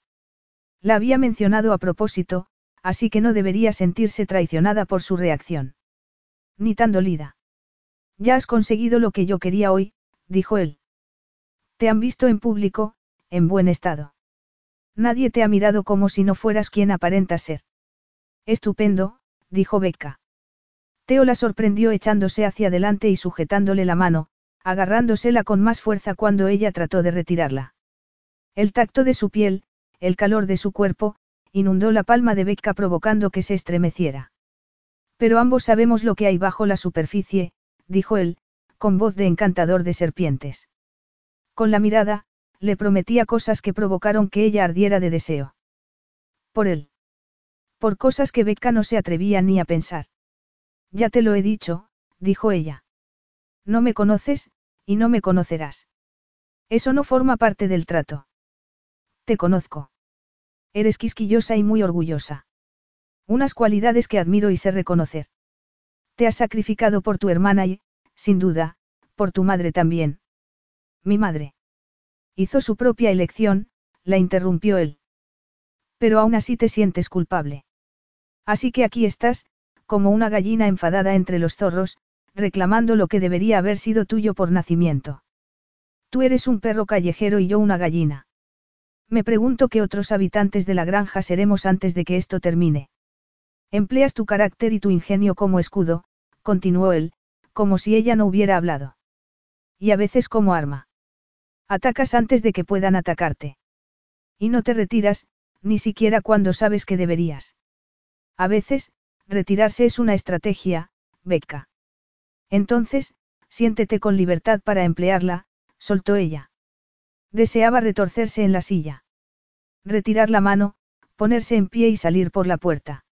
La había mencionado a propósito, así que no debería sentirse traicionada por su reacción. Ni tan dolida. Ya has conseguido lo que yo quería hoy, dijo él. Te han visto en público, en buen estado. Nadie te ha mirado como si no fueras quien aparenta ser. Estupendo, dijo Becca. Teo la sorprendió echándose hacia adelante y sujetándole la mano, agarrándosela con más fuerza cuando ella trató de retirarla. El tacto de su piel, el calor de su cuerpo, inundó la palma de Becca provocando que se estremeciera. Pero ambos sabemos lo que hay bajo la superficie, dijo él, con voz de encantador de serpientes. Con la mirada, le prometía cosas que provocaron que ella ardiera de deseo. Por él. Por cosas que Becca no se atrevía ni a pensar. Ya te lo he dicho, dijo ella. No me conoces, y no me conocerás. Eso no forma parte del trato. Te conozco. Eres quisquillosa y muy orgullosa. Unas cualidades que admiro y sé reconocer. Te has sacrificado por tu hermana y, sin duda, por tu madre también. Mi madre. Hizo su propia elección, la interrumpió él. Pero aún así te sientes culpable. Así que aquí estás, como una gallina enfadada entre los zorros, reclamando lo que debería haber sido tuyo por nacimiento. Tú eres un perro callejero y yo una gallina. Me pregunto qué otros habitantes de la granja seremos antes de que esto termine. Empleas tu carácter y tu ingenio como escudo, continuó él, como si ella no hubiera hablado. Y a veces como arma. Atacas antes de que puedan atacarte. Y no te retiras, ni siquiera cuando sabes que deberías. A veces, retirarse es una estrategia, Becca. Entonces, siéntete con libertad para emplearla, soltó ella. Deseaba retorcerse en la silla. Retirar la mano, ponerse en pie y salir por la puerta.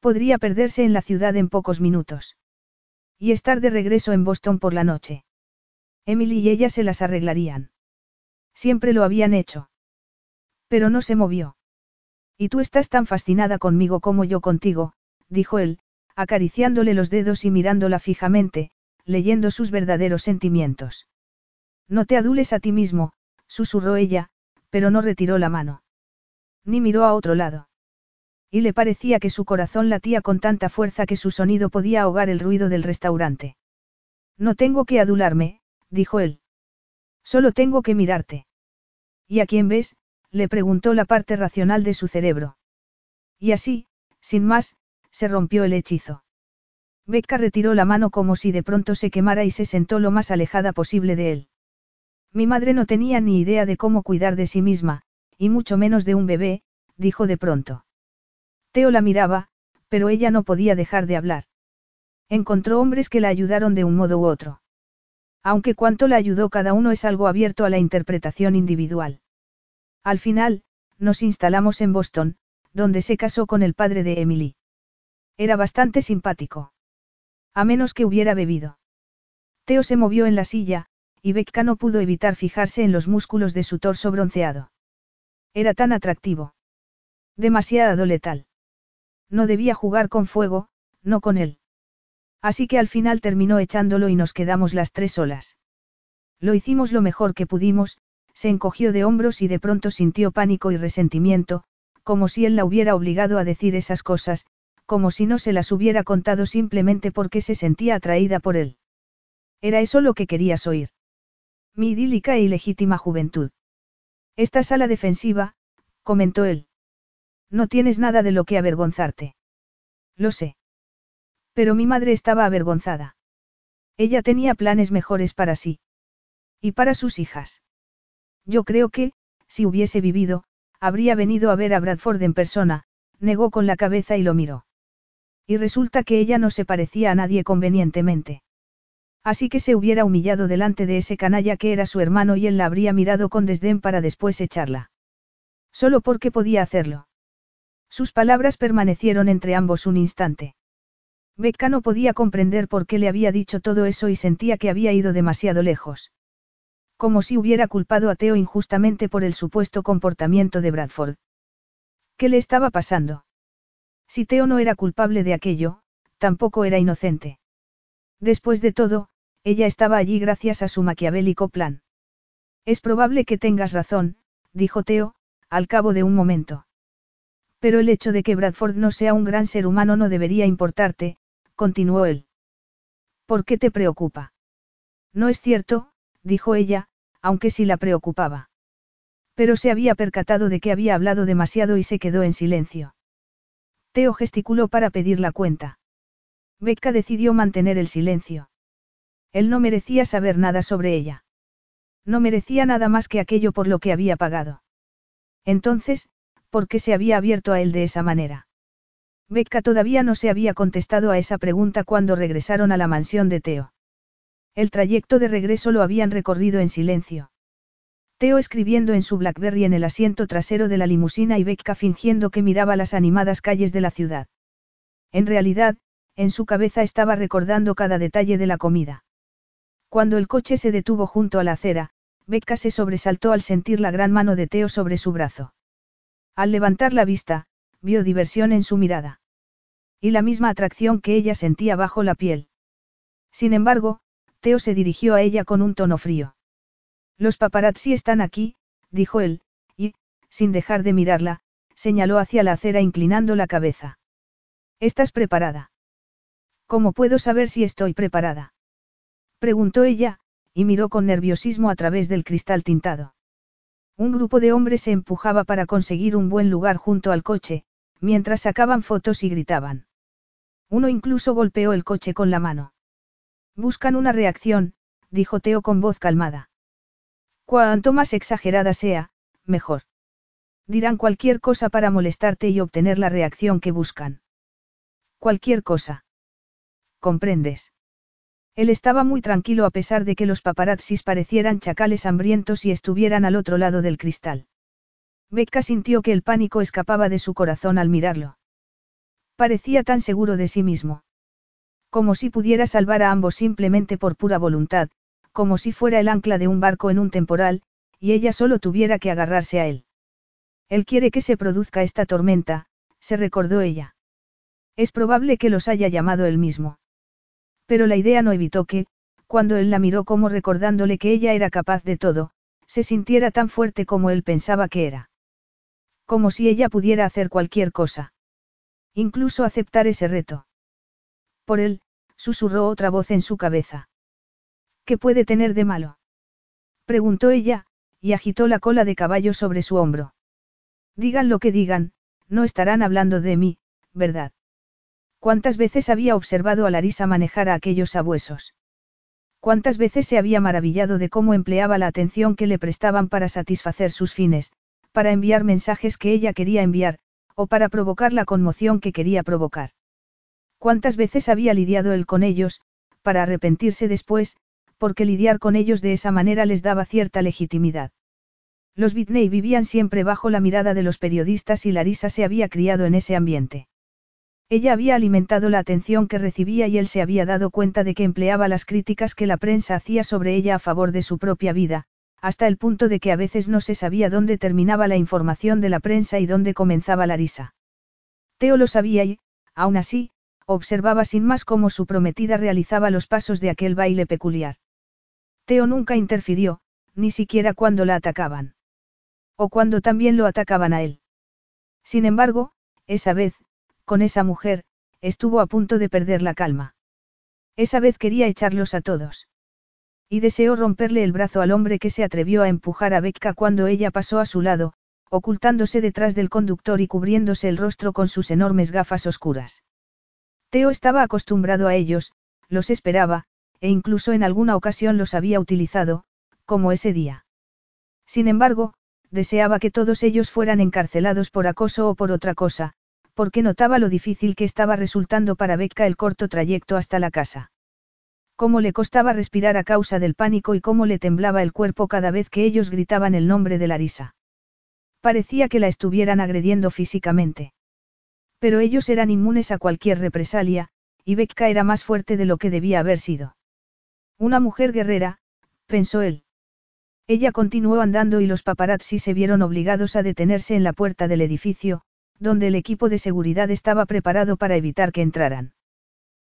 Podría perderse en la ciudad en pocos minutos. Y estar de regreso en Boston por la noche. Emily y ella se las arreglarían. Siempre lo habían hecho. Pero no se movió. Y tú estás tan fascinada conmigo como yo contigo, dijo él, acariciándole los dedos y mirándola fijamente, leyendo sus verdaderos sentimientos. No te adules a ti mismo, susurró ella, pero no retiró la mano. Ni miró a otro lado. Y le parecía que su corazón latía con tanta fuerza que su sonido podía ahogar el ruido del restaurante. No tengo que adularme, dijo él. Solo tengo que mirarte. ¿Y a quién ves? le preguntó la parte racional de su cerebro. Y así, sin más, se rompió el hechizo. Becca retiró la mano como si de pronto se quemara y se sentó lo más alejada posible de él. Mi madre no tenía ni idea de cómo cuidar de sí misma, y mucho menos de un bebé, dijo de pronto. Teo la miraba, pero ella no podía dejar de hablar. Encontró hombres que la ayudaron de un modo u otro. Aunque cuánto la ayudó cada uno es algo abierto a la interpretación individual. Al final, nos instalamos en Boston, donde se casó con el padre de Emily. Era bastante simpático. A menos que hubiera bebido. Teo se movió en la silla, y Becca no pudo evitar fijarse en los músculos de su torso bronceado. Era tan atractivo. Demasiado letal. No debía jugar con fuego, no con él. Así que al final terminó echándolo y nos quedamos las tres solas. Lo hicimos lo mejor que pudimos, se encogió de hombros y de pronto sintió pánico y resentimiento, como si él la hubiera obligado a decir esas cosas, como si no se las hubiera contado simplemente porque se sentía atraída por él. Era eso lo que querías oír. Mi idílica e ilegítima juventud. Estás a la defensiva, comentó él. No tienes nada de lo que avergonzarte. Lo sé. Pero mi madre estaba avergonzada. Ella tenía planes mejores para sí. Y para sus hijas. Yo creo que, si hubiese vivido, habría venido a ver a Bradford en persona, negó con la cabeza y lo miró. Y resulta que ella no se parecía a nadie convenientemente. Así que se hubiera humillado delante de ese canalla que era su hermano y él la habría mirado con desdén para después echarla. Solo porque podía hacerlo. Sus palabras permanecieron entre ambos un instante. Becca no podía comprender por qué le había dicho todo eso y sentía que había ido demasiado lejos. Como si hubiera culpado a Teo injustamente por el supuesto comportamiento de Bradford. ¿Qué le estaba pasando? Si Teo no era culpable de aquello, tampoco era inocente. Después de todo, ella estaba allí gracias a su maquiavélico plan. Es probable que tengas razón, dijo Teo, al cabo de un momento. Pero el hecho de que Bradford no sea un gran ser humano no debería importarte, continuó él. ¿Por qué te preocupa? No es cierto, dijo ella, aunque sí la preocupaba. Pero se había percatado de que había hablado demasiado y se quedó en silencio. Teo gesticuló para pedir la cuenta. Becca decidió mantener el silencio. Él no merecía saber nada sobre ella. No merecía nada más que aquello por lo que había pagado. Entonces, ¿por qué se había abierto a él de esa manera? Becca todavía no se había contestado a esa pregunta cuando regresaron a la mansión de Teo. El trayecto de regreso lo habían recorrido en silencio. Teo escribiendo en su Blackberry en el asiento trasero de la limusina y Becca fingiendo que miraba las animadas calles de la ciudad. En realidad, en su cabeza estaba recordando cada detalle de la comida. Cuando el coche se detuvo junto a la acera, Becca se sobresaltó al sentir la gran mano de Teo sobre su brazo. Al levantar la vista, vio diversión en su mirada. Y la misma atracción que ella sentía bajo la piel. Sin embargo, Teo se dirigió a ella con un tono frío. Los paparazzi están aquí, dijo él, y, sin dejar de mirarla, señaló hacia la acera inclinando la cabeza. ¿Estás preparada? ¿Cómo puedo saber si estoy preparada? Preguntó ella, y miró con nerviosismo a través del cristal tintado. Un grupo de hombres se empujaba para conseguir un buen lugar junto al coche, mientras sacaban fotos y gritaban. Uno incluso golpeó el coche con la mano. Buscan una reacción, dijo Teo con voz calmada. Cuanto más exagerada sea, mejor. Dirán cualquier cosa para molestarte y obtener la reacción que buscan. Cualquier cosa. ¿Comprendes? Él estaba muy tranquilo a pesar de que los paparazzis parecieran chacales hambrientos y estuvieran al otro lado del cristal. Becca sintió que el pánico escapaba de su corazón al mirarlo. Parecía tan seguro de sí mismo. Como si pudiera salvar a ambos simplemente por pura voluntad, como si fuera el ancla de un barco en un temporal, y ella solo tuviera que agarrarse a él. Él quiere que se produzca esta tormenta, se recordó ella. Es probable que los haya llamado él mismo. Pero la idea no evitó que, cuando él la miró como recordándole que ella era capaz de todo, se sintiera tan fuerte como él pensaba que era. Como si ella pudiera hacer cualquier cosa. Incluso aceptar ese reto. Por él, susurró otra voz en su cabeza. ¿Qué puede tener de malo? Preguntó ella, y agitó la cola de caballo sobre su hombro. Digan lo que digan, no estarán hablando de mí, ¿verdad? ¿Cuántas veces había observado a Larisa manejar a aquellos sabuesos? ¿Cuántas veces se había maravillado de cómo empleaba la atención que le prestaban para satisfacer sus fines, para enviar mensajes que ella quería enviar, o para provocar la conmoción que quería provocar? ¿Cuántas veces había lidiado él con ellos, para arrepentirse después, porque lidiar con ellos de esa manera les daba cierta legitimidad? Los Whitney vivían siempre bajo la mirada de los periodistas y Larisa se había criado en ese ambiente. Ella había alimentado la atención que recibía y él se había dado cuenta de que empleaba las críticas que la prensa hacía sobre ella a favor de su propia vida, hasta el punto de que a veces no se sabía dónde terminaba la información de la prensa y dónde comenzaba la risa. Teo lo sabía y, aún así, observaba sin más cómo su prometida realizaba los pasos de aquel baile peculiar. Teo nunca interfirió, ni siquiera cuando la atacaban. O cuando también lo atacaban a él. Sin embargo, esa vez, con esa mujer, estuvo a punto de perder la calma. Esa vez quería echarlos a todos. Y deseó romperle el brazo al hombre que se atrevió a empujar a Becca cuando ella pasó a su lado, ocultándose detrás del conductor y cubriéndose el rostro con sus enormes gafas oscuras. Teo estaba acostumbrado a ellos, los esperaba, e incluso en alguna ocasión los había utilizado, como ese día. Sin embargo, deseaba que todos ellos fueran encarcelados por acoso o por otra cosa, porque notaba lo difícil que estaba resultando para Becca el corto trayecto hasta la casa. Cómo le costaba respirar a causa del pánico y cómo le temblaba el cuerpo cada vez que ellos gritaban el nombre de Larisa. Parecía que la estuvieran agrediendo físicamente. Pero ellos eran inmunes a cualquier represalia, y Becca era más fuerte de lo que debía haber sido. Una mujer guerrera, pensó él. Ella continuó andando y los paparazzi se vieron obligados a detenerse en la puerta del edificio, donde el equipo de seguridad estaba preparado para evitar que entraran.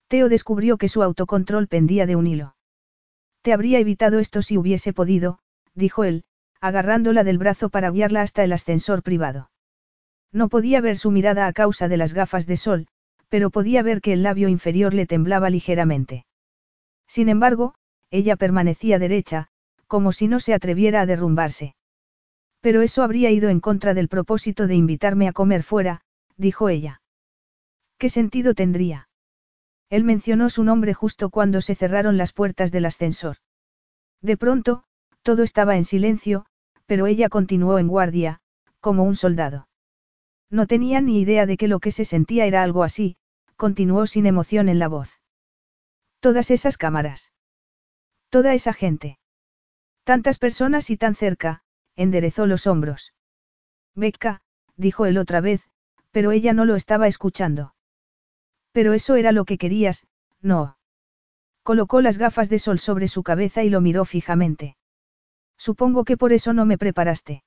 Teo descubrió que su autocontrol pendía de un hilo. Te habría evitado esto si hubiese podido, dijo él, agarrándola del brazo para guiarla hasta el ascensor privado. No podía ver su mirada a causa de las gafas de sol, pero podía ver que el labio inferior le temblaba ligeramente. Sin embargo, ella permanecía derecha, como si no se atreviera a derrumbarse. Pero eso habría ido en contra del propósito de invitarme a comer fuera, dijo ella. ¿Qué sentido tendría? Él mencionó su nombre justo cuando se cerraron las puertas del ascensor. De pronto, todo estaba en silencio, pero ella continuó en guardia, como un soldado. No tenía ni idea de que lo que se sentía era algo así, continuó sin emoción en la voz. Todas esas cámaras. Toda esa gente. Tantas personas y tan cerca, enderezó los hombros. Becca, dijo él otra vez, pero ella no lo estaba escuchando. Pero eso era lo que querías, no. Colocó las gafas de sol sobre su cabeza y lo miró fijamente. Supongo que por eso no me preparaste.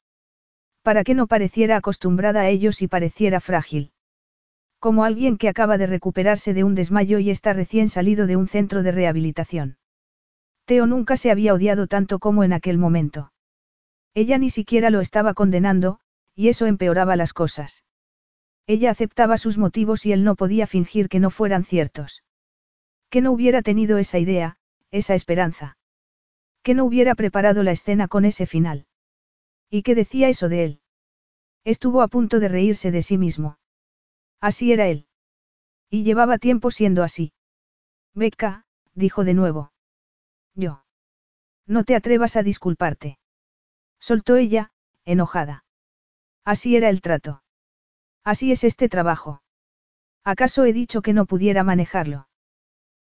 Para que no pareciera acostumbrada a ellos y pareciera frágil. Como alguien que acaba de recuperarse de un desmayo y está recién salido de un centro de rehabilitación. Teo nunca se había odiado tanto como en aquel momento. Ella ni siquiera lo estaba condenando, y eso empeoraba las cosas. Ella aceptaba sus motivos y él no podía fingir que no fueran ciertos. Que no hubiera tenido esa idea, esa esperanza. Que no hubiera preparado la escena con ese final. ¿Y qué decía eso de él? Estuvo a punto de reírse de sí mismo. Así era él. Y llevaba tiempo siendo así. Becca, dijo de nuevo. Yo. No te atrevas a disculparte. Soltó ella, enojada. Así era el trato. Así es este trabajo. ¿Acaso he dicho que no pudiera manejarlo?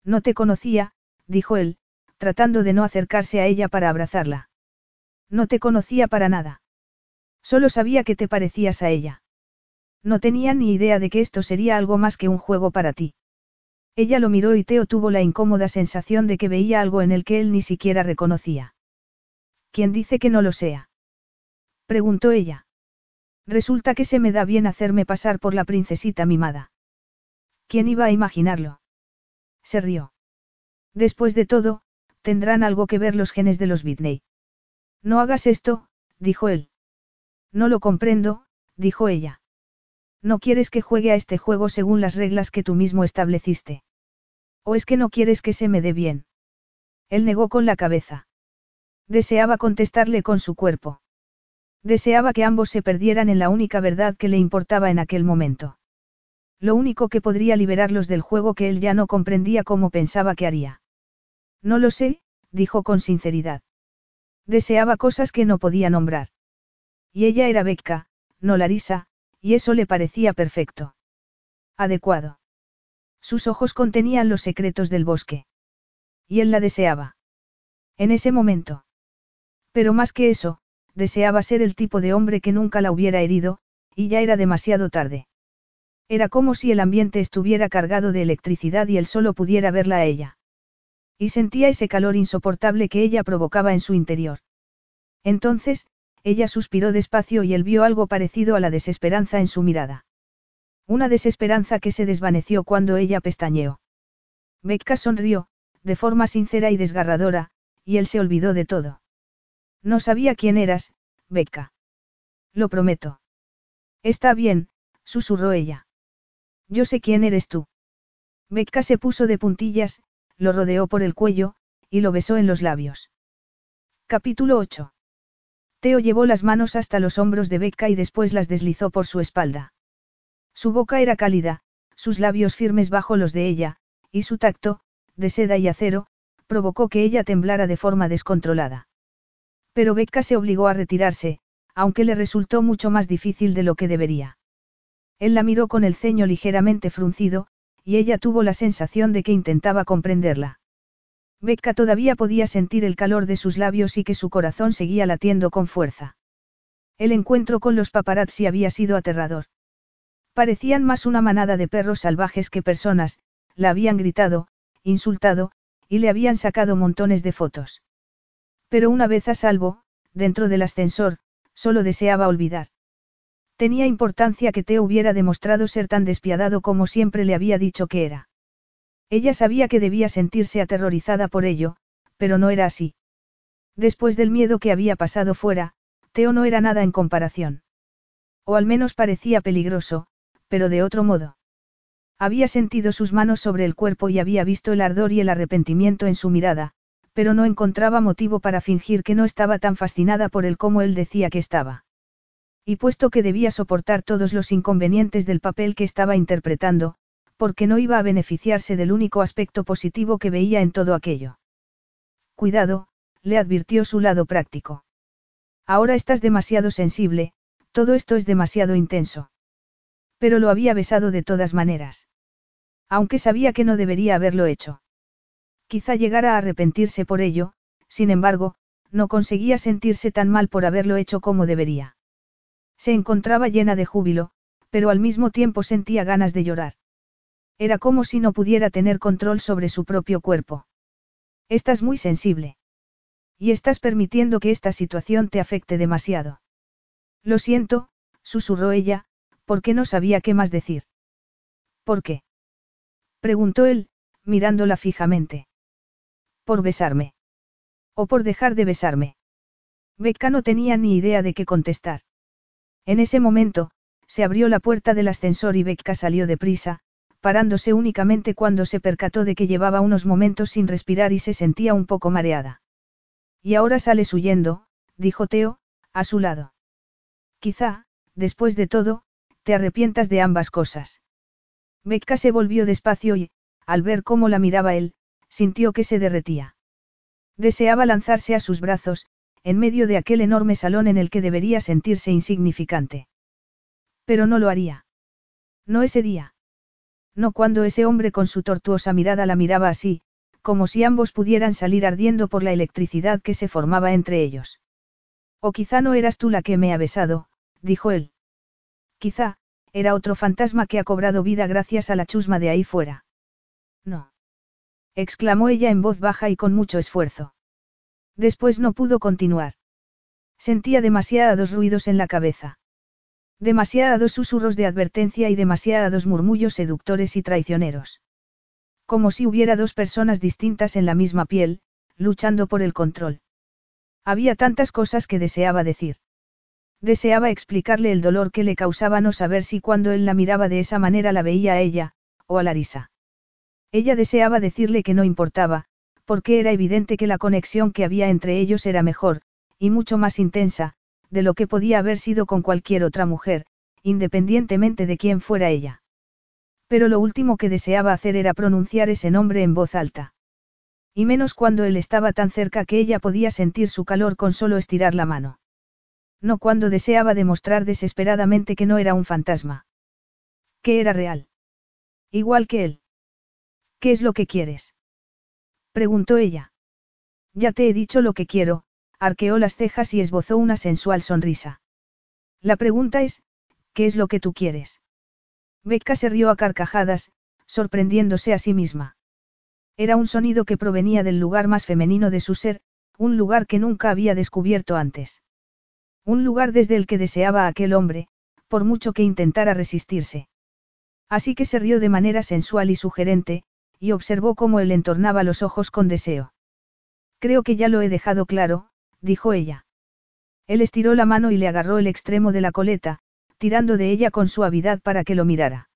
No te conocía, dijo él, tratando de no acercarse a ella para abrazarla. No te conocía para nada. Solo sabía que te parecías a ella. No tenía ni idea de que esto sería algo más que un juego para ti. Ella lo miró y Teo tuvo la incómoda sensación de que veía algo en el que él ni siquiera reconocía. ¿Quién dice que no lo sea? preguntó ella. Resulta que se me da bien hacerme pasar por la princesita mimada. ¿Quién iba a imaginarlo? Se rió. Después de todo, tendrán algo que ver los genes de los Whitney. No hagas esto, dijo él. No lo comprendo, dijo ella. No quieres que juegue a este juego según las reglas que tú mismo estableciste. ¿O es que no quieres que se me dé bien? Él negó con la cabeza. Deseaba contestarle con su cuerpo. Deseaba que ambos se perdieran en la única verdad que le importaba en aquel momento. Lo único que podría liberarlos del juego que él ya no comprendía cómo pensaba que haría. No lo sé, dijo con sinceridad. Deseaba cosas que no podía nombrar. Y ella era Becca, no Larisa, y eso le parecía perfecto. Adecuado. Sus ojos contenían los secretos del bosque. Y él la deseaba. En ese momento. Pero más que eso, deseaba ser el tipo de hombre que nunca la hubiera herido, y ya era demasiado tarde. Era como si el ambiente estuviera cargado de electricidad y él solo pudiera verla a ella. Y sentía ese calor insoportable que ella provocaba en su interior. Entonces, ella suspiró despacio y él vio algo parecido a la desesperanza en su mirada. Una desesperanza que se desvaneció cuando ella pestañeó. Becca sonrió, de forma sincera y desgarradora, y él se olvidó de todo. No sabía quién eras, Becca. Lo prometo. Está bien, susurró ella. Yo sé quién eres tú. Becca se puso de puntillas, lo rodeó por el cuello, y lo besó en los labios. Capítulo 8. Teo llevó las manos hasta los hombros de Becca y después las deslizó por su espalda. Su boca era cálida, sus labios firmes bajo los de ella, y su tacto, de seda y acero, provocó que ella temblara de forma descontrolada. Pero Becca se obligó a retirarse, aunque le resultó mucho más difícil de lo que debería. Él la miró con el ceño ligeramente fruncido, y ella tuvo la sensación de que intentaba comprenderla. Becca todavía podía sentir el calor de sus labios y que su corazón seguía latiendo con fuerza. El encuentro con los paparazzi había sido aterrador. Parecían más una manada de perros salvajes que personas, la habían gritado, insultado, y le habían sacado montones de fotos. Pero una vez a salvo, dentro del ascensor, solo deseaba olvidar. Tenía importancia que Teo hubiera demostrado ser tan despiadado como siempre le había dicho que era. Ella sabía que debía sentirse aterrorizada por ello, pero no era así. Después del miedo que había pasado fuera, Teo no era nada en comparación. O al menos parecía peligroso, pero de otro modo. Había sentido sus manos sobre el cuerpo y había visto el ardor y el arrepentimiento en su mirada, pero no encontraba motivo para fingir que no estaba tan fascinada por él como él decía que estaba. Y puesto que debía soportar todos los inconvenientes del papel que estaba interpretando, porque no iba a beneficiarse del único aspecto positivo que veía en todo aquello. Cuidado, le advirtió su lado práctico. Ahora estás demasiado sensible, todo esto es demasiado intenso. Pero lo había besado de todas maneras. Aunque sabía que no debería haberlo hecho. Quizá llegara a arrepentirse por ello, sin embargo, no conseguía sentirse tan mal por haberlo hecho como debería. Se encontraba llena de júbilo, pero al mismo tiempo sentía ganas de llorar. Era como si no pudiera tener control sobre su propio cuerpo. Estás muy sensible. Y estás permitiendo que esta situación te afecte demasiado. Lo siento, susurró ella, porque no sabía qué más decir. ¿Por qué? preguntó él, mirándola fijamente. Por besarme. O por dejar de besarme. Becca no tenía ni idea de qué contestar. En ese momento, se abrió la puerta del ascensor y Becca salió deprisa, parándose únicamente cuando se percató de que llevaba unos momentos sin respirar y se sentía un poco mareada. Y ahora sales huyendo, dijo Teo, a su lado. Quizá, después de todo, te arrepientas de ambas cosas. Becca se volvió despacio y, al ver cómo la miraba él, sintió que se derretía. Deseaba lanzarse a sus brazos, en medio de aquel enorme salón en el que debería sentirse insignificante. Pero no lo haría. No ese día. No cuando ese hombre con su tortuosa mirada la miraba así, como si ambos pudieran salir ardiendo por la electricidad que se formaba entre ellos. O quizá no eras tú la que me ha besado, dijo él. Quizá, era otro fantasma que ha cobrado vida gracias a la chusma de ahí fuera. No. exclamó ella en voz baja y con mucho esfuerzo. Después no pudo continuar. Sentía demasiados ruidos en la cabeza. Demasiados susurros de advertencia y demasiados murmullos seductores y traicioneros. Como si hubiera dos personas distintas en la misma piel, luchando por el control. Había tantas cosas que deseaba decir. Deseaba explicarle el dolor que le causaba no saber si cuando él la miraba de esa manera la veía a ella, o a Larisa. Ella deseaba decirle que no importaba, porque era evidente que la conexión que había entre ellos era mejor, y mucho más intensa, de lo que podía haber sido con cualquier otra mujer, independientemente de quién fuera ella. Pero lo último que deseaba hacer era pronunciar ese nombre en voz alta. Y menos cuando él estaba tan cerca que ella podía sentir su calor con solo estirar la mano. No cuando deseaba demostrar desesperadamente que no era un fantasma. Que era real. Igual que él. ¿Qué es lo que quieres? Preguntó ella. Ya te he dicho lo que quiero, arqueó las cejas y esbozó una sensual sonrisa. La pregunta es, ¿qué es lo que tú quieres? Becca se rió a carcajadas, sorprendiéndose a sí misma. Era un sonido que provenía del lugar más femenino de su ser, un lugar que nunca había descubierto antes. Un lugar desde el que deseaba a aquel hombre, por mucho que intentara resistirse. Así que se rió de manera sensual y sugerente, y observó cómo él entornaba los ojos con deseo. Creo que ya lo he dejado claro, dijo ella. Él estiró la mano y le agarró el extremo de la coleta, tirando de ella con suavidad para que lo mirara.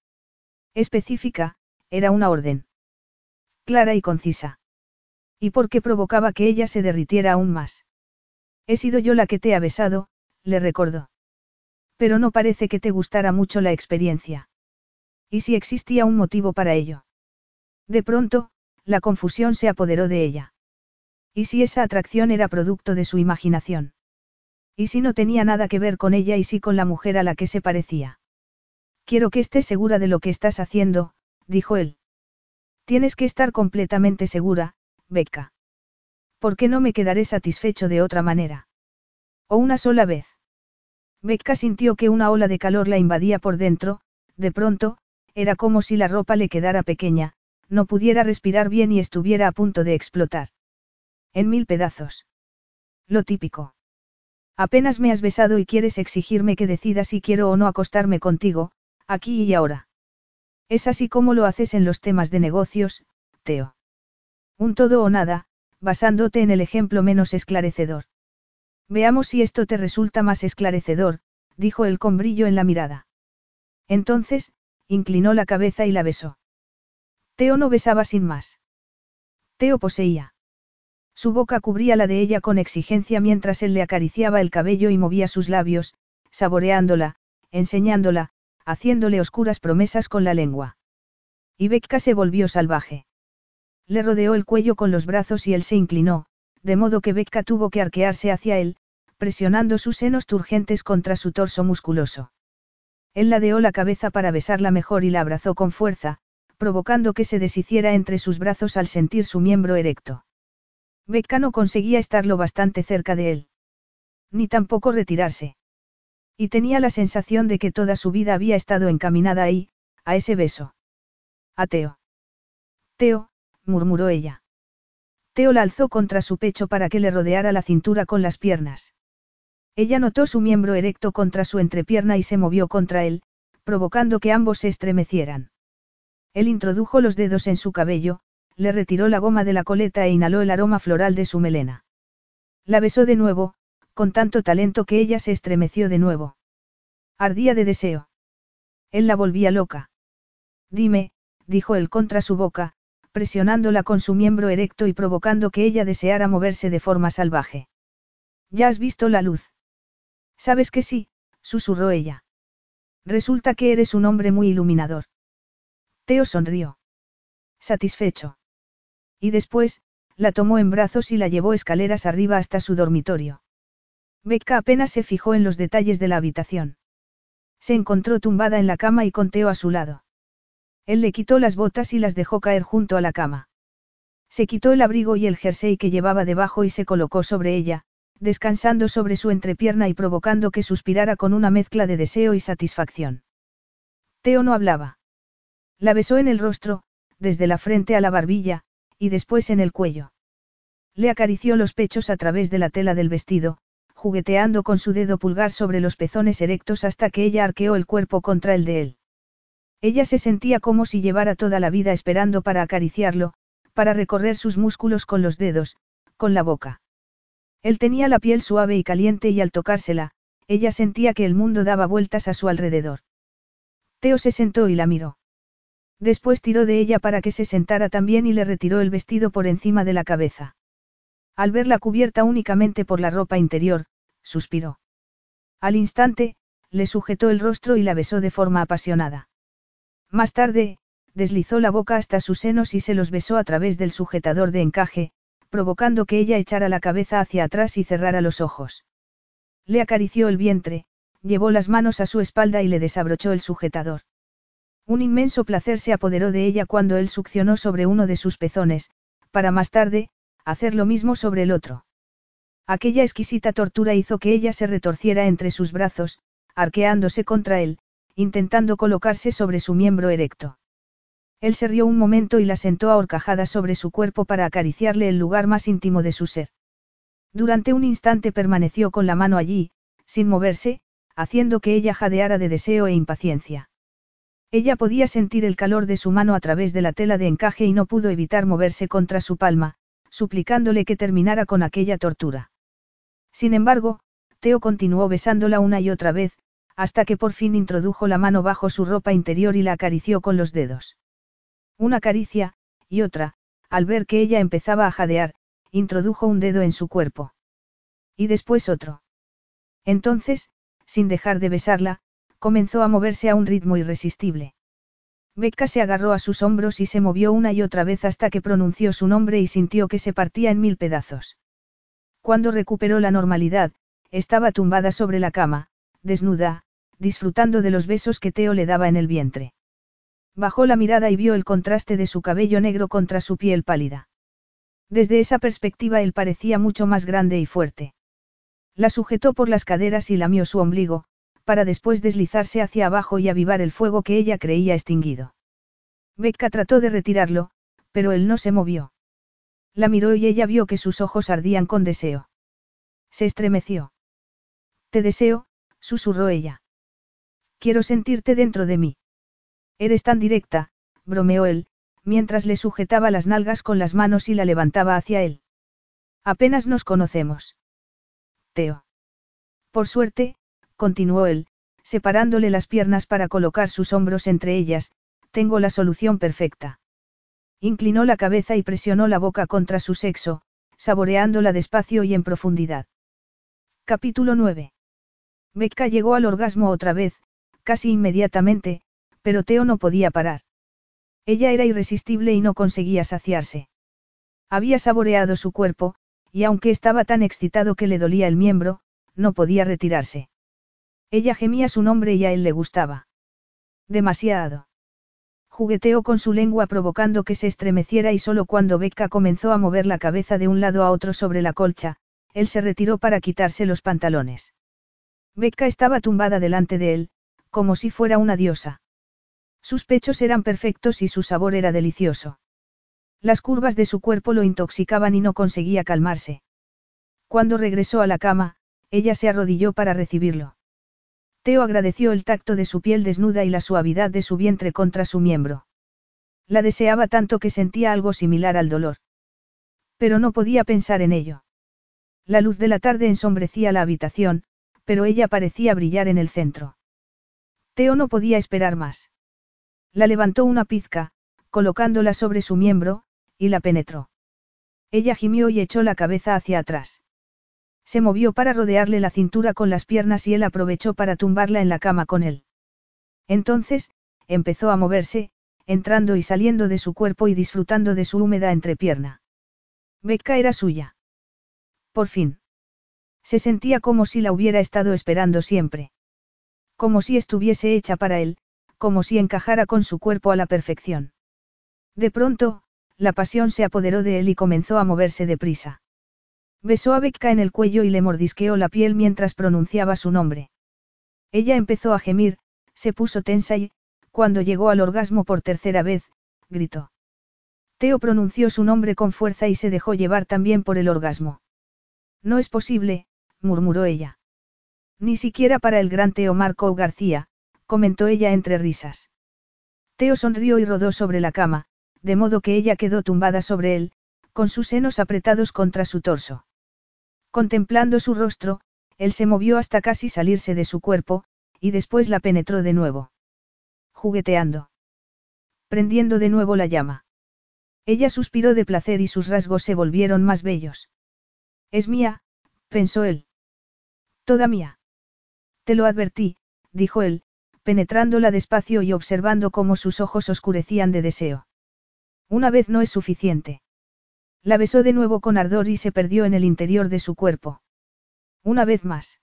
Específica, era una orden. Clara y concisa. Y porque provocaba que ella se derritiera aún más. He sido yo la que te ha besado, le recordó. Pero no parece que te gustara mucho la experiencia. ¿Y si existía un motivo para ello? De pronto, la confusión se apoderó de ella. ¿Y si esa atracción era producto de su imaginación? ¿Y si no tenía nada que ver con ella y sí con la mujer a la que se parecía? Quiero que estés segura de lo que estás haciendo, dijo él. Tienes que estar completamente segura, Becca. ¿Por qué no me quedaré satisfecho de otra manera? O una sola vez. Becca sintió que una ola de calor la invadía por dentro, de pronto, era como si la ropa le quedara pequeña, no pudiera respirar bien y estuviera a punto de explotar. En mil pedazos. Lo típico. Apenas me has besado y quieres exigirme que decida si quiero o no acostarme contigo, aquí y ahora. Es así como lo haces en los temas de negocios, Teo. Un todo o nada, basándote en el ejemplo menos esclarecedor. Veamos si esto te resulta más esclarecedor, dijo él con brillo en la mirada. Entonces, inclinó la cabeza y la besó. Teo no besaba sin más. Teo poseía. Su boca cubría la de ella con exigencia mientras él le acariciaba el cabello y movía sus labios, saboreándola, enseñándola, haciéndole oscuras promesas con la lengua. Y Becca se volvió salvaje. Le rodeó el cuello con los brazos y él se inclinó, de modo que Becca tuvo que arquearse hacia él, presionando sus senos turgentes contra su torso musculoso. Él ladeó la cabeza para besarla mejor y la abrazó con fuerza, provocando que se deshiciera entre sus brazos al sentir su miembro erecto. Becca no conseguía estar lo bastante cerca de él. Ni tampoco retirarse. Y tenía la sensación de que toda su vida había estado encaminada ahí, a ese beso. A Teo. Teo, murmuró ella. Teo la alzó contra su pecho para que le rodeara la cintura con las piernas. Ella notó su miembro erecto contra su entrepierna y se movió contra él, provocando que ambos se estremecieran. Él introdujo los dedos en su cabello, le retiró la goma de la coleta e inhaló el aroma floral de su melena. La besó de nuevo, con tanto talento que ella se estremeció de nuevo. Ardía de deseo. Él la volvía loca. Dime, dijo él contra su boca, presionándola con su miembro erecto y provocando que ella deseara moverse de forma salvaje. ¿Ya has visto la luz? Sabes que sí, susurró ella. Resulta que eres un hombre muy iluminador. Teo sonrió. Satisfecho. Y después, la tomó en brazos y la llevó escaleras arriba hasta su dormitorio. Becca apenas se fijó en los detalles de la habitación. Se encontró tumbada en la cama y con Teo a su lado. Él le quitó las botas y las dejó caer junto a la cama. Se quitó el abrigo y el jersey que llevaba debajo y se colocó sobre ella, descansando sobre su entrepierna y provocando que suspirara con una mezcla de deseo y satisfacción. Teo no hablaba. La besó en el rostro, desde la frente a la barbilla, y después en el cuello. Le acarició los pechos a través de la tela del vestido, jugueteando con su dedo pulgar sobre los pezones erectos hasta que ella arqueó el cuerpo contra el de él. Ella se sentía como si llevara toda la vida esperando para acariciarlo, para recorrer sus músculos con los dedos, con la boca. Él tenía la piel suave y caliente y al tocársela, ella sentía que el mundo daba vueltas a su alrededor. Teo se sentó y la miró. Después tiró de ella para que se sentara también y le retiró el vestido por encima de la cabeza. Al verla cubierta únicamente por la ropa interior, suspiró. Al instante, le sujetó el rostro y la besó de forma apasionada. Más tarde, deslizó la boca hasta sus senos y se los besó a través del sujetador de encaje, provocando que ella echara la cabeza hacia atrás y cerrara los ojos. Le acarició el vientre, llevó las manos a su espalda y le desabrochó el sujetador. Un inmenso placer se apoderó de ella cuando él succionó sobre uno de sus pezones, para más tarde, hacer lo mismo sobre el otro. Aquella exquisita tortura hizo que ella se retorciera entre sus brazos, arqueándose contra él, intentando colocarse sobre su miembro erecto. Él se rió un momento y la sentó a horcajadas sobre su cuerpo para acariciarle el lugar más íntimo de su ser. Durante un instante permaneció con la mano allí, sin moverse, haciendo que ella jadeara de deseo e impaciencia. Ella podía sentir el calor de su mano a través de la tela de encaje y no pudo evitar moverse contra su palma, suplicándole que terminara con aquella tortura. Sin embargo, Teo continuó besándola una y otra vez, hasta que por fin introdujo la mano bajo su ropa interior y la acarició con los dedos. Una caricia, y otra, al ver que ella empezaba a jadear, introdujo un dedo en su cuerpo. Y después otro. Entonces, sin dejar de besarla, comenzó a moverse a un ritmo irresistible. Becca se agarró a sus hombros y se movió una y otra vez hasta que pronunció su nombre y sintió que se partía en mil pedazos. Cuando recuperó la normalidad, estaba tumbada sobre la cama, desnuda, disfrutando de los besos que Teo le daba en el vientre. Bajó la mirada y vio el contraste de su cabello negro contra su piel pálida. Desde esa perspectiva él parecía mucho más grande y fuerte. La sujetó por las caderas y lamió su ombligo, para después deslizarse hacia abajo y avivar el fuego que ella creía extinguido. Becca trató de retirarlo, pero él no se movió. La miró y ella vio que sus ojos ardían con deseo. Se estremeció. Te deseo, susurró ella. Quiero sentirte dentro de mí. Eres tan directa, bromeó él, mientras le sujetaba las nalgas con las manos y la levantaba hacia él. Apenas nos conocemos. Teo. Por suerte, continuó él, separándole las piernas para colocar sus hombros entre ellas, tengo la solución perfecta. Inclinó la cabeza y presionó la boca contra su sexo, saboreándola despacio y en profundidad. Capítulo 9. Becca llegó al orgasmo otra vez, casi inmediatamente, pero Teo no podía parar. Ella era irresistible y no conseguía saciarse. Había saboreado su cuerpo, y aunque estaba tan excitado que le dolía el miembro, no podía retirarse. Ella gemía su nombre y a él le gustaba. Demasiado. Jugueteó con su lengua provocando que se estremeciera y solo cuando Becca comenzó a mover la cabeza de un lado a otro sobre la colcha, él se retiró para quitarse los pantalones. Becca estaba tumbada delante de él, como si fuera una diosa. Sus pechos eran perfectos y su sabor era delicioso. Las curvas de su cuerpo lo intoxicaban y no conseguía calmarse. Cuando regresó a la cama, ella se arrodilló para recibirlo. Teo agradeció el tacto de su piel desnuda y la suavidad de su vientre contra su miembro. La deseaba tanto que sentía algo similar al dolor. Pero no podía pensar en ello. La luz de la tarde ensombrecía la habitación, pero ella parecía brillar en el centro. Teo no podía esperar más. La levantó una pizca, colocándola sobre su miembro, y la penetró. Ella gimió y echó la cabeza hacia atrás. Se movió para rodearle la cintura con las piernas y él aprovechó para tumbarla en la cama con él. Entonces, empezó a moverse, entrando y saliendo de su cuerpo y disfrutando de su húmeda entrepierna. Becca era suya. Por fin. Se sentía como si la hubiera estado esperando siempre. Como si estuviese hecha para él, como si encajara con su cuerpo a la perfección. De pronto, la pasión se apoderó de él y comenzó a moverse deprisa. Besó a Becca en el cuello y le mordisqueó la piel mientras pronunciaba su nombre. Ella empezó a gemir, se puso tensa y, cuando llegó al orgasmo por tercera vez, gritó. Teo pronunció su nombre con fuerza y se dejó llevar también por el orgasmo. No es posible, murmuró ella. Ni siquiera para el gran Teo Marco García, comentó ella entre risas. Teo sonrió y rodó sobre la cama, de modo que ella quedó tumbada sobre él, con sus senos apretados contra su torso. Contemplando su rostro, él se movió hasta casi salirse de su cuerpo, y después la penetró de nuevo. Jugueteando. Prendiendo de nuevo la llama. Ella suspiró de placer y sus rasgos se volvieron más bellos. Es mía, pensó él. Toda mía. Te lo advertí, dijo él, penetrándola despacio y observando cómo sus ojos oscurecían de deseo. Una vez no es suficiente. La besó de nuevo con ardor y se perdió en el interior de su cuerpo. Una vez más.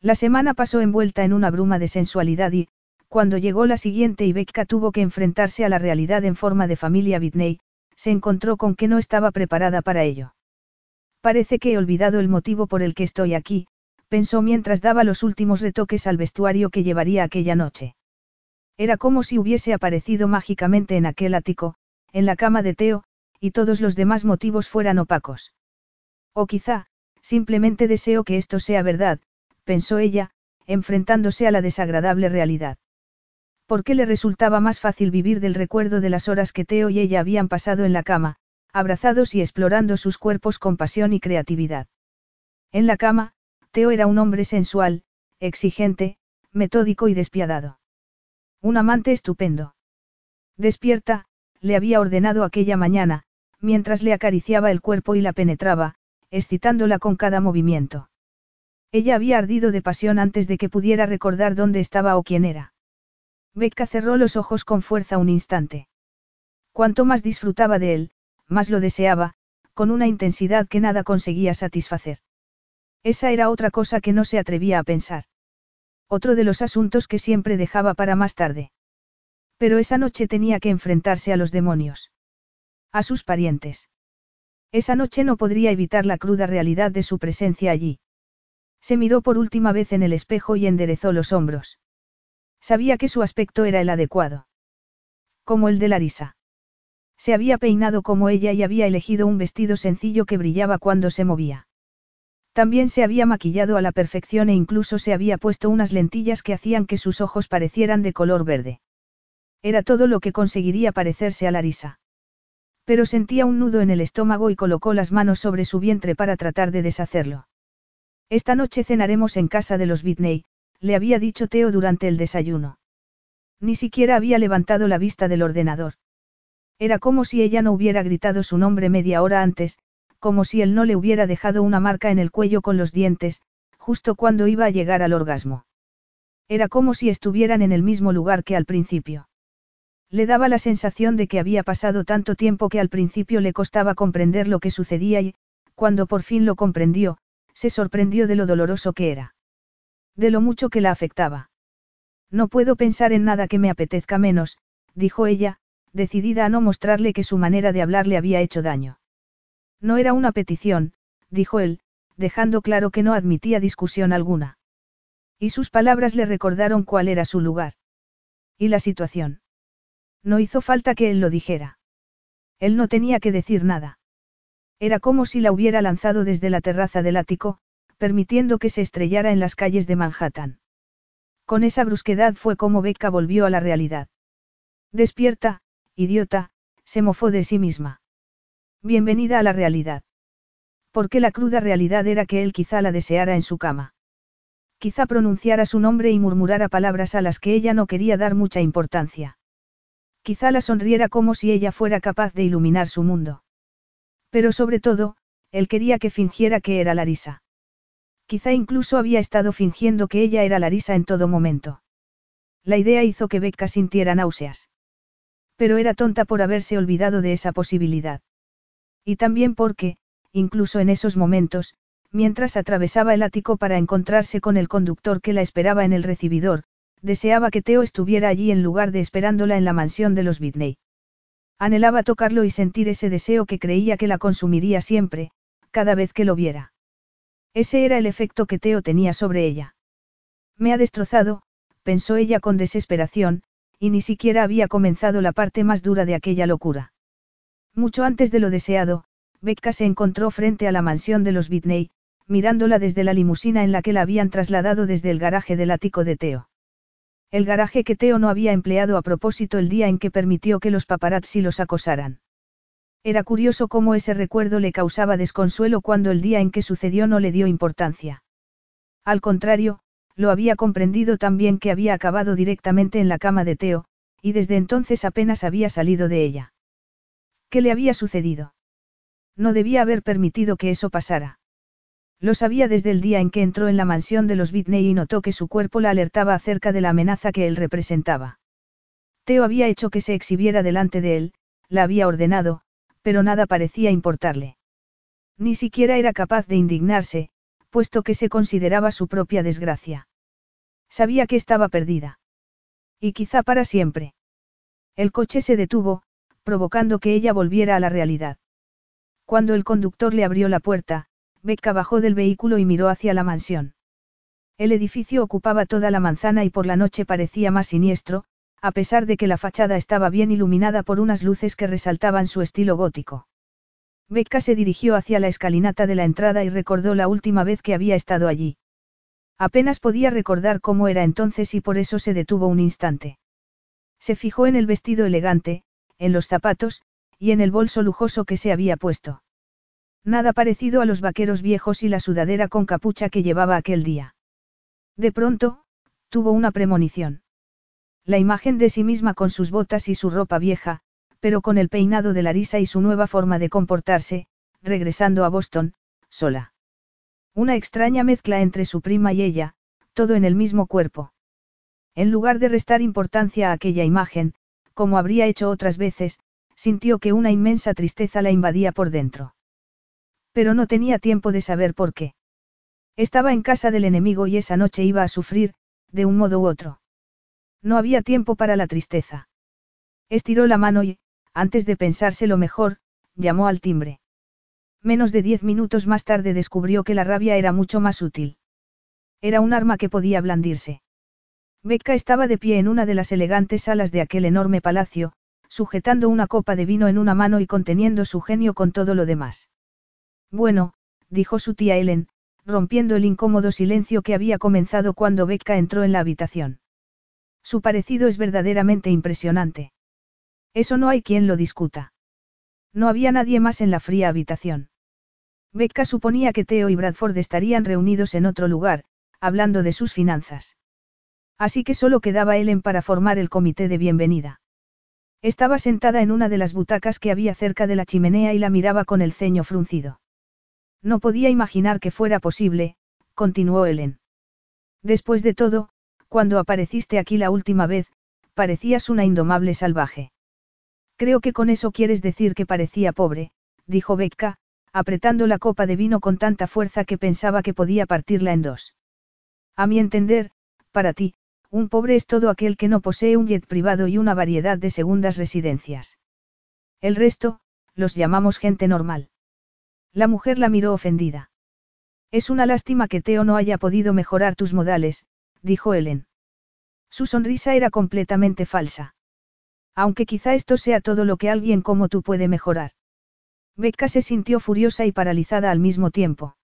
La semana pasó envuelta en una bruma de sensualidad y, cuando llegó la siguiente y Becca tuvo que enfrentarse a la realidad en forma de familia Whitney, se encontró con que no estaba preparada para ello. Parece que he olvidado el motivo por el que estoy aquí, pensó mientras daba los últimos retoques al vestuario que llevaría aquella noche. Era como si hubiese aparecido mágicamente en aquel ático, en la cama de Teo, y todos los demás motivos fueran opacos. O quizá, simplemente deseo que esto sea verdad, pensó ella, enfrentándose a la desagradable realidad. ¿Por qué le resultaba más fácil vivir del recuerdo de las horas que Teo y ella habían pasado en la cama, abrazados y explorando sus cuerpos con pasión y creatividad? En la cama, Teo era un hombre sensual, exigente, metódico y despiadado. Un amante estupendo. Despierta, le había ordenado aquella mañana, mientras le acariciaba el cuerpo y la penetraba, excitándola con cada movimiento. Ella había ardido de pasión antes de que pudiera recordar dónde estaba o quién era. Becca cerró los ojos con fuerza un instante. Cuanto más disfrutaba de él, más lo deseaba, con una intensidad que nada conseguía satisfacer. Esa era otra cosa que no se atrevía a pensar. Otro de los asuntos que siempre dejaba para más tarde. Pero esa noche tenía que enfrentarse a los demonios. A sus parientes. Esa noche no podría evitar la cruda realidad de su presencia allí. Se miró por última vez en el espejo y enderezó los hombros. Sabía que su aspecto era el adecuado. Como el de Larisa. Se había peinado como ella y había elegido un vestido sencillo que brillaba cuando se movía. También se había maquillado a la perfección e incluso se había puesto unas lentillas que hacían que sus ojos parecieran de color verde. Era todo lo que conseguiría parecerse a Larisa. Pero sentía un nudo en el estómago y colocó las manos sobre su vientre para tratar de deshacerlo. Esta noche cenaremos en casa de los Whitney, le había dicho Teo durante el desayuno. Ni siquiera había levantado la vista del ordenador. Era como si ella no hubiera gritado su nombre media hora antes, como si él no le hubiera dejado una marca en el cuello con los dientes, justo cuando iba a llegar al orgasmo. Era como si estuvieran en el mismo lugar que al principio. Le daba la sensación de que había pasado tanto tiempo que al principio le costaba comprender lo que sucedía y, cuando por fin lo comprendió, se sorprendió de lo doloroso que era. De lo mucho que la afectaba. No puedo pensar en nada que me apetezca menos, dijo ella, decidida a no mostrarle que su manera de hablar le había hecho daño. No era una petición, dijo él, dejando claro que no admitía discusión alguna. Y sus palabras le recordaron cuál era su lugar. Y la situación. No hizo falta que él lo dijera. Él no tenía que decir nada. Era como si la hubiera lanzado desde la terraza del ático, permitiendo que se estrellara en las calles de Manhattan. Con esa brusquedad fue como Becca volvió a la realidad. Despierta, idiota, se mofó de sí misma. Bienvenida a la realidad. Porque la cruda realidad era que él quizá la deseara en su cama. Quizá pronunciara su nombre y murmurara palabras a las que ella no quería dar mucha importancia. Quizá la sonriera como si ella fuera capaz de iluminar su mundo. Pero sobre todo, él quería que fingiera que era Larisa. Quizá incluso había estado fingiendo que ella era Larisa en todo momento. La idea hizo que Becca sintiera náuseas. Pero era tonta por haberse olvidado de esa posibilidad. Y también porque, incluso en esos momentos, mientras atravesaba el ático para encontrarse con el conductor que la esperaba en el recibidor, deseaba que Teo estuviera allí en lugar de esperándola en la mansión de los Bidney. Anhelaba tocarlo y sentir ese deseo que creía que la consumiría siempre, cada vez que lo viera. Ese era el efecto que Teo tenía sobre ella. Me ha destrozado, pensó ella con desesperación, y ni siquiera había comenzado la parte más dura de aquella locura. Mucho antes de lo deseado, Becca se encontró frente a la mansión de los Whitney, mirándola desde la limusina en la que la habían trasladado desde el garaje del ático de Teo. El garaje que Teo no había empleado a propósito el día en que permitió que los paparazzi los acosaran. Era curioso cómo ese recuerdo le causaba desconsuelo cuando el día en que sucedió no le dio importancia. Al contrario, lo había comprendido también que había acabado directamente en la cama de Teo, y desde entonces apenas había salido de ella. ¿Qué le había sucedido? No debía haber permitido que eso pasara. Lo sabía desde el día en que entró en la mansión de los Whitney y notó que su cuerpo la alertaba acerca de la amenaza que él representaba. Teo había hecho que se exhibiera delante de él, la había ordenado, pero nada parecía importarle. Ni siquiera era capaz de indignarse, puesto que se consideraba su propia desgracia. Sabía que estaba perdida. Y quizá para siempre. El coche se detuvo, provocando que ella volviera a la realidad. Cuando el conductor le abrió la puerta, Becca bajó del vehículo y miró hacia la mansión. El edificio ocupaba toda la manzana y por la noche parecía más siniestro, a pesar de que la fachada estaba bien iluminada por unas luces que resaltaban su estilo gótico. Becca se dirigió hacia la escalinata de la entrada y recordó la última vez que había estado allí. Apenas podía recordar cómo era entonces y por eso se detuvo un instante. Se fijó en el vestido elegante, en los zapatos, y en el bolso lujoso que se había puesto. Nada parecido a los vaqueros viejos y la sudadera con capucha que llevaba aquel día. De pronto, tuvo una premonición. La imagen de sí misma con sus botas y su ropa vieja, pero con el peinado de Larisa y su nueva forma de comportarse, regresando a Boston, sola. Una extraña mezcla entre su prima y ella, todo en el mismo cuerpo. En lugar de restar importancia a aquella imagen, como habría hecho otras veces, sintió que una inmensa tristeza la invadía por dentro. Pero no tenía tiempo de saber por qué. Estaba en casa del enemigo y esa noche iba a sufrir, de un modo u otro. No había tiempo para la tristeza. Estiró la mano y, antes de pensárselo mejor, llamó al timbre. Menos de diez minutos más tarde descubrió que la rabia era mucho más útil. Era un arma que podía blandirse. Becca estaba de pie en una de las elegantes salas de aquel enorme palacio, sujetando una copa de vino en una mano y conteniendo su genio con todo lo demás. Bueno, dijo su tía Ellen, rompiendo el incómodo silencio que había comenzado cuando Becca entró en la habitación. Su parecido es verdaderamente impresionante. Eso no hay quien lo discuta. No había nadie más en la fría habitación. Becca suponía que Theo y Bradford estarían reunidos en otro lugar, hablando de sus finanzas. Así que solo quedaba Ellen para formar el comité de bienvenida. Estaba sentada en una de las butacas que había cerca de la chimenea y la miraba con el ceño fruncido. No podía imaginar que fuera posible, continuó Ellen. Después de todo, cuando apareciste aquí la última vez, parecías una indomable salvaje. Creo que con eso quieres decir que parecía pobre, dijo Becca, apretando la copa de vino con tanta fuerza que pensaba que podía partirla en dos. A mi entender, para ti, un pobre es todo aquel que no posee un jet privado y una variedad de segundas residencias. El resto, los llamamos gente normal. La mujer la miró ofendida. Es una lástima que Teo no haya podido mejorar tus modales, dijo Ellen. Su sonrisa era completamente falsa. Aunque quizá esto sea todo lo que alguien como tú puede mejorar. Becca se sintió furiosa y paralizada al mismo tiempo.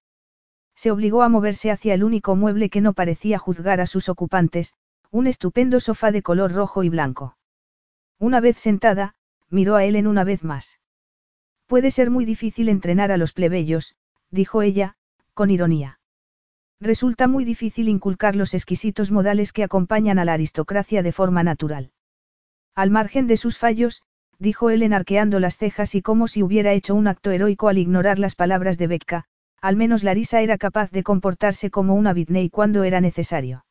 Se obligó a moverse hacia el único mueble que no parecía juzgar a sus ocupantes, un estupendo sofá de color rojo y blanco. Una vez sentada, miró a Ellen una vez más. Puede ser muy difícil entrenar a los plebeyos, dijo ella, con ironía. Resulta muy difícil inculcar los exquisitos modales que acompañan a la aristocracia de forma natural. Al margen de sus fallos, dijo Ellen arqueando las cejas y como si hubiera hecho un acto heroico al ignorar las palabras de Becca, al menos Larisa era capaz de comportarse como una Whitney cuando era necesario.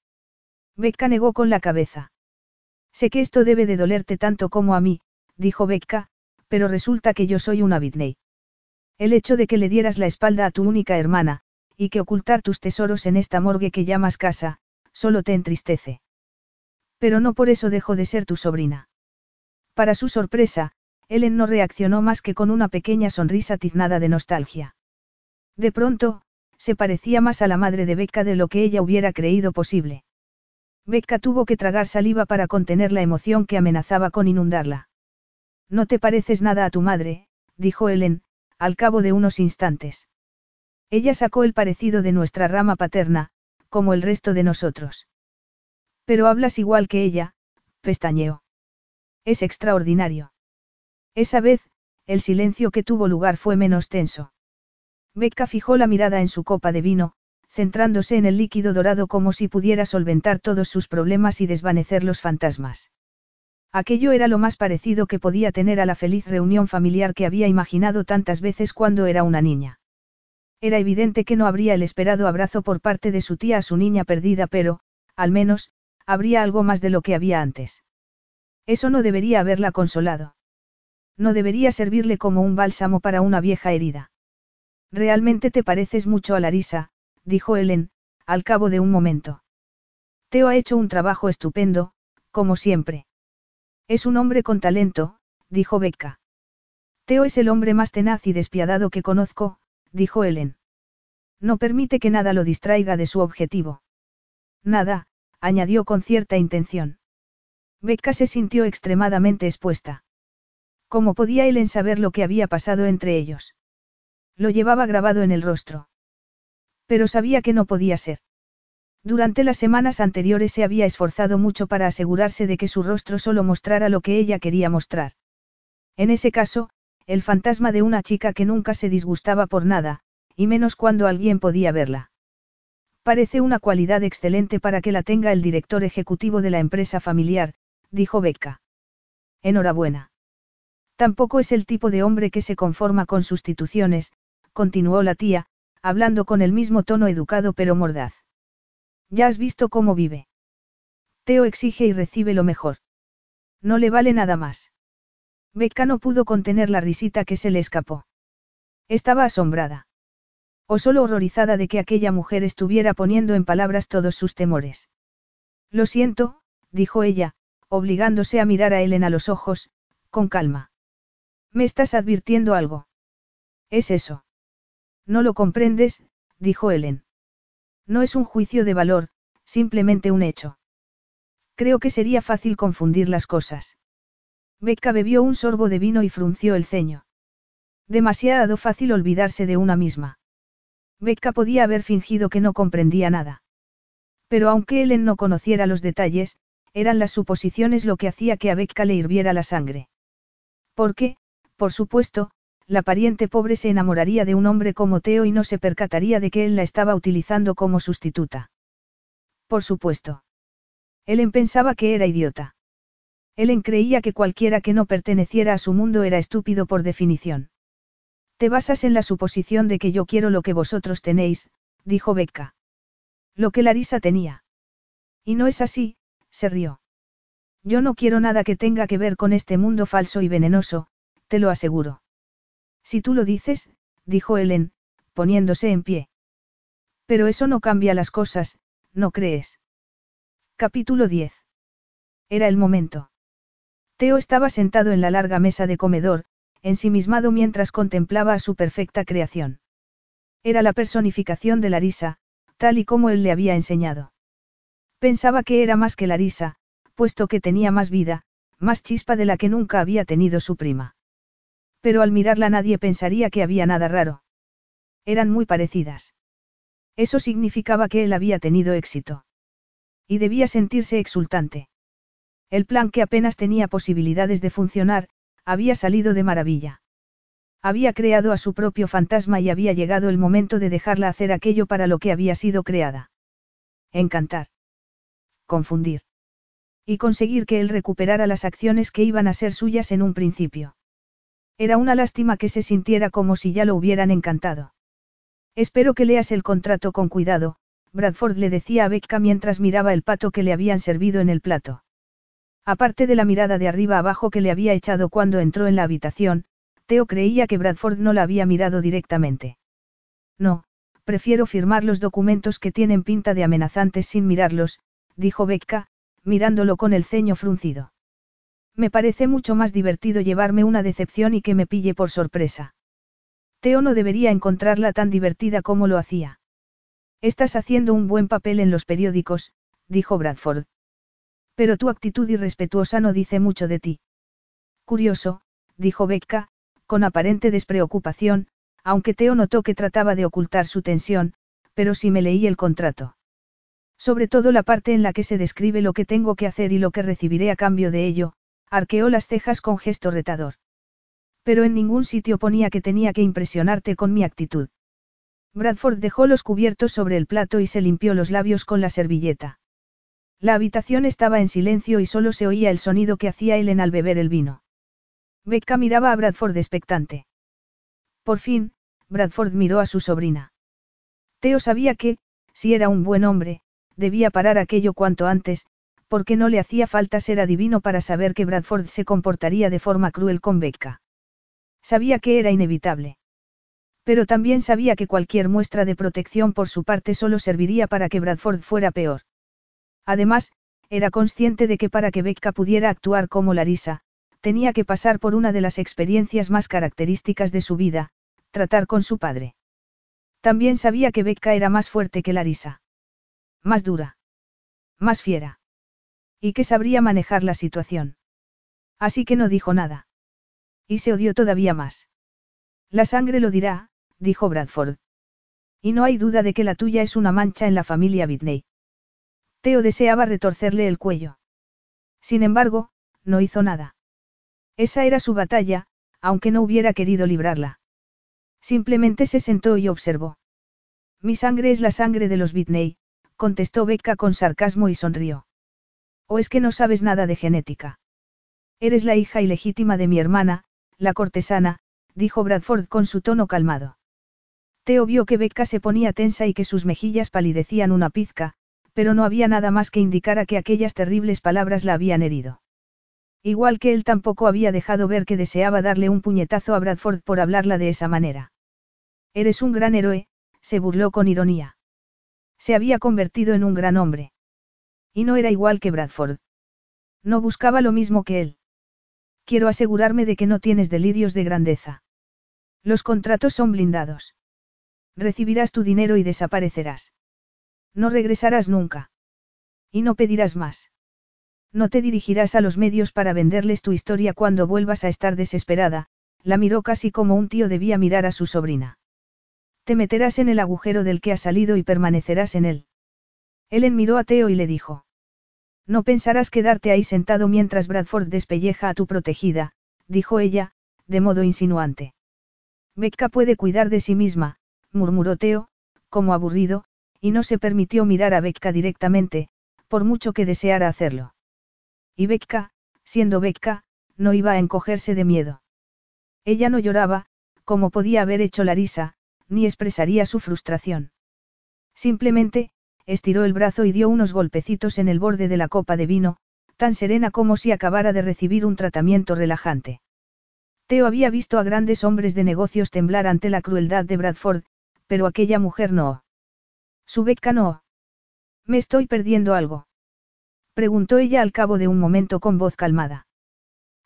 Becca negó con la cabeza. Sé que esto debe de dolerte tanto como a mí, dijo Becca, pero resulta que yo soy una Whitney. El hecho de que le dieras la espalda a tu única hermana, y que ocultar tus tesoros en esta morgue que llamas casa, solo te entristece. Pero no por eso dejo de ser tu sobrina. Para su sorpresa, Ellen no reaccionó más que con una pequeña sonrisa tiznada de nostalgia. De pronto, se parecía más a la madre de Becca de lo que ella hubiera creído posible. Becca tuvo que tragar saliva para contener la emoción que amenazaba con inundarla. No te pareces nada a tu madre, dijo Ellen, al cabo de unos instantes. Ella sacó el parecido de nuestra rama paterna, como el resto de nosotros. Pero hablas igual que ella, pestañeó. Es extraordinario. Esa vez, el silencio que tuvo lugar fue menos tenso. Becca fijó la mirada en su copa de vino, centrándose en el líquido dorado como si pudiera solventar todos sus problemas y desvanecer los fantasmas. Aquello era lo más parecido que podía tener a la feliz reunión familiar que había imaginado tantas veces cuando era una niña. Era evidente que no habría el esperado abrazo por parte de su tía a su niña perdida, pero, al menos, habría algo más de lo que había antes. Eso no debería haberla consolado. No debería servirle como un bálsamo para una vieja herida. Realmente te pareces mucho a Larisa, dijo Ellen, al cabo de un momento. Teo ha hecho un trabajo estupendo, como siempre. Es un hombre con talento, dijo Becca. Teo es el hombre más tenaz y despiadado que conozco, dijo Ellen. No permite que nada lo distraiga de su objetivo. Nada, añadió con cierta intención. Becca se sintió extremadamente expuesta. ¿Cómo podía Ellen saber lo que había pasado entre ellos? Lo llevaba grabado en el rostro. Pero sabía que no podía ser. Durante las semanas anteriores se había esforzado mucho para asegurarse de que su rostro solo mostrara lo que ella quería mostrar. En ese caso, el fantasma de una chica que nunca se disgustaba por nada, y menos cuando alguien podía verla. Parece una cualidad excelente para que la tenga el director ejecutivo de la empresa familiar, dijo Becca. Enhorabuena. Tampoco es el tipo de hombre que se conforma con sustituciones, continuó la tía, hablando con el mismo tono educado pero mordaz. Ya has visto cómo vive. Teo exige y recibe lo mejor. No le vale nada más. Becca no pudo contener la risita que se le escapó. Estaba asombrada. O solo horrorizada de que aquella mujer estuviera poniendo en palabras todos sus temores. Lo siento, dijo ella, obligándose a mirar a Ellen a los ojos, con calma. ¿Me estás advirtiendo algo? Es eso. No lo comprendes, dijo Ellen. No es un juicio de valor, simplemente un hecho. Creo que sería fácil confundir las cosas. Becca bebió un sorbo de vino y frunció el ceño. Demasiado fácil olvidarse de una misma. Becca podía haber fingido que no comprendía nada. Pero aunque Ellen no conociera los detalles, eran las suposiciones lo que hacía que a Becca le hirviera la sangre. Porque, por supuesto, la pariente pobre se enamoraría de un hombre como Teo y no se percataría de que él la estaba utilizando como sustituta. Por supuesto. Ellen pensaba que era idiota. Ellen creía que cualquiera que no perteneciera a su mundo era estúpido por definición. Te basas en la suposición de que yo quiero lo que vosotros tenéis, dijo Becca. Lo que Larisa tenía. Y no es así, se rió. Yo no quiero nada que tenga que ver con este mundo falso y venenoso, te lo aseguro. Si tú lo dices, dijo Ellen, poniéndose en pie. Pero eso no cambia las cosas, ¿no crees? Capítulo 10. Era el momento. Teo estaba sentado en la larga mesa de comedor, ensimismado mientras contemplaba a su perfecta creación. Era la personificación de Larisa, tal y como él le había enseñado. Pensaba que era más que Larisa, puesto que tenía más vida, más chispa de la que nunca había tenido su prima. Pero al mirarla nadie pensaría que había nada raro. Eran muy parecidas. Eso significaba que él había tenido éxito. Y debía sentirse exultante. El plan que apenas tenía posibilidades de funcionar, había salido de maravilla. Había creado a su propio fantasma y había llegado el momento de dejarla hacer aquello para lo que había sido creada. Encantar. Confundir. Y conseguir que él recuperara las acciones que iban a ser suyas en un principio. Era una lástima que se sintiera como si ya lo hubieran encantado. Espero que leas el contrato con cuidado, Bradford le decía a Becca mientras miraba el pato que le habían servido en el plato. Aparte de la mirada de arriba abajo que le había echado cuando entró en la habitación, Theo creía que Bradford no la había mirado directamente. No, prefiero firmar los documentos que tienen pinta de amenazantes sin mirarlos, dijo Becca, mirándolo con el ceño fruncido. Me parece mucho más divertido llevarme una decepción y que me pille por sorpresa. Theo no debería encontrarla tan divertida como lo hacía. Estás haciendo un buen papel en los periódicos, dijo Bradford. Pero tu actitud irrespetuosa no dice mucho de ti. Curioso, dijo Becca, con aparente despreocupación, aunque Teo notó que trataba de ocultar su tensión, pero sí me leí el contrato. Sobre todo la parte en la que se describe lo que tengo que hacer y lo que recibiré a cambio de ello, arqueó las cejas con gesto retador. Pero en ningún sitio ponía que tenía que impresionarte con mi actitud. Bradford dejó los cubiertos sobre el plato y se limpió los labios con la servilleta. La habitación estaba en silencio y solo se oía el sonido que hacía Ellen al beber el vino. Becca miraba a Bradford expectante. Por fin, Bradford miró a su sobrina. Teo sabía que, si era un buen hombre, debía parar aquello cuanto antes, porque no le hacía falta ser adivino para saber que Bradford se comportaría de forma cruel con Becca. Sabía que era inevitable. Pero también sabía que cualquier muestra de protección por su parte solo serviría para que Bradford fuera peor. Además, era consciente de que para que Becca pudiera actuar como Larisa, tenía que pasar por una de las experiencias más características de su vida, tratar con su padre. También sabía que Becca era más fuerte que Larisa. Más dura. Más fiera. Y que sabría manejar la situación. Así que no dijo nada. Y se odió todavía más. La sangre lo dirá, dijo Bradford. Y no hay duda de que la tuya es una mancha en la familia Whitney. Teo deseaba retorcerle el cuello. Sin embargo, no hizo nada. Esa era su batalla, aunque no hubiera querido librarla. Simplemente se sentó y observó. Mi sangre es la sangre de los Whitney, contestó Becca con sarcasmo y sonrió. ¿O es que no sabes nada de genética? Eres la hija ilegítima de mi hermana, la cortesana, dijo Bradford con su tono calmado. Teo vio que Becca se ponía tensa y que sus mejillas palidecían una pizca, pero no había nada más que indicara que aquellas terribles palabras la habían herido. Igual que él tampoco había dejado ver que deseaba darle un puñetazo a Bradford por hablarla de esa manera. Eres un gran héroe, se burló con ironía. Se había convertido en un gran hombre. Y no era igual que Bradford. No buscaba lo mismo que él. Quiero asegurarme de que no tienes delirios de grandeza. Los contratos son blindados. Recibirás tu dinero y desaparecerás. No regresarás nunca. Y no pedirás más. No te dirigirás a los medios para venderles tu historia cuando vuelvas a estar desesperada, la miró casi como un tío debía mirar a su sobrina. Te meterás en el agujero del que has salido y permanecerás en él. Ellen miró a Teo y le dijo. No pensarás quedarte ahí sentado mientras Bradford despelleja a tu protegida, dijo ella, de modo insinuante. Becca puede cuidar de sí misma, murmuró Teo, como aburrido, y no se permitió mirar a Becca directamente, por mucho que deseara hacerlo. Y Becca, siendo Becca, no iba a encogerse de miedo. Ella no lloraba, como podía haber hecho Larisa, ni expresaría su frustración. Simplemente, estiró el brazo y dio unos golpecitos en el borde de la copa de vino, tan serena como si acabara de recibir un tratamiento relajante. Teo había visto a grandes hombres de negocios temblar ante la crueldad de Bradford, pero aquella mujer no. Su beca no. Me estoy perdiendo algo. Preguntó ella al cabo de un momento con voz calmada.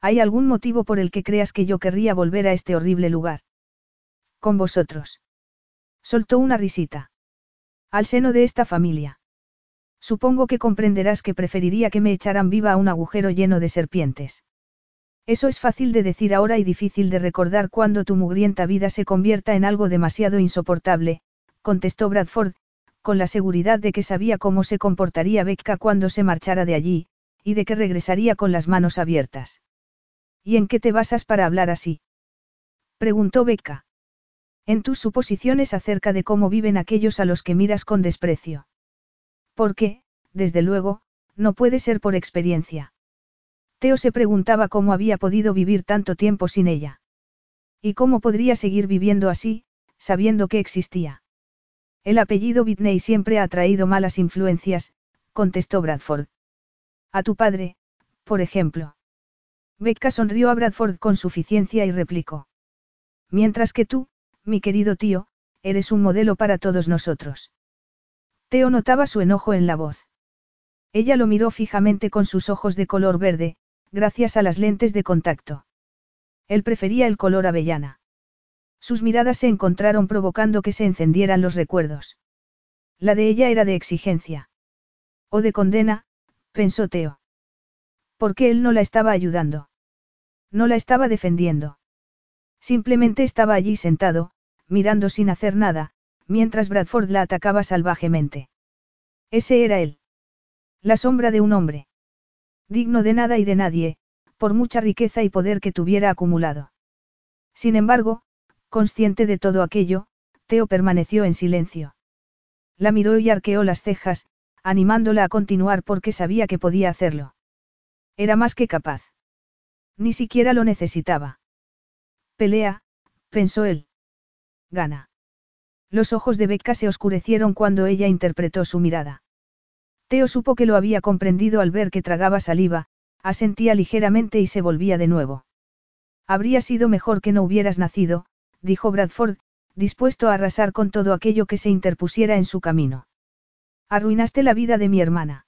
¿Hay algún motivo por el que creas que yo querría volver a este horrible lugar? Con vosotros. Soltó una risita. Al seno de esta familia. Supongo que comprenderás que preferiría que me echaran viva a un agujero lleno de serpientes. Eso es fácil de decir ahora y difícil de recordar cuando tu mugrienta vida se convierta en algo demasiado insoportable, contestó Bradford, con la seguridad de que sabía cómo se comportaría Becca cuando se marchara de allí, y de que regresaría con las manos abiertas. ¿Y en qué te basas para hablar así? preguntó Becca. En tus suposiciones acerca de cómo viven aquellos a los que miras con desprecio. Porque, desde luego, no puede ser por experiencia. Teo se preguntaba cómo había podido vivir tanto tiempo sin ella. Y cómo podría seguir viviendo así, sabiendo que existía. El apellido Whitney siempre ha traído malas influencias, contestó Bradford. A tu padre, por ejemplo. Becca sonrió a Bradford con suficiencia y replicó. Mientras que tú, mi querido tío, eres un modelo para todos nosotros. Teo notaba su enojo en la voz. Ella lo miró fijamente con sus ojos de color verde, gracias a las lentes de contacto. Él prefería el color avellana. Sus miradas se encontraron provocando que se encendieran los recuerdos. La de ella era de exigencia. O de condena, pensó Teo. ¿Por qué él no la estaba ayudando? No la estaba defendiendo. Simplemente estaba allí sentado, mirando sin hacer nada, mientras Bradford la atacaba salvajemente. Ese era él. La sombra de un hombre. Digno de nada y de nadie, por mucha riqueza y poder que tuviera acumulado. Sin embargo, consciente de todo aquello, Teo permaneció en silencio. La miró y arqueó las cejas, animándola a continuar porque sabía que podía hacerlo. Era más que capaz. Ni siquiera lo necesitaba. Pelea, pensó él. Gana. Los ojos de Becca se oscurecieron cuando ella interpretó su mirada. Teo supo que lo había comprendido al ver que tragaba saliva, asentía ligeramente y se volvía de nuevo. Habría sido mejor que no hubieras nacido, dijo Bradford, dispuesto a arrasar con todo aquello que se interpusiera en su camino. Arruinaste la vida de mi hermana.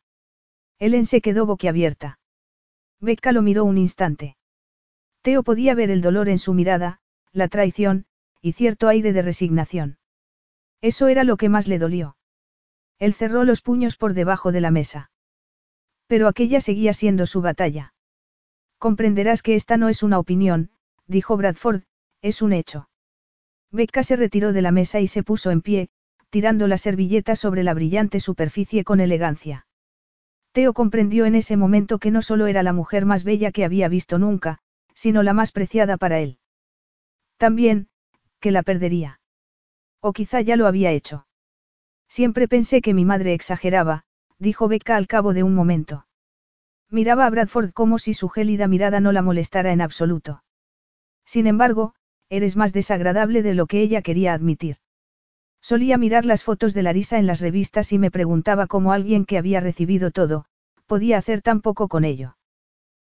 Ellen se quedó boquiabierta. Becca lo miró un instante. Teo podía ver el dolor en su mirada, la traición, y cierto aire de resignación. Eso era lo que más le dolió. Él cerró los puños por debajo de la mesa. Pero aquella seguía siendo su batalla. Comprenderás que esta no es una opinión, dijo Bradford, es un hecho. Becca se retiró de la mesa y se puso en pie, tirando la servilleta sobre la brillante superficie con elegancia. Teo comprendió en ese momento que no solo era la mujer más bella que había visto nunca, sino la más preciada para él. También, que la perdería. O quizá ya lo había hecho. Siempre pensé que mi madre exageraba, dijo Becca al cabo de un momento. Miraba a Bradford como si su gélida mirada no la molestara en absoluto. Sin embargo, eres más desagradable de lo que ella quería admitir. Solía mirar las fotos de Larisa en las revistas y me preguntaba cómo alguien que había recibido todo, podía hacer tan poco con ello.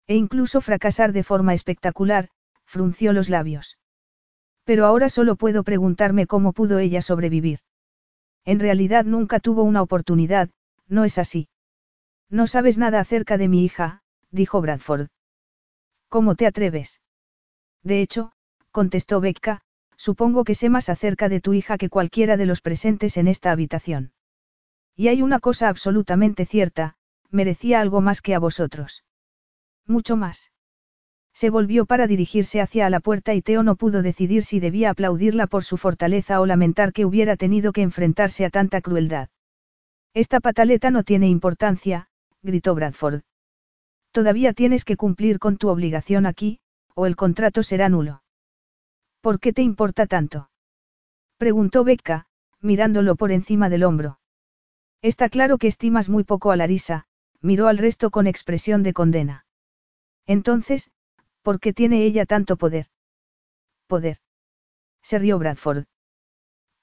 E incluso fracasar de forma espectacular, frunció los labios. Pero ahora solo puedo preguntarme cómo pudo ella sobrevivir. En realidad nunca tuvo una oportunidad, ¿no es así? No sabes nada acerca de mi hija, dijo Bradford. ¿Cómo te atreves? De hecho, contestó Becca, supongo que sé más acerca de tu hija que cualquiera de los presentes en esta habitación. Y hay una cosa absolutamente cierta, merecía algo más que a vosotros. Mucho más. Se volvió para dirigirse hacia la puerta y Teo no pudo decidir si debía aplaudirla por su fortaleza o lamentar que hubiera tenido que enfrentarse a tanta crueldad. Esta pataleta no tiene importancia, gritó Bradford. Todavía tienes que cumplir con tu obligación aquí, o el contrato será nulo. ¿Por qué te importa tanto? Preguntó Becca, mirándolo por encima del hombro. Está claro que estimas muy poco a Larisa, miró al resto con expresión de condena. Entonces, ¿por qué tiene ella tanto poder? Poder. Se rió Bradford.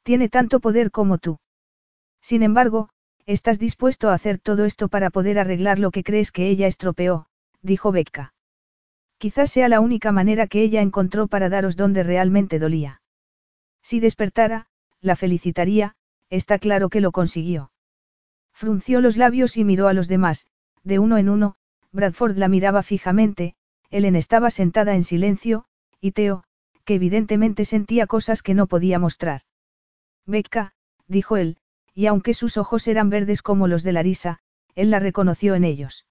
Tiene tanto poder como tú. Sin embargo, estás dispuesto a hacer todo esto para poder arreglar lo que crees que ella estropeó, dijo Becca. Quizás sea la única manera que ella encontró para daros donde realmente dolía. Si despertara, la felicitaría, está claro que lo consiguió. Frunció los labios y miró a los demás, de uno en uno, Bradford la miraba fijamente, Ellen estaba sentada en silencio, y Theo, que evidentemente sentía cosas que no podía mostrar. Becca, dijo él, y aunque sus ojos eran verdes como los de Larisa, él la reconoció en ellos.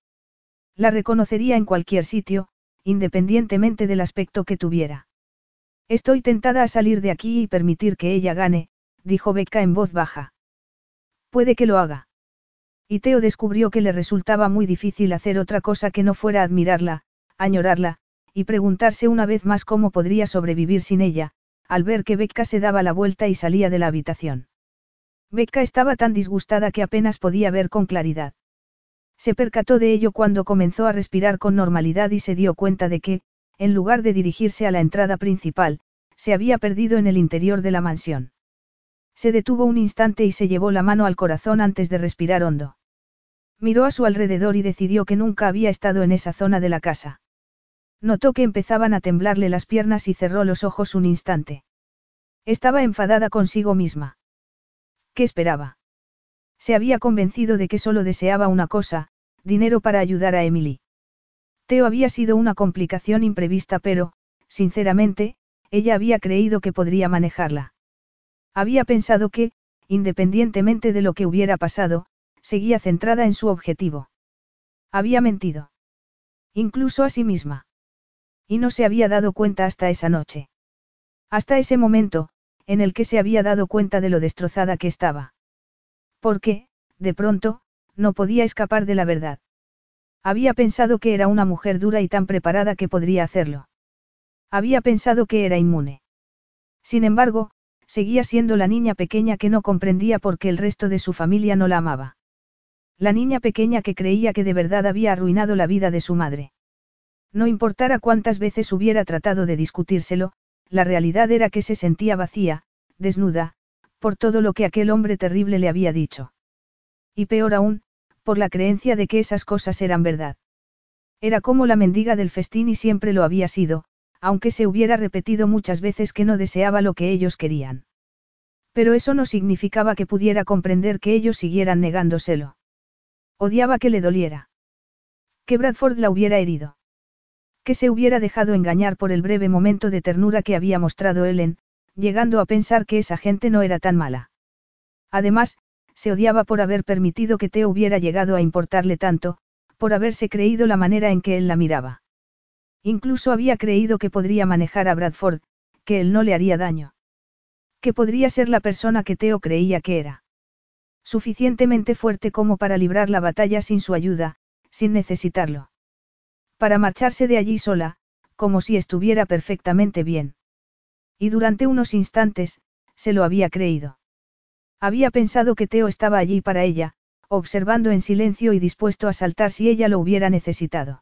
La reconocería en cualquier sitio, independientemente del aspecto que tuviera. Estoy tentada a salir de aquí y permitir que ella gane, dijo Becca en voz baja. Puede que lo haga. Y Teo descubrió que le resultaba muy difícil hacer otra cosa que no fuera admirarla, añorarla, y preguntarse una vez más cómo podría sobrevivir sin ella, al ver que Becca se daba la vuelta y salía de la habitación. Becca estaba tan disgustada que apenas podía ver con claridad. Se percató de ello cuando comenzó a respirar con normalidad y se dio cuenta de que, en lugar de dirigirse a la entrada principal, se había perdido en el interior de la mansión. Se detuvo un instante y se llevó la mano al corazón antes de respirar hondo. Miró a su alrededor y decidió que nunca había estado en esa zona de la casa. Notó que empezaban a temblarle las piernas y cerró los ojos un instante. Estaba enfadada consigo misma. ¿Qué esperaba? Se había convencido de que solo deseaba una cosa, dinero para ayudar a Emily. Teo había sido una complicación imprevista pero, sinceramente, ella había creído que podría manejarla. Había pensado que, independientemente de lo que hubiera pasado, seguía centrada en su objetivo. Había mentido. Incluso a sí misma. Y no se había dado cuenta hasta esa noche. Hasta ese momento, en el que se había dado cuenta de lo destrozada que estaba. Porque, de pronto, no podía escapar de la verdad. Había pensado que era una mujer dura y tan preparada que podría hacerlo. Había pensado que era inmune. Sin embargo, seguía siendo la niña pequeña que no comprendía por qué el resto de su familia no la amaba. La niña pequeña que creía que de verdad había arruinado la vida de su madre. No importara cuántas veces hubiera tratado de discutírselo, la realidad era que se sentía vacía, desnuda, por todo lo que aquel hombre terrible le había dicho. Y peor aún, por la creencia de que esas cosas eran verdad. Era como la mendiga del festín y siempre lo había sido, aunque se hubiera repetido muchas veces que no deseaba lo que ellos querían. Pero eso no significaba que pudiera comprender que ellos siguieran negándoselo. Odiaba que le doliera. Que Bradford la hubiera herido. Que se hubiera dejado engañar por el breve momento de ternura que había mostrado Ellen, llegando a pensar que esa gente no era tan mala. Además, se odiaba por haber permitido que Teo hubiera llegado a importarle tanto, por haberse creído la manera en que él la miraba. Incluso había creído que podría manejar a Bradford, que él no le haría daño. Que podría ser la persona que Teo creía que era. Suficientemente fuerte como para librar la batalla sin su ayuda, sin necesitarlo. Para marcharse de allí sola, como si estuviera perfectamente bien. Y durante unos instantes, se lo había creído. Había pensado que Teo estaba allí para ella, observando en silencio y dispuesto a saltar si ella lo hubiera necesitado.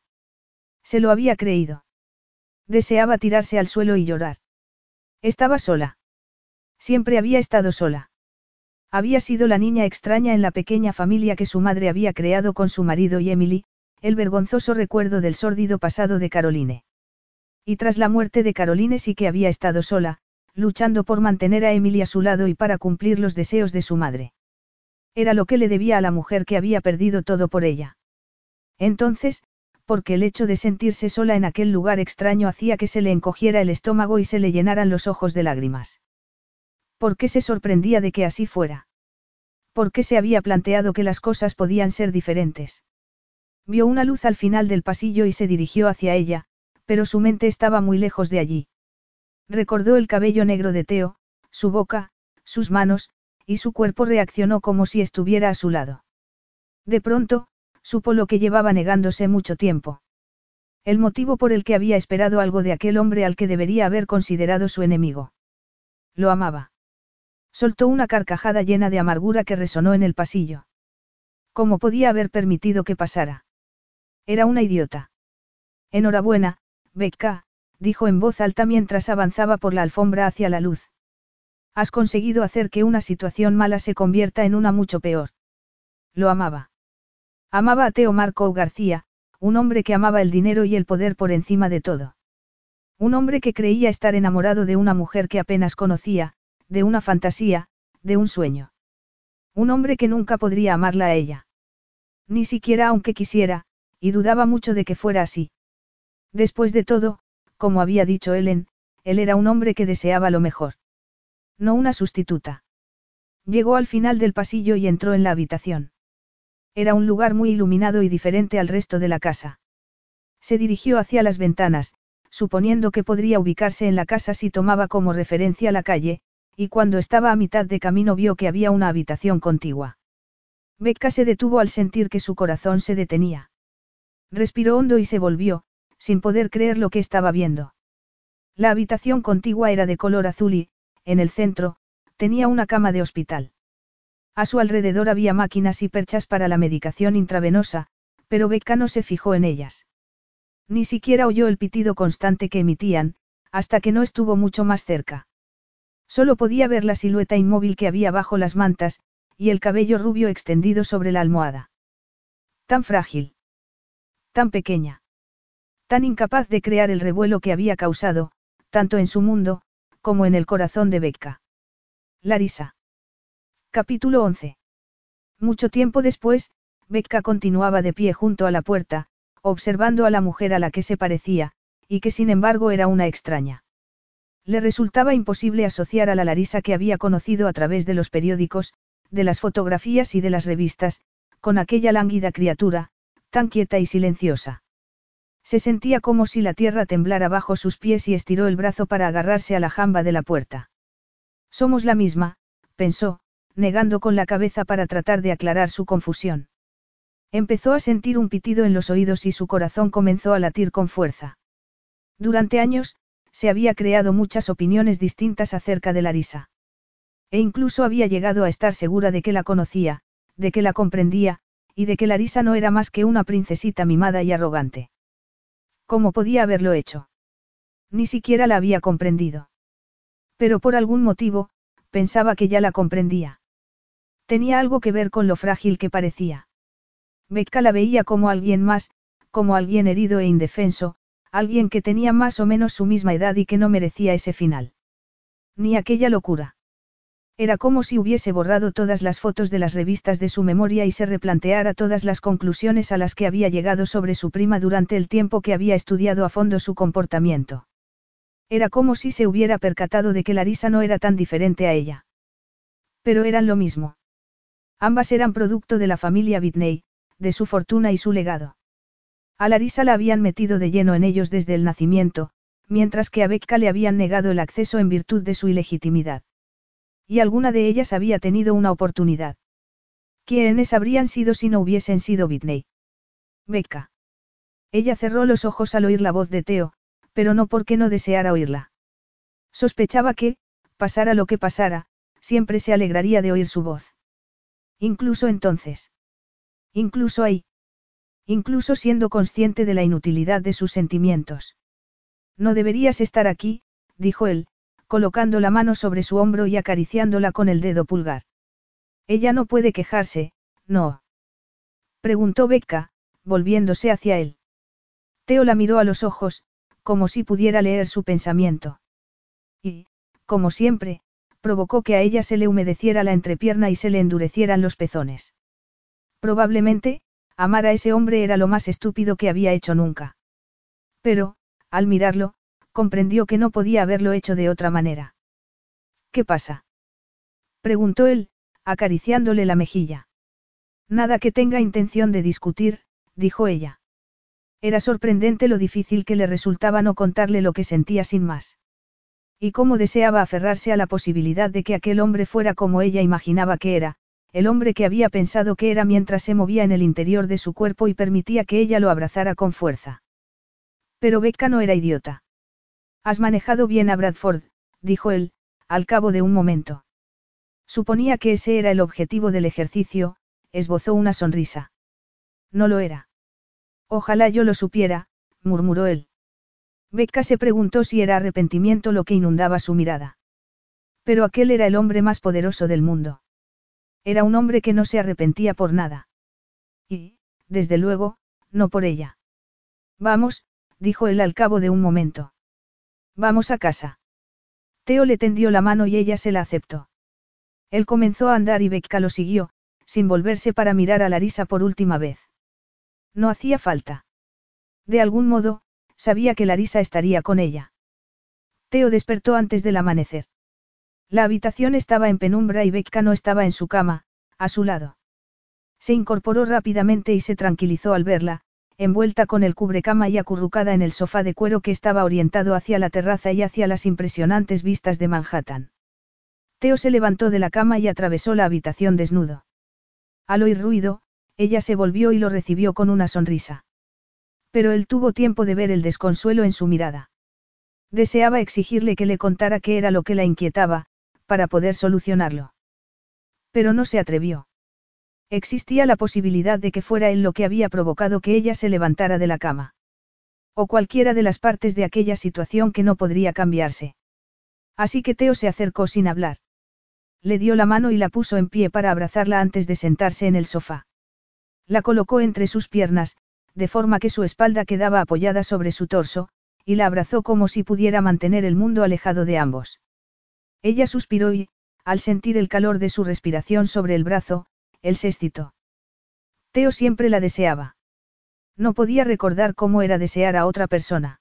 Se lo había creído. Deseaba tirarse al suelo y llorar. Estaba sola. Siempre había estado sola. Había sido la niña extraña en la pequeña familia que su madre había creado con su marido y Emily, el vergonzoso recuerdo del sórdido pasado de Caroline. Y tras la muerte de Caroline sí que había estado sola, luchando por mantener a Emily a su lado y para cumplir los deseos de su madre. Era lo que le debía a la mujer que había perdido todo por ella. Entonces, porque el hecho de sentirse sola en aquel lugar extraño hacía que se le encogiera el estómago y se le llenaran los ojos de lágrimas. ¿Por qué se sorprendía de que así fuera? ¿Por qué se había planteado que las cosas podían ser diferentes? Vio una luz al final del pasillo y se dirigió hacia ella, pero su mente estaba muy lejos de allí. Recordó el cabello negro de Teo, su boca, sus manos, y su cuerpo reaccionó como si estuviera a su lado. De pronto, supo lo que llevaba negándose mucho tiempo. El motivo por el que había esperado algo de aquel hombre al que debería haber considerado su enemigo. Lo amaba. Soltó una carcajada llena de amargura que resonó en el pasillo. ¿Cómo podía haber permitido que pasara? Era una idiota. Enhorabuena, Becca, dijo en voz alta mientras avanzaba por la alfombra hacia la luz. Has conseguido hacer que una situación mala se convierta en una mucho peor. Lo amaba. Amaba a Teo Marco García, un hombre que amaba el dinero y el poder por encima de todo. Un hombre que creía estar enamorado de una mujer que apenas conocía, de una fantasía, de un sueño. Un hombre que nunca podría amarla a ella. Ni siquiera aunque quisiera, y dudaba mucho de que fuera así. Después de todo, como había dicho Ellen, él era un hombre que deseaba lo mejor. No una sustituta. Llegó al final del pasillo y entró en la habitación. Era un lugar muy iluminado y diferente al resto de la casa. Se dirigió hacia las ventanas, suponiendo que podría ubicarse en la casa si tomaba como referencia la calle, y cuando estaba a mitad de camino vio que había una habitación contigua. Becca se detuvo al sentir que su corazón se detenía. Respiró hondo y se volvió, sin poder creer lo que estaba viendo. La habitación contigua era de color azul y, en el centro, tenía una cama de hospital. A su alrededor había máquinas y perchas para la medicación intravenosa, pero Becca no se fijó en ellas. Ni siquiera oyó el pitido constante que emitían, hasta que no estuvo mucho más cerca. Solo podía ver la silueta inmóvil que había bajo las mantas, y el cabello rubio extendido sobre la almohada. Tan frágil. Tan pequeña. Tan incapaz de crear el revuelo que había causado, tanto en su mundo, como en el corazón de Becca. Larisa. Capítulo 11. Mucho tiempo después, Becca continuaba de pie junto a la puerta, observando a la mujer a la que se parecía, y que sin embargo era una extraña. Le resultaba imposible asociar a la Larisa que había conocido a través de los periódicos, de las fotografías y de las revistas, con aquella lánguida criatura, tan quieta y silenciosa. Se sentía como si la tierra temblara bajo sus pies y estiró el brazo para agarrarse a la jamba de la puerta. Somos la misma, pensó, negando con la cabeza para tratar de aclarar su confusión. Empezó a sentir un pitido en los oídos y su corazón comenzó a latir con fuerza. Durante años, se había creado muchas opiniones distintas acerca de Larisa. E incluso había llegado a estar segura de que la conocía, de que la comprendía, y de que Larisa no era más que una princesita mimada y arrogante. ¿Cómo podía haberlo hecho? Ni siquiera la había comprendido. Pero por algún motivo, pensaba que ya la comprendía. Tenía algo que ver con lo frágil que parecía. Becca la veía como alguien más, como alguien herido e indefenso, alguien que tenía más o menos su misma edad y que no merecía ese final. Ni aquella locura. Era como si hubiese borrado todas las fotos de las revistas de su memoria y se replanteara todas las conclusiones a las que había llegado sobre su prima durante el tiempo que había estudiado a fondo su comportamiento. Era como si se hubiera percatado de que Larisa no era tan diferente a ella. Pero eran lo mismo. Ambas eran producto de la familia Whitney, de su fortuna y su legado. A Larisa la habían metido de lleno en ellos desde el nacimiento, mientras que a Becca le habían negado el acceso en virtud de su ilegitimidad. Y alguna de ellas había tenido una oportunidad. ¿Quiénes habrían sido si no hubiesen sido Whitney? Becca. Ella cerró los ojos al oír la voz de Teo, pero no porque no deseara oírla. Sospechaba que, pasara lo que pasara, siempre se alegraría de oír su voz. Incluso entonces. Incluso ahí. Incluso siendo consciente de la inutilidad de sus sentimientos. No deberías estar aquí, dijo él, colocando la mano sobre su hombro y acariciándola con el dedo pulgar. Ella no puede quejarse, no. Preguntó Becca, volviéndose hacia él. Teo la miró a los ojos, como si pudiera leer su pensamiento. Y, como siempre, provocó que a ella se le humedeciera la entrepierna y se le endurecieran los pezones. Probablemente, amar a ese hombre era lo más estúpido que había hecho nunca. Pero, al mirarlo, comprendió que no podía haberlo hecho de otra manera. ¿Qué pasa? preguntó él, acariciándole la mejilla. Nada que tenga intención de discutir, dijo ella. Era sorprendente lo difícil que le resultaba no contarle lo que sentía sin más. Y cómo deseaba aferrarse a la posibilidad de que aquel hombre fuera como ella imaginaba que era, el hombre que había pensado que era mientras se movía en el interior de su cuerpo y permitía que ella lo abrazara con fuerza. Pero Becca no era idiota. Has manejado bien a Bradford, dijo él, al cabo de un momento. Suponía que ese era el objetivo del ejercicio, esbozó una sonrisa. No lo era. Ojalá yo lo supiera, murmuró él. Becca se preguntó si era arrepentimiento lo que inundaba su mirada. Pero aquel era el hombre más poderoso del mundo. Era un hombre que no se arrepentía por nada. Y, desde luego, no por ella. Vamos, dijo él al cabo de un momento. Vamos a casa. Teo le tendió la mano y ella se la aceptó. Él comenzó a andar y Becca lo siguió, sin volverse para mirar a Larisa por última vez. No hacía falta. De algún modo, sabía que Larisa estaría con ella. Teo despertó antes del amanecer. La habitación estaba en penumbra y Becca no estaba en su cama, a su lado. Se incorporó rápidamente y se tranquilizó al verla, envuelta con el cubrecama y acurrucada en el sofá de cuero que estaba orientado hacia la terraza y hacia las impresionantes vistas de Manhattan. Teo se levantó de la cama y atravesó la habitación desnudo. Al oír ruido, ella se volvió y lo recibió con una sonrisa. Pero él tuvo tiempo de ver el desconsuelo en su mirada. Deseaba exigirle que le contara qué era lo que la inquietaba, para poder solucionarlo. Pero no se atrevió. Existía la posibilidad de que fuera él lo que había provocado que ella se levantara de la cama. O cualquiera de las partes de aquella situación que no podría cambiarse. Así que Teo se acercó sin hablar. Le dio la mano y la puso en pie para abrazarla antes de sentarse en el sofá. La colocó entre sus piernas, de forma que su espalda quedaba apoyada sobre su torso, y la abrazó como si pudiera mantener el mundo alejado de ambos. Ella suspiró y, al sentir el calor de su respiración sobre el brazo, él se excitó. Teo siempre la deseaba. No podía recordar cómo era desear a otra persona.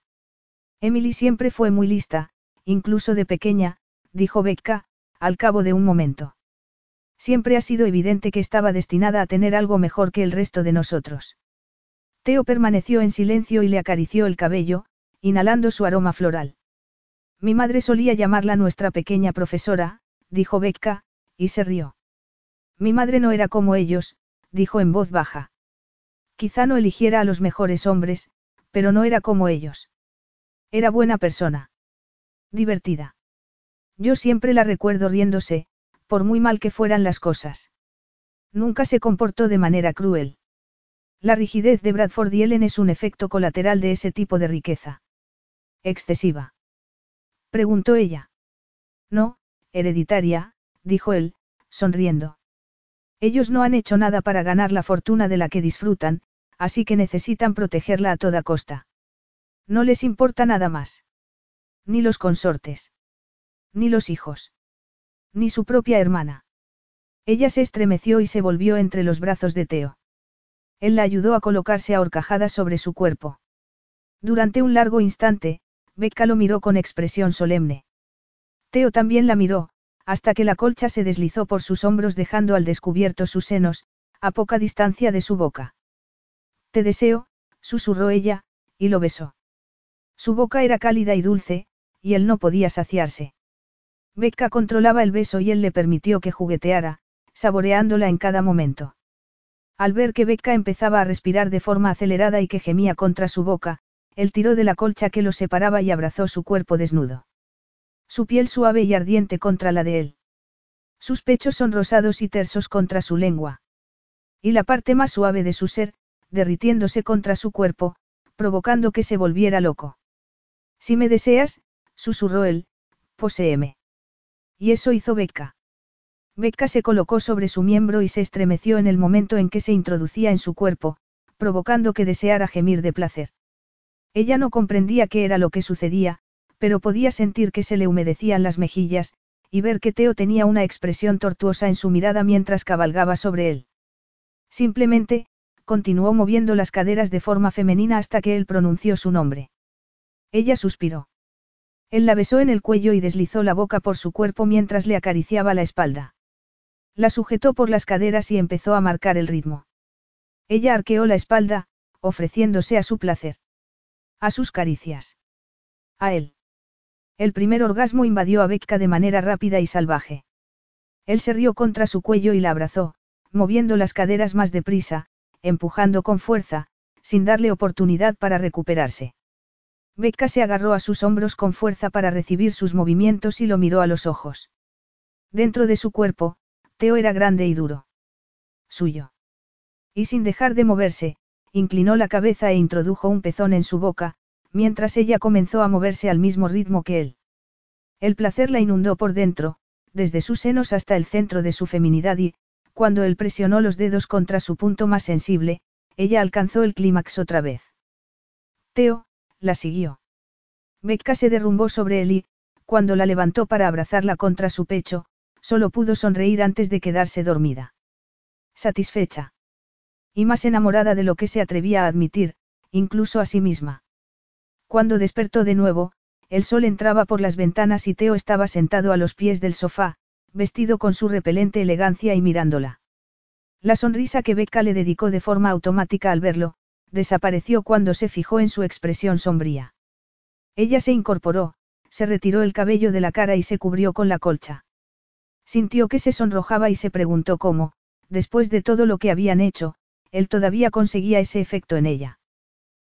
Emily siempre fue muy lista, incluso de pequeña, dijo Becca, al cabo de un momento. Siempre ha sido evidente que estaba destinada a tener algo mejor que el resto de nosotros. Teo permaneció en silencio y le acarició el cabello, inhalando su aroma floral. Mi madre solía llamarla nuestra pequeña profesora, dijo Becca, y se rió. Mi madre no era como ellos, dijo en voz baja. Quizá no eligiera a los mejores hombres, pero no era como ellos. Era buena persona. Divertida. Yo siempre la recuerdo riéndose, por muy mal que fueran las cosas. Nunca se comportó de manera cruel. La rigidez de Bradford y Ellen es un efecto colateral de ese tipo de riqueza. ¿Excesiva? Preguntó ella. No, hereditaria, dijo él, sonriendo. Ellos no han hecho nada para ganar la fortuna de la que disfrutan, así que necesitan protegerla a toda costa. No les importa nada más. Ni los consortes. Ni los hijos. Ni su propia hermana. Ella se estremeció y se volvió entre los brazos de Teo. Él la ayudó a colocarse a horcajadas sobre su cuerpo. Durante un largo instante, Becca lo miró con expresión solemne. Teo también la miró, hasta que la colcha se deslizó por sus hombros dejando al descubierto sus senos, a poca distancia de su boca. Te deseo, susurró ella, y lo besó. Su boca era cálida y dulce, y él no podía saciarse. Becca controlaba el beso y él le permitió que jugueteara, saboreándola en cada momento. Al ver que Becca empezaba a respirar de forma acelerada y que gemía contra su boca, él tiró de la colcha que lo separaba y abrazó su cuerpo desnudo. Su piel suave y ardiente contra la de él. Sus pechos son rosados y tersos contra su lengua. Y la parte más suave de su ser, derritiéndose contra su cuerpo, provocando que se volviera loco. Si me deseas, susurró él, poséeme. Y eso hizo Becca. Becca se colocó sobre su miembro y se estremeció en el momento en que se introducía en su cuerpo, provocando que deseara gemir de placer. Ella no comprendía qué era lo que sucedía, pero podía sentir que se le humedecían las mejillas, y ver que Teo tenía una expresión tortuosa en su mirada mientras cabalgaba sobre él. Simplemente, continuó moviendo las caderas de forma femenina hasta que él pronunció su nombre. Ella suspiró. Él la besó en el cuello y deslizó la boca por su cuerpo mientras le acariciaba la espalda. La sujetó por las caderas y empezó a marcar el ritmo. Ella arqueó la espalda, ofreciéndose a su placer. A sus caricias. A él. El primer orgasmo invadió a Becca de manera rápida y salvaje. Él se rió contra su cuello y la abrazó, moviendo las caderas más deprisa, empujando con fuerza, sin darle oportunidad para recuperarse. Becca se agarró a sus hombros con fuerza para recibir sus movimientos y lo miró a los ojos. Dentro de su cuerpo, Teo era grande y duro. Suyo. Y sin dejar de moverse, inclinó la cabeza e introdujo un pezón en su boca, mientras ella comenzó a moverse al mismo ritmo que él. El placer la inundó por dentro, desde sus senos hasta el centro de su feminidad y, cuando él presionó los dedos contra su punto más sensible, ella alcanzó el clímax otra vez. Teo, la siguió. Becca se derrumbó sobre él y, cuando la levantó para abrazarla contra su pecho, solo pudo sonreír antes de quedarse dormida. Satisfecha. Y más enamorada de lo que se atrevía a admitir, incluso a sí misma. Cuando despertó de nuevo, el sol entraba por las ventanas y Teo estaba sentado a los pies del sofá, vestido con su repelente elegancia y mirándola. La sonrisa que Becca le dedicó de forma automática al verlo, desapareció cuando se fijó en su expresión sombría. Ella se incorporó, se retiró el cabello de la cara y se cubrió con la colcha. Sintió que se sonrojaba y se preguntó cómo, después de todo lo que habían hecho, él todavía conseguía ese efecto en ella.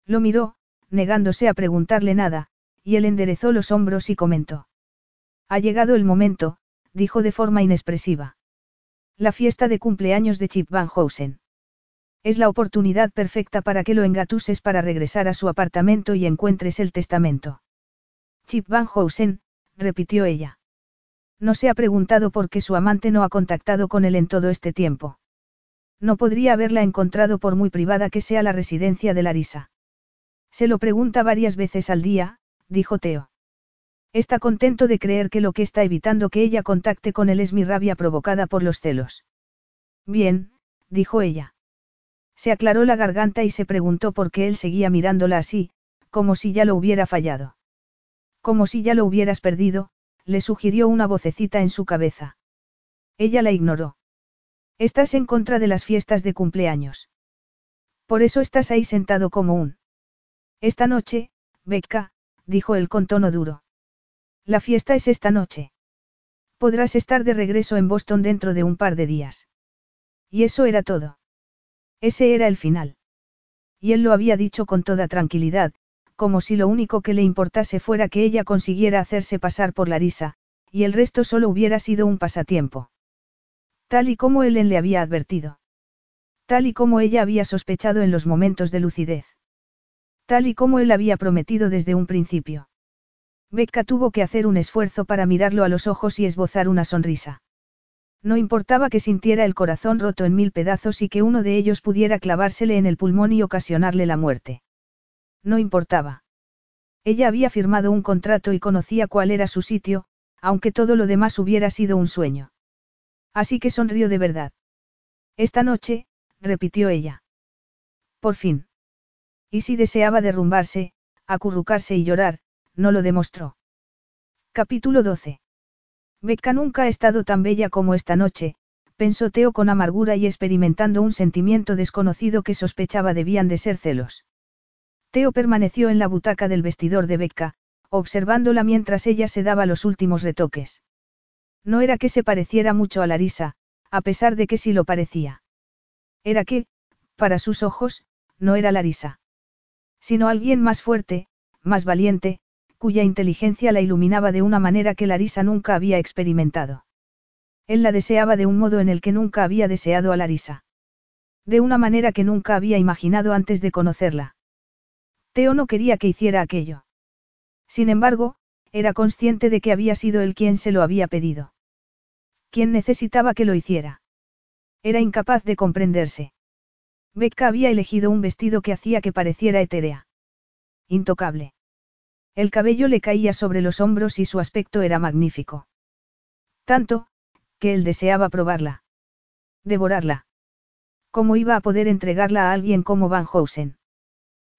Lo miró, negándose a preguntarle nada, y él enderezó los hombros y comentó. Ha llegado el momento, dijo de forma inexpresiva. La fiesta de cumpleaños de Chip Van Housen. Es la oportunidad perfecta para que lo engatuses para regresar a su apartamento y encuentres el testamento. Chip Van Housen, repitió ella. No se ha preguntado por qué su amante no ha contactado con él en todo este tiempo. No podría haberla encontrado por muy privada que sea la residencia de Larisa. Se lo pregunta varias veces al día, dijo Teo. Está contento de creer que lo que está evitando que ella contacte con él es mi rabia provocada por los celos. Bien, dijo ella. Se aclaró la garganta y se preguntó por qué él seguía mirándola así, como si ya lo hubiera fallado. Como si ya lo hubieras perdido, le sugirió una vocecita en su cabeza. Ella la ignoró. Estás en contra de las fiestas de cumpleaños. Por eso estás ahí sentado como un. Esta noche, Becca, dijo él con tono duro. La fiesta es esta noche. Podrás estar de regreso en Boston dentro de un par de días. Y eso era todo. Ese era el final. Y él lo había dicho con toda tranquilidad, como si lo único que le importase fuera que ella consiguiera hacerse pasar por Larisa, y el resto solo hubiera sido un pasatiempo. Tal y como él le había advertido. Tal y como ella había sospechado en los momentos de lucidez. Tal y como él había prometido desde un principio. Becca tuvo que hacer un esfuerzo para mirarlo a los ojos y esbozar una sonrisa. No importaba que sintiera el corazón roto en mil pedazos y que uno de ellos pudiera clavársele en el pulmón y ocasionarle la muerte. No importaba. Ella había firmado un contrato y conocía cuál era su sitio, aunque todo lo demás hubiera sido un sueño. Así que sonrió de verdad. Esta noche, repitió ella. Por fin. Y si deseaba derrumbarse, acurrucarse y llorar, no lo demostró. Capítulo 12. Becca nunca ha estado tan bella como esta noche, pensó Teo con amargura y experimentando un sentimiento desconocido que sospechaba debían de ser celos. Teo permaneció en la butaca del vestidor de Becca, observándola mientras ella se daba los últimos retoques. No era que se pareciera mucho a Larisa, a pesar de que sí lo parecía. Era que, para sus ojos, no era Larisa sino alguien más fuerte, más valiente, cuya inteligencia la iluminaba de una manera que Larisa nunca había experimentado. Él la deseaba de un modo en el que nunca había deseado a Larisa. De una manera que nunca había imaginado antes de conocerla. Teo no quería que hiciera aquello. Sin embargo, era consciente de que había sido él quien se lo había pedido. Quien necesitaba que lo hiciera. Era incapaz de comprenderse. Becca había elegido un vestido que hacía que pareciera etérea. Intocable. El cabello le caía sobre los hombros y su aspecto era magnífico. Tanto, que él deseaba probarla. Devorarla. ¿Cómo iba a poder entregarla a alguien como Van Housen?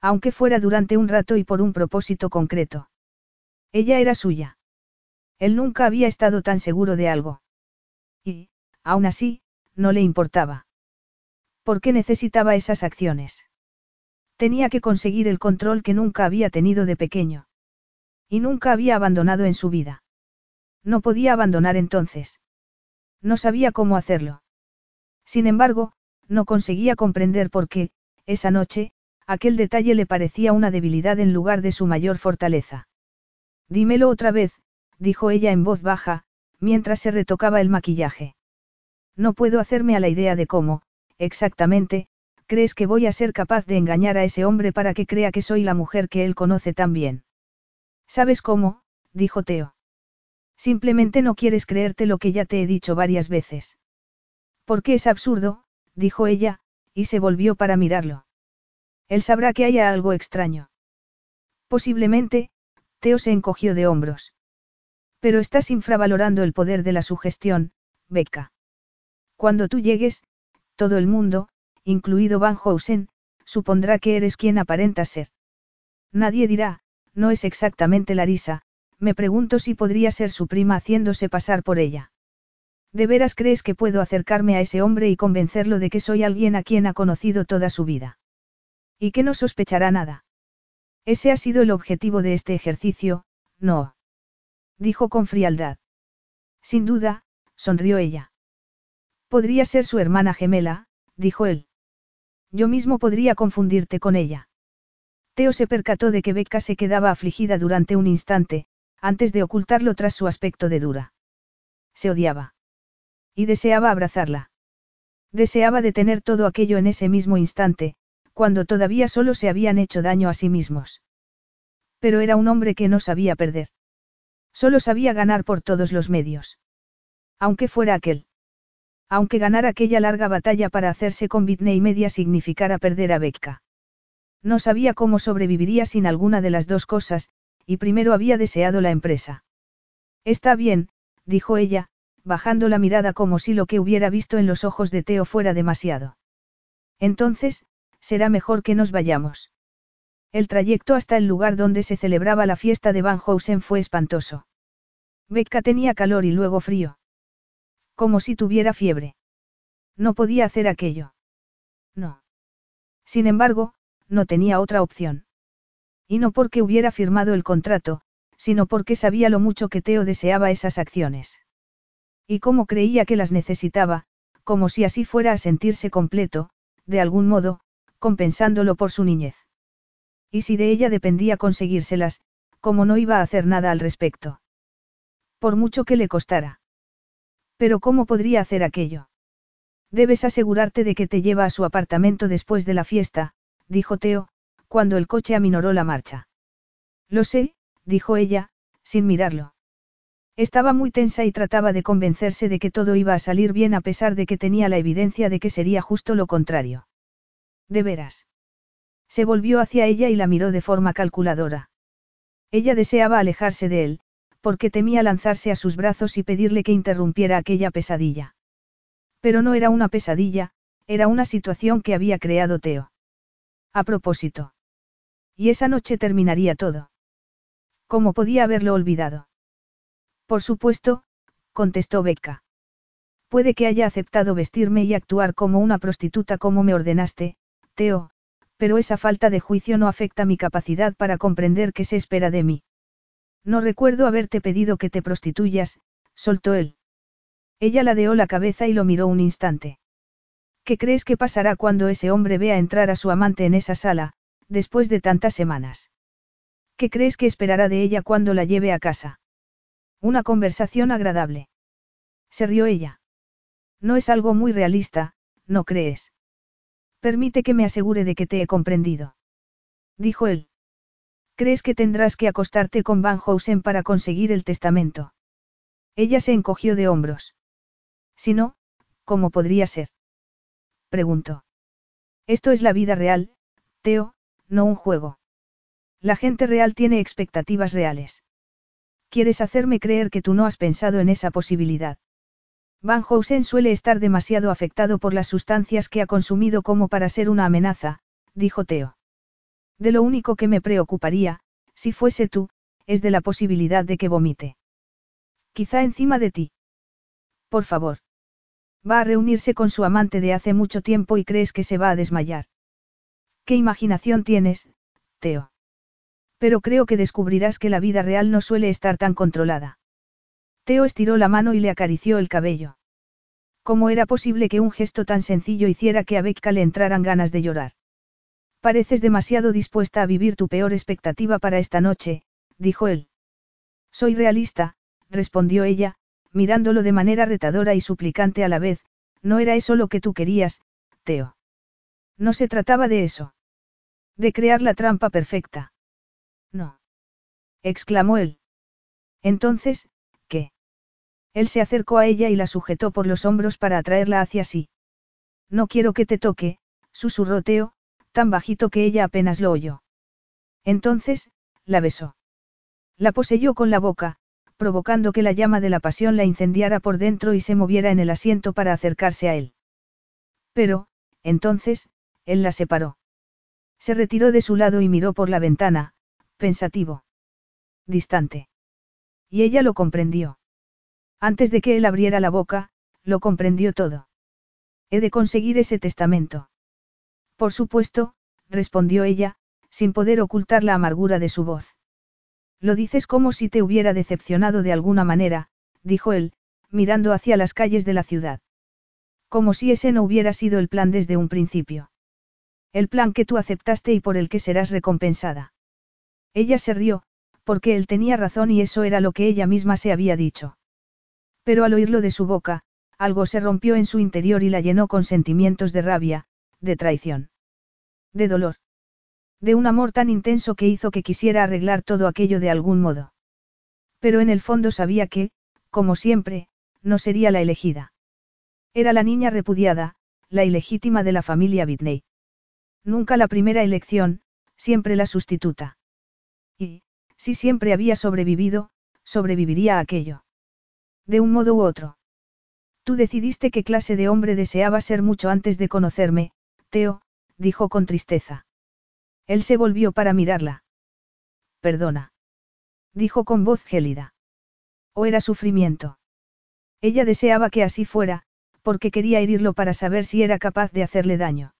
Aunque fuera durante un rato y por un propósito concreto. Ella era suya. Él nunca había estado tan seguro de algo. Y, aún así, no le importaba. ¿Por qué necesitaba esas acciones? Tenía que conseguir el control que nunca había tenido de pequeño. Y nunca había abandonado en su vida. No podía abandonar entonces. No sabía cómo hacerlo. Sin embargo, no conseguía comprender por qué, esa noche, aquel detalle le parecía una debilidad en lugar de su mayor fortaleza. Dímelo otra vez, dijo ella en voz baja, mientras se retocaba el maquillaje. No puedo hacerme a la idea de cómo, exactamente, crees que voy a ser capaz de engañar a ese hombre para que crea que soy la mujer que él conoce tan bien. ¿Sabes cómo? dijo Teo. Simplemente no quieres creerte lo que ya te he dicho varias veces. Porque es absurdo, dijo ella, y se volvió para mirarlo. Él sabrá que haya algo extraño. Posiblemente, Teo se encogió de hombros. Pero estás infravalorando el poder de la sugestión, Becca. Cuando tú llegues, todo el mundo, incluido Van Housen, supondrá que eres quien aparenta ser. Nadie dirá, no es exactamente Larisa, me pregunto si podría ser su prima haciéndose pasar por ella. ¿De veras crees que puedo acercarme a ese hombre y convencerlo de que soy alguien a quien ha conocido toda su vida? Y que no sospechará nada. Ese ha sido el objetivo de este ejercicio, no. Dijo con frialdad. Sin duda, sonrió ella. Podría ser su hermana gemela, dijo él. Yo mismo podría confundirte con ella. Teo se percató de que Becca se quedaba afligida durante un instante, antes de ocultarlo tras su aspecto de dura. Se odiaba. Y deseaba abrazarla. Deseaba detener todo aquello en ese mismo instante, cuando todavía solo se habían hecho daño a sí mismos. Pero era un hombre que no sabía perder. Solo sabía ganar por todos los medios. Aunque fuera aquel. Aunque ganar aquella larga batalla para hacerse con Whitney Media significara perder a Becca. No sabía cómo sobreviviría sin alguna de las dos cosas, y primero había deseado la empresa. Está bien, dijo ella, bajando la mirada como si lo que hubiera visto en los ojos de Teo fuera demasiado. Entonces, será mejor que nos vayamos. El trayecto hasta el lugar donde se celebraba la fiesta de Van Housen fue espantoso. Becca tenía calor y luego frío. Como si tuviera fiebre. No podía hacer aquello. No. Sin embargo, no tenía otra opción. Y no porque hubiera firmado el contrato, sino porque sabía lo mucho que Teo deseaba esas acciones. Y cómo creía que las necesitaba, como si así fuera a sentirse completo, de algún modo, compensándolo por su niñez. Y si de ella dependía conseguírselas, como no iba a hacer nada al respecto. Por mucho que le costara. Pero ¿cómo podría hacer aquello? Debes asegurarte de que te lleva a su apartamento después de la fiesta, dijo Teo, cuando el coche aminoró la marcha. Lo sé, dijo ella, sin mirarlo. Estaba muy tensa y trataba de convencerse de que todo iba a salir bien a pesar de que tenía la evidencia de que sería justo lo contrario. ¿De veras? Se volvió hacia ella y la miró de forma calculadora. Ella deseaba alejarse de él, porque temía lanzarse a sus brazos y pedirle que interrumpiera aquella pesadilla. Pero no era una pesadilla, era una situación que había creado Teo. A propósito. Y esa noche terminaría todo. ¿Cómo podía haberlo olvidado? Por supuesto, contestó Becca. Puede que haya aceptado vestirme y actuar como una prostituta como me ordenaste, Pero esa falta de juicio no afecta mi capacidad para comprender qué se espera de mí. No recuerdo haberte pedido que te prostituyas, soltó él. Ella ladeó la cabeza y lo miró un instante. ¿Qué crees que pasará cuando ese hombre vea entrar a su amante en esa sala, después de tantas semanas? ¿Qué crees que esperará de ella cuando la lleve a casa? Una conversación agradable. Se rió ella. No es algo muy realista, ¿no crees? Permite que me asegure de que te he comprendido. Dijo él. ¿Crees que tendrás que acostarte con Van Housen para conseguir el testamento? Ella se encogió de hombros. Si no, ¿cómo podría ser? Preguntó. Esto es la vida real, Teo, no un juego. La gente real tiene expectativas reales. Quieres hacerme creer que tú no has pensado en esa posibilidad. Van Housen suele estar demasiado afectado por las sustancias que ha consumido como para ser una amenaza, dijo Teo. De lo único que me preocuparía, si fuese tú, es de la posibilidad de que vomite. Quizá encima de ti. Por favor. Va a reunirse con su amante de hace mucho tiempo y crees que se va a desmayar. ¿Qué imaginación tienes, Teo? Pero creo que descubrirás que la vida real no suele estar tan controlada. Teo estiró la mano y le acarició el cabello. ¿Cómo era posible que un gesto tan sencillo hiciera que a Becca le entraran ganas de llorar? Pareces demasiado dispuesta a vivir tu peor expectativa para esta noche, dijo él. Soy realista, respondió ella, mirándolo de manera retadora y suplicante a la vez, no era eso lo que tú querías, Teo. No se trataba de eso. De crear la trampa perfecta. No. exclamó él. Entonces. Él se acercó a ella y la sujetó por los hombros para atraerla hacia sí. No quiero que te toque, susurró Teo, tan bajito que ella apenas lo oyó. Entonces, la besó. La poseyó con la boca, provocando que la llama de la pasión la incendiara por dentro y se moviera en el asiento para acercarse a él. Pero, entonces, él la separó. Se retiró de su lado y miró por la ventana, pensativo. Distante. Y ella lo comprendió. Antes de que él abriera la boca, lo comprendió todo. He de conseguir ese testamento. Por supuesto, respondió ella, sin poder ocultar la amargura de su voz. Lo dices como si te hubiera decepcionado de alguna manera, dijo él, mirando hacia las calles de la ciudad. Como si ese no hubiera sido el plan desde un principio. El plan que tú aceptaste y por el que serás recompensada. Ella se rió, porque él tenía razón y eso era lo que ella misma se había dicho. Pero al oírlo de su boca, algo se rompió en su interior y la llenó con sentimientos de rabia, de traición. De dolor. De un amor tan intenso que hizo que quisiera arreglar todo aquello de algún modo. Pero en el fondo sabía que, como siempre, no sería la elegida. Era la niña repudiada, la ilegítima de la familia Whitney. Nunca la primera elección, siempre la sustituta. Y, si siempre había sobrevivido, sobreviviría a aquello. De un modo u otro. Tú decidiste qué clase de hombre deseaba ser mucho antes de conocerme, Teo, dijo con tristeza. Él se volvió para mirarla. Perdona. Dijo con voz gélida. ¿O era sufrimiento? Ella deseaba que así fuera, porque quería herirlo para saber si era capaz de hacerle daño.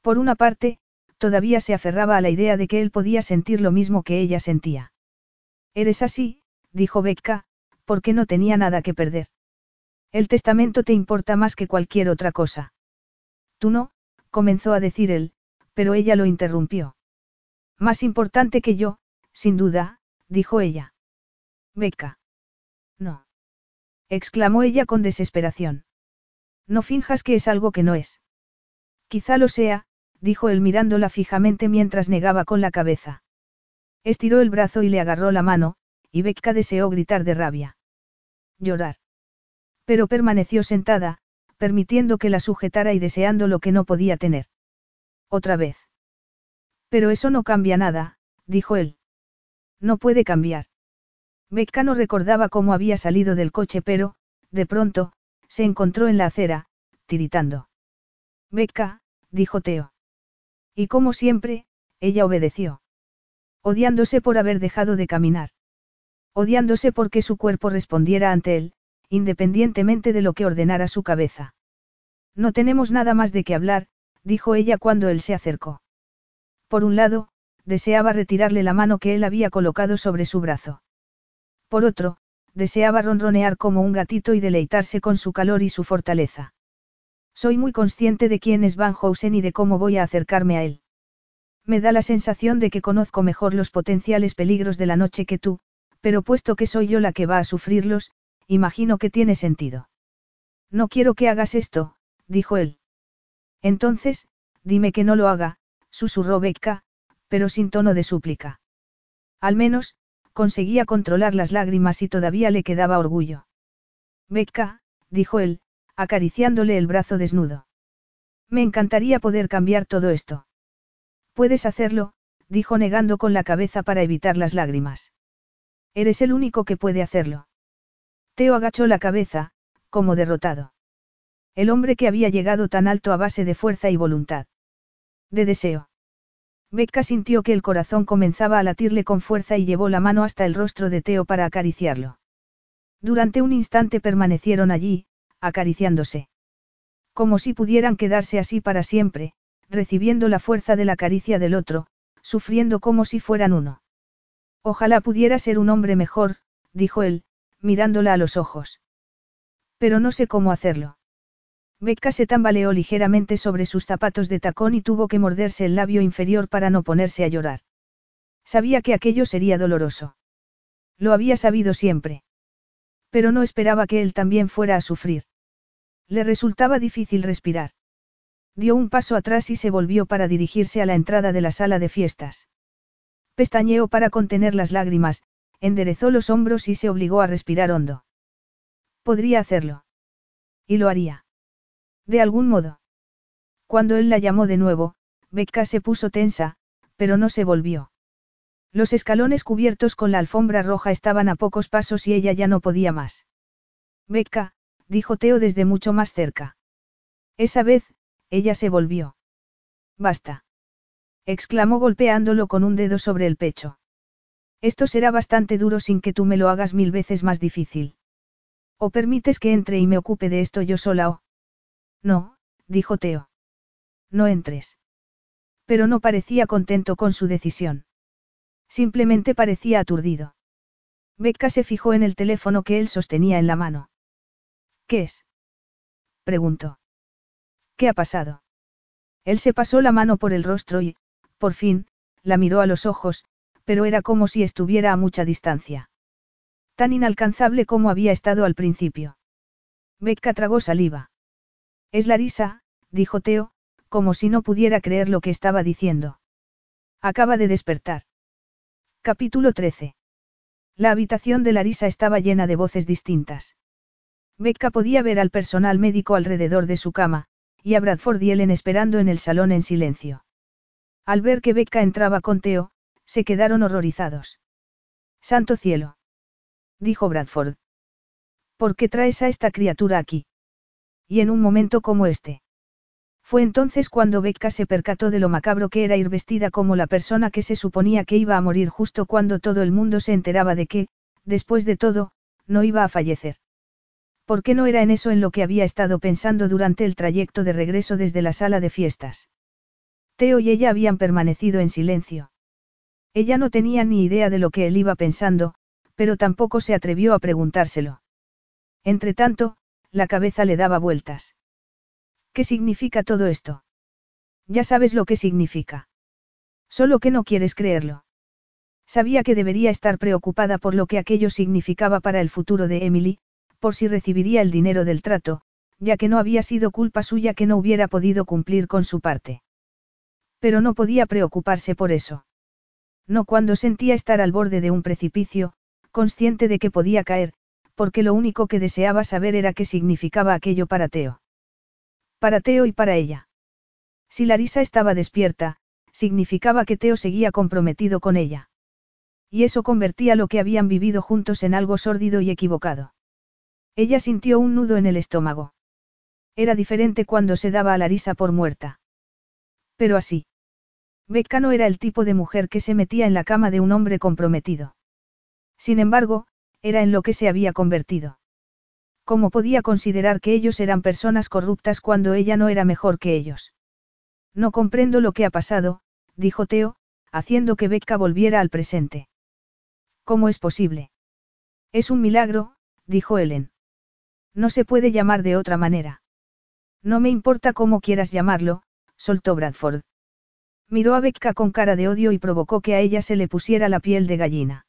Por una parte, todavía se aferraba a la idea de que él podía sentir lo mismo que ella sentía. Eres así, dijo Becca, porque no tenía nada que perder. El testamento te importa más que cualquier otra cosa. Tú no, comenzó a decir él, pero ella lo interrumpió. Más importante que yo, sin duda, dijo ella. Beca. No. exclamó ella con desesperación. No finjas que es algo que no es. Quizá lo sea, dijo él mirándola fijamente mientras negaba con la cabeza. Estiró el brazo y le agarró la mano, y Becca deseó gritar de rabia. Llorar. Pero permaneció sentada, permitiendo que la sujetara y deseando lo que no podía tener. Otra vez. Pero eso no cambia nada, dijo él. No puede cambiar. Becca no recordaba cómo había salido del coche, pero, de pronto, se encontró en la acera, tiritando. Becca, dijo Teo. Y como siempre, ella obedeció. Odiándose por haber dejado de caminar. Odiándose porque su cuerpo respondiera ante él, independientemente de lo que ordenara su cabeza. No tenemos nada más de qué hablar, dijo ella cuando él se acercó. Por un lado, deseaba retirarle la mano que él había colocado sobre su brazo. Por otro, deseaba ronronear como un gatito y deleitarse con su calor y su fortaleza. Soy muy consciente de quién es Van Housen y de cómo voy a acercarme a él. Me da la sensación de que conozco mejor los potenciales peligros de la noche que tú, pero puesto que soy yo la que va a sufrirlos, imagino que tiene sentido. No quiero que hagas esto, dijo él. Entonces, dime que no lo haga, susurró Becca, pero sin tono de súplica. Al menos, conseguía controlar las lágrimas y todavía le quedaba orgullo. Becca, dijo él, acariciándole el brazo desnudo. Me encantaría poder cambiar todo esto. Puedes hacerlo, dijo negando con la cabeza para evitar las lágrimas. Eres el único que puede hacerlo. Teo agachó la cabeza, como derrotado. El hombre que había llegado tan alto a base de fuerza y voluntad. De deseo. Becca sintió que el corazón comenzaba a latirle con fuerza y llevó la mano hasta el rostro de Teo para acariciarlo. Durante un instante permanecieron allí, acariciándose. Como si pudieran quedarse así para siempre, recibiendo la fuerza de la caricia del otro, sufriendo como si fueran uno. Ojalá pudiera ser un hombre mejor, dijo él, mirándola a los ojos. Pero no sé cómo hacerlo. Becca se tambaleó ligeramente sobre sus zapatos de tacón y tuvo que morderse el labio inferior para no ponerse a llorar. Sabía que aquello sería doloroso. Lo había sabido siempre. Pero no esperaba que él también fuera a sufrir. Le resultaba difícil respirar. Dio un paso atrás y se volvió para dirigirse a la entrada de la sala de fiestas. Pestañeó para contener las lágrimas, enderezó los hombros y se obligó a respirar hondo. Podría hacerlo. Y lo haría. De algún modo. Cuando él la llamó de nuevo, Becca se puso tensa, pero no se volvió. Los escalones cubiertos con la alfombra roja estaban a pocos pasos y ella ya no podía más. Becca, dijo Teo desde mucho más cerca. Esa vez, ella se volvió. Basta. Exclamó golpeándolo con un dedo sobre el pecho. Esto será bastante duro sin que tú me lo hagas mil veces más difícil. O permites que entre y me ocupe de esto yo sola o... No, dijo Teo. No entres. Pero no parecía contento con su decisión. Simplemente parecía aturdido. Becca se fijó en el teléfono que él sostenía en la mano. ¿Qué es? preguntó. ¿Qué ha pasado? Él se pasó la mano por el rostro y, por fin, la miró a los ojos, pero era como si estuviera a mucha distancia. Tan inalcanzable como había estado al principio. Becca tragó saliva. Es Larisa, dijo Teo, como si no pudiera creer lo que estaba diciendo. Acaba de despertar. Capítulo 13. La habitación de Larisa estaba llena de voces distintas. Becca podía ver al personal médico alrededor de su cama, y a Bradford y Ellen esperando en el salón en silencio. Al ver que Becca entraba con Teo, se quedaron horrorizados. Santo cielo. Dijo Bradford. ¿Por qué traes a esta criatura aquí? y en un momento como este. Fue entonces cuando Becca se percató de lo macabro que era ir vestida como la persona que se suponía que iba a morir justo cuando todo el mundo se enteraba de que, después de todo, no iba a fallecer. ¿Por qué no era en eso en lo que había estado pensando durante el trayecto de regreso desde la sala de fiestas? Teo y ella habían permanecido en silencio. Ella no tenía ni idea de lo que él iba pensando, pero tampoco se atrevió a preguntárselo. Entretanto, la cabeza le daba vueltas. ¿Qué significa todo esto? Ya sabes lo que significa. Solo que no quieres creerlo. Sabía que debería estar preocupada por lo que aquello significaba para el futuro de Emily, por si recibiría el dinero del trato, ya que no había sido culpa suya que no hubiera podido cumplir con su parte. Pero no podía preocuparse por eso. No cuando sentía estar al borde de un precipicio, consciente de que podía caer, porque lo único que deseaba saber era qué significaba aquello para Teo. Para Teo y para ella. Si Larisa estaba despierta, significaba que Teo seguía comprometido con ella. Y eso convertía lo que habían vivido juntos en algo sórdido y equivocado. Ella sintió un nudo en el estómago. Era diferente cuando se daba a Larisa por muerta. Pero así. Becca no era el tipo de mujer que se metía en la cama de un hombre comprometido. Sin embargo, era en lo que se había convertido. ¿Cómo podía considerar que ellos eran personas corruptas cuando ella no era mejor que ellos? No comprendo lo que ha pasado, dijo Teo, haciendo que Becca volviera al presente. ¿Cómo es posible? Es un milagro, dijo Ellen. No se puede llamar de otra manera. No me importa cómo quieras llamarlo, soltó Bradford. Miró a Becca con cara de odio y provocó que a ella se le pusiera la piel de gallina.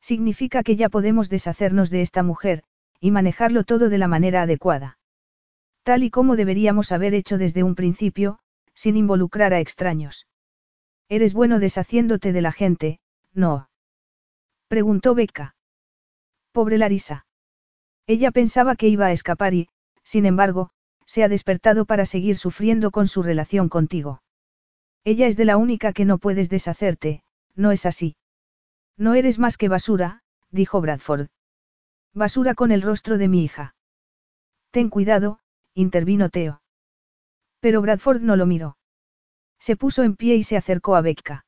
Significa que ya podemos deshacernos de esta mujer, y manejarlo todo de la manera adecuada. Tal y como deberíamos haber hecho desde un principio, sin involucrar a extraños. Eres bueno deshaciéndote de la gente, ¿no? Preguntó Becca. Pobre Larisa. Ella pensaba que iba a escapar y, sin embargo, se ha despertado para seguir sufriendo con su relación contigo. Ella es de la única que no puedes deshacerte, ¿no es así? No eres más que basura, dijo Bradford. Basura con el rostro de mi hija. Ten cuidado, intervino Teo. Pero Bradford no lo miró. Se puso en pie y se acercó a Becca.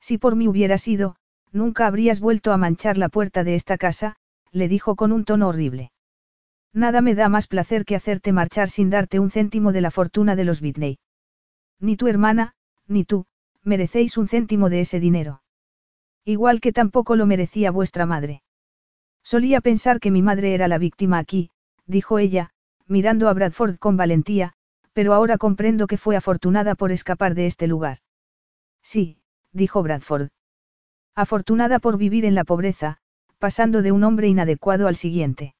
Si por mí hubiera sido, nunca habrías vuelto a manchar la puerta de esta casa, le dijo con un tono horrible. Nada me da más placer que hacerte marchar sin darte un céntimo de la fortuna de los Whitney. Ni tu hermana, ni tú, merecéis un céntimo de ese dinero. Igual que tampoco lo merecía vuestra madre. Solía pensar que mi madre era la víctima aquí, dijo ella, mirando a Bradford con valentía, pero ahora comprendo que fue afortunada por escapar de este lugar. Sí, dijo Bradford. Afortunada por vivir en la pobreza, pasando de un hombre inadecuado al siguiente.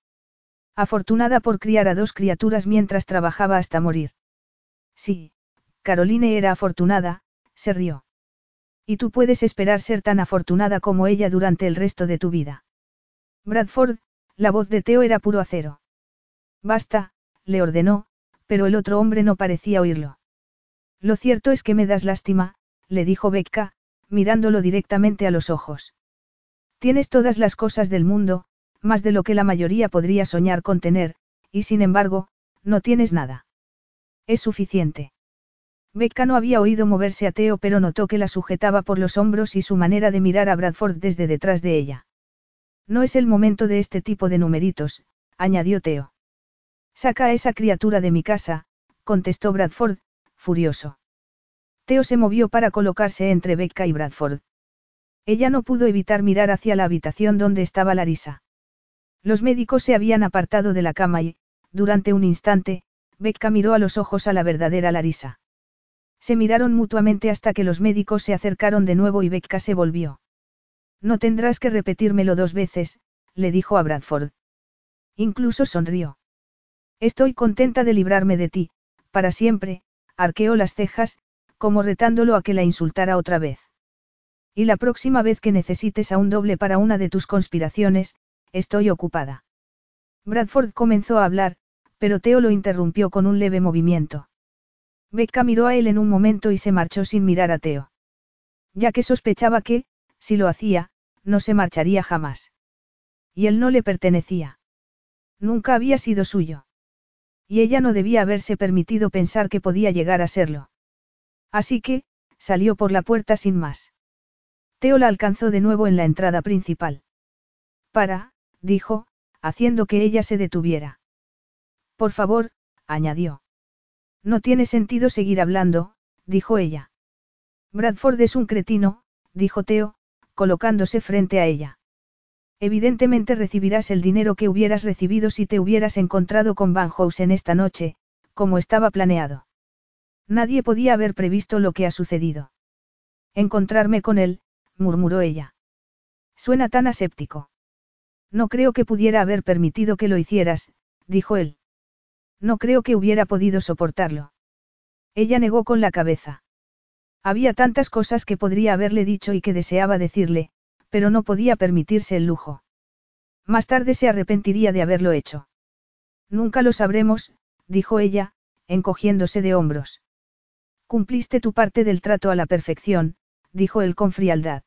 Afortunada por criar a dos criaturas mientras trabajaba hasta morir. Sí, Caroline era afortunada, se rió. Y tú puedes esperar ser tan afortunada como ella durante el resto de tu vida. Bradford, la voz de Teo era puro acero. Basta, le ordenó, pero el otro hombre no parecía oírlo. Lo cierto es que me das lástima, le dijo Becca, mirándolo directamente a los ojos. Tienes todas las cosas del mundo, más de lo que la mayoría podría soñar con tener, y sin embargo, no tienes nada. Es suficiente. Becca no había oído moverse a Teo pero notó que la sujetaba por los hombros y su manera de mirar a Bradford desde detrás de ella. No es el momento de este tipo de numeritos, añadió Teo. Saca a esa criatura de mi casa, contestó Bradford, furioso. Teo se movió para colocarse entre Becca y Bradford. Ella no pudo evitar mirar hacia la habitación donde estaba Larisa. Los médicos se habían apartado de la cama y, durante un instante, Becca miró a los ojos a la verdadera Larisa. Se miraron mutuamente hasta que los médicos se acercaron de nuevo y Becca se volvió. No tendrás que repetírmelo dos veces, le dijo a Bradford. Incluso sonrió. Estoy contenta de librarme de ti, para siempre, arqueó las cejas, como retándolo a que la insultara otra vez. Y la próxima vez que necesites a un doble para una de tus conspiraciones, estoy ocupada. Bradford comenzó a hablar, pero Teo lo interrumpió con un leve movimiento. Becca miró a él en un momento y se marchó sin mirar a Teo. Ya que sospechaba que, si lo hacía, no se marcharía jamás. Y él no le pertenecía. Nunca había sido suyo. Y ella no debía haberse permitido pensar que podía llegar a serlo. Así que, salió por la puerta sin más. Teo la alcanzó de nuevo en la entrada principal. Para, dijo, haciendo que ella se detuviera. Por favor, añadió. No tiene sentido seguir hablando, dijo ella. Bradford es un cretino, dijo Teo, colocándose frente a ella. Evidentemente recibirás el dinero que hubieras recibido si te hubieras encontrado con Van en esta noche, como estaba planeado. Nadie podía haber previsto lo que ha sucedido. Encontrarme con él, murmuró ella. Suena tan aséptico. No creo que pudiera haber permitido que lo hicieras, dijo él. No creo que hubiera podido soportarlo. Ella negó con la cabeza. Había tantas cosas que podría haberle dicho y que deseaba decirle, pero no podía permitirse el lujo. Más tarde se arrepentiría de haberlo hecho. Nunca lo sabremos, dijo ella, encogiéndose de hombros. Cumpliste tu parte del trato a la perfección, dijo él con frialdad.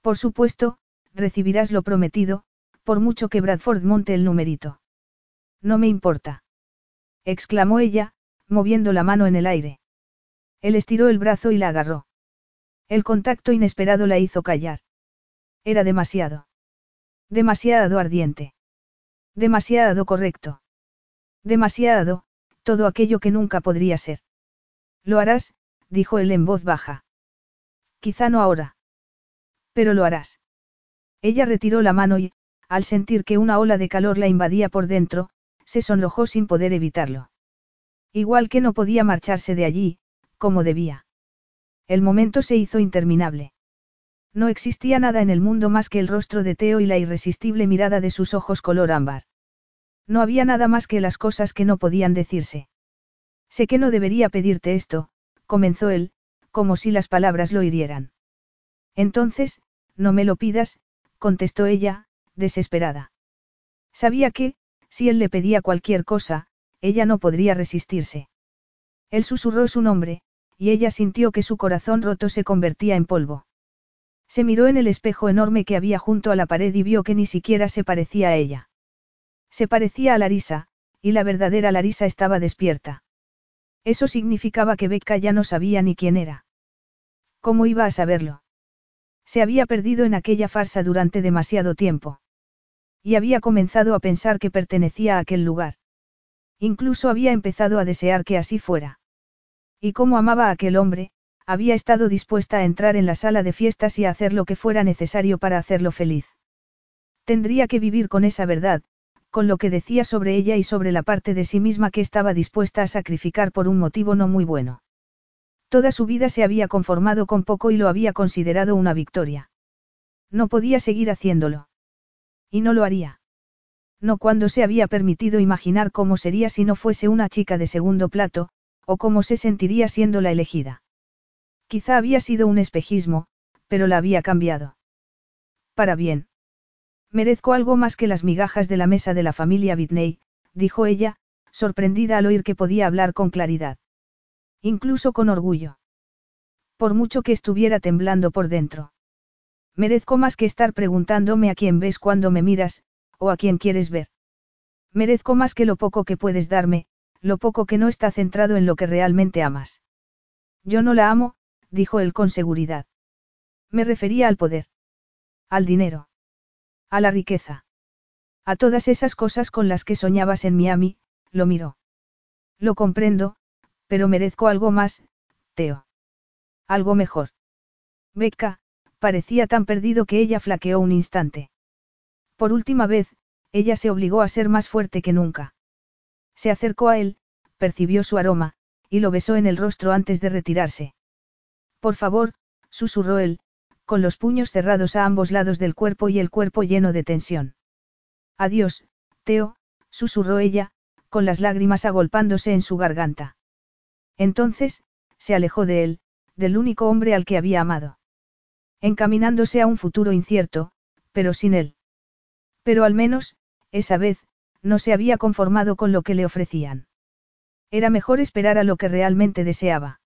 Por supuesto, recibirás lo prometido, por mucho que Bradford monte el numerito. No me importa. Exclamó ella, moviendo la mano en el aire. Él estiró el brazo y la agarró. El contacto inesperado la hizo callar. Era demasiado. Demasiado ardiente. Demasiado correcto. Demasiado, todo aquello que nunca podría ser. Lo harás, dijo él en voz baja. Quizá no ahora. Pero lo harás. Ella retiró la mano y, al sentir que una ola de calor la invadía por dentro, se sonrojó sin poder evitarlo. Igual que no podía marcharse de allí, como debía. El momento se hizo interminable. No existía nada en el mundo más que el rostro de Teo y la irresistible mirada de sus ojos color ámbar. No había nada más que las cosas que no podían decirse. Sé que no debería pedirte esto, comenzó él, como si las palabras lo hirieran. Entonces, no me lo pidas, contestó ella, desesperada. Sabía que, si él le pedía cualquier cosa, ella no podría resistirse. Él susurró su nombre, y ella sintió que su corazón roto se convertía en polvo. Se miró en el espejo enorme que había junto a la pared y vio que ni siquiera se parecía a ella. Se parecía a Larisa, y la verdadera Larisa estaba despierta. Eso significaba que Becca ya no sabía ni quién era. ¿Cómo iba a saberlo? Se había perdido en aquella farsa durante demasiado tiempo. Y había comenzado a pensar que pertenecía a aquel lugar. Incluso había empezado a desear que así fuera. Y como amaba a aquel hombre, había estado dispuesta a entrar en la sala de fiestas y a hacer lo que fuera necesario para hacerlo feliz. Tendría que vivir con esa verdad, con lo que decía sobre ella y sobre la parte de sí misma que estaba dispuesta a sacrificar por un motivo no muy bueno. Toda su vida se había conformado con poco y lo había considerado una victoria. No podía seguir haciéndolo. Y no lo haría. No cuando se había permitido imaginar cómo sería si no fuese una chica de segundo plato, o cómo se sentiría siendo la elegida. Quizá había sido un espejismo, pero la había cambiado. Para bien. Merezco algo más que las migajas de la mesa de la familia Whitney, dijo ella, sorprendida al oír que podía hablar con claridad. Incluso con orgullo. Por mucho que estuviera temblando por dentro. Merezco más que estar preguntándome a quién ves cuando me miras, o a quién quieres ver. Merezco más que lo poco que puedes darme, lo poco que no está centrado en lo que realmente amas. Yo no la amo, dijo él con seguridad. Me refería al poder. Al dinero. A la riqueza. A todas esas cosas con las que soñabas en Miami, lo miró. Lo comprendo, pero merezco algo más, Teo. Algo mejor. Becca, parecía tan perdido que ella flaqueó un instante. Por última vez, ella se obligó a ser más fuerte que nunca. Se acercó a él, percibió su aroma, y lo besó en el rostro antes de retirarse. Por favor, susurró él, con los puños cerrados a ambos lados del cuerpo y el cuerpo lleno de tensión. Adiós, Teo, susurró ella, con las lágrimas agolpándose en su garganta. Entonces, se alejó de él, del único hombre al que había amado. Encaminándose a un futuro incierto, pero sin él. Pero al menos, esa vez, no se había conformado con lo que le ofrecían. Era mejor esperar a lo que realmente deseaba.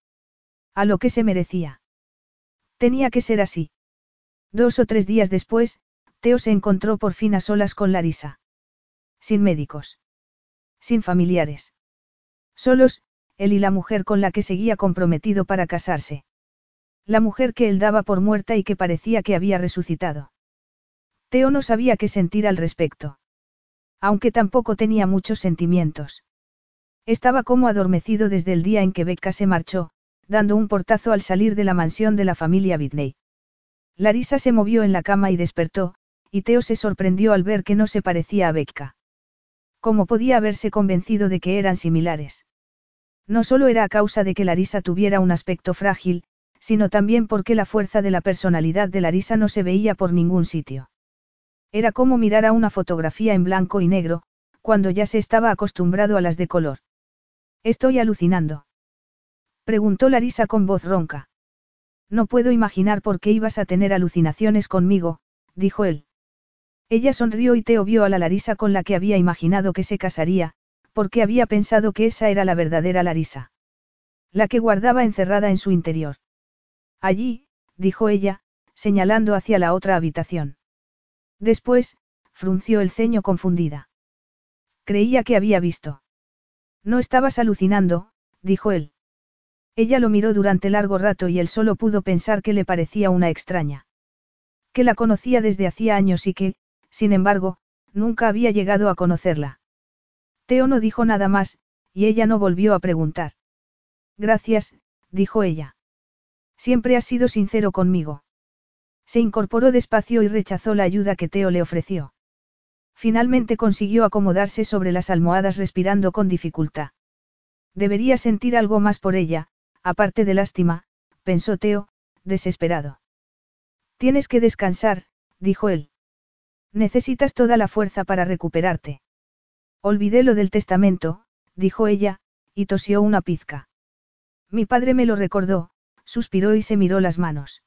A lo que se merecía. Tenía que ser así. Dos o tres días después, Teo se encontró por fin a solas con Larisa. Sin médicos. Sin familiares. Solos, él y la mujer con la que seguía comprometido para casarse. La mujer que él daba por muerta y que parecía que había resucitado. Teo no sabía qué sentir al respecto. Aunque tampoco tenía muchos sentimientos. Estaba como adormecido desde el día en que Becca se marchó, dando un portazo al salir de la mansión de la familia Whitney. Larisa se movió en la cama y despertó, y Teo se sorprendió al ver que no se parecía a Becca. ¿Cómo podía haberse convencido de que eran similares? No solo era a causa de que Larisa tuviera un aspecto frágil, sino también porque la fuerza de la personalidad de Larisa no se veía por ningún sitio. Era como mirar a una fotografía en blanco y negro, cuando ya se estaba acostumbrado a las de color. Estoy alucinando. Preguntó Larisa con voz ronca. No puedo imaginar por qué ibas a tener alucinaciones conmigo, dijo él. Ella sonrió y Teo vio a la Larisa con la que había imaginado que se casaría, porque había pensado que esa era la verdadera Larisa. La que guardaba encerrada en su interior. Allí, dijo ella, señalando hacia la otra habitación. Después, frunció el ceño confundida. Creía que había visto. No estabas alucinando, dijo él. Ella lo miró durante largo rato y él solo pudo pensar que le parecía una extraña. Que la conocía desde hacía años y que, sin embargo, nunca había llegado a conocerla. Teo no dijo nada más, y ella no volvió a preguntar. Gracias, dijo ella. Siempre has sido sincero conmigo. Se incorporó despacio y rechazó la ayuda que Teo le ofreció. Finalmente consiguió acomodarse sobre las almohadas respirando con dificultad. Debería sentir algo más por ella, aparte de lástima, pensó Teo, desesperado. Tienes que descansar, dijo él. Necesitas toda la fuerza para recuperarte. Olvidé lo del testamento, dijo ella, y tosió una pizca. Mi padre me lo recordó, suspiró y se miró las manos.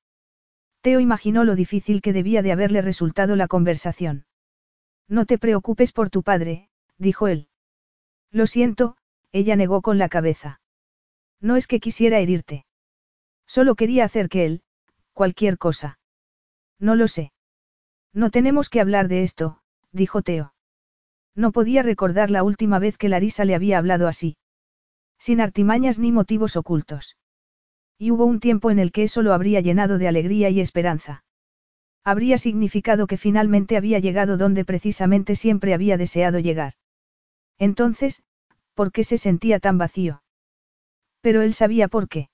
Teo imaginó lo difícil que debía de haberle resultado la conversación. No te preocupes por tu padre, dijo él. Lo siento, ella negó con la cabeza. No es que quisiera herirte. Solo quería hacer que él, cualquier cosa. No lo sé. No tenemos que hablar de esto, dijo Teo. No podía recordar la última vez que Larisa le había hablado así. Sin artimañas ni motivos ocultos. Y hubo un tiempo en el que eso lo habría llenado de alegría y esperanza. Habría significado que finalmente había llegado donde precisamente siempre había deseado llegar. Entonces, ¿por qué se sentía tan vacío? Pero él sabía por qué.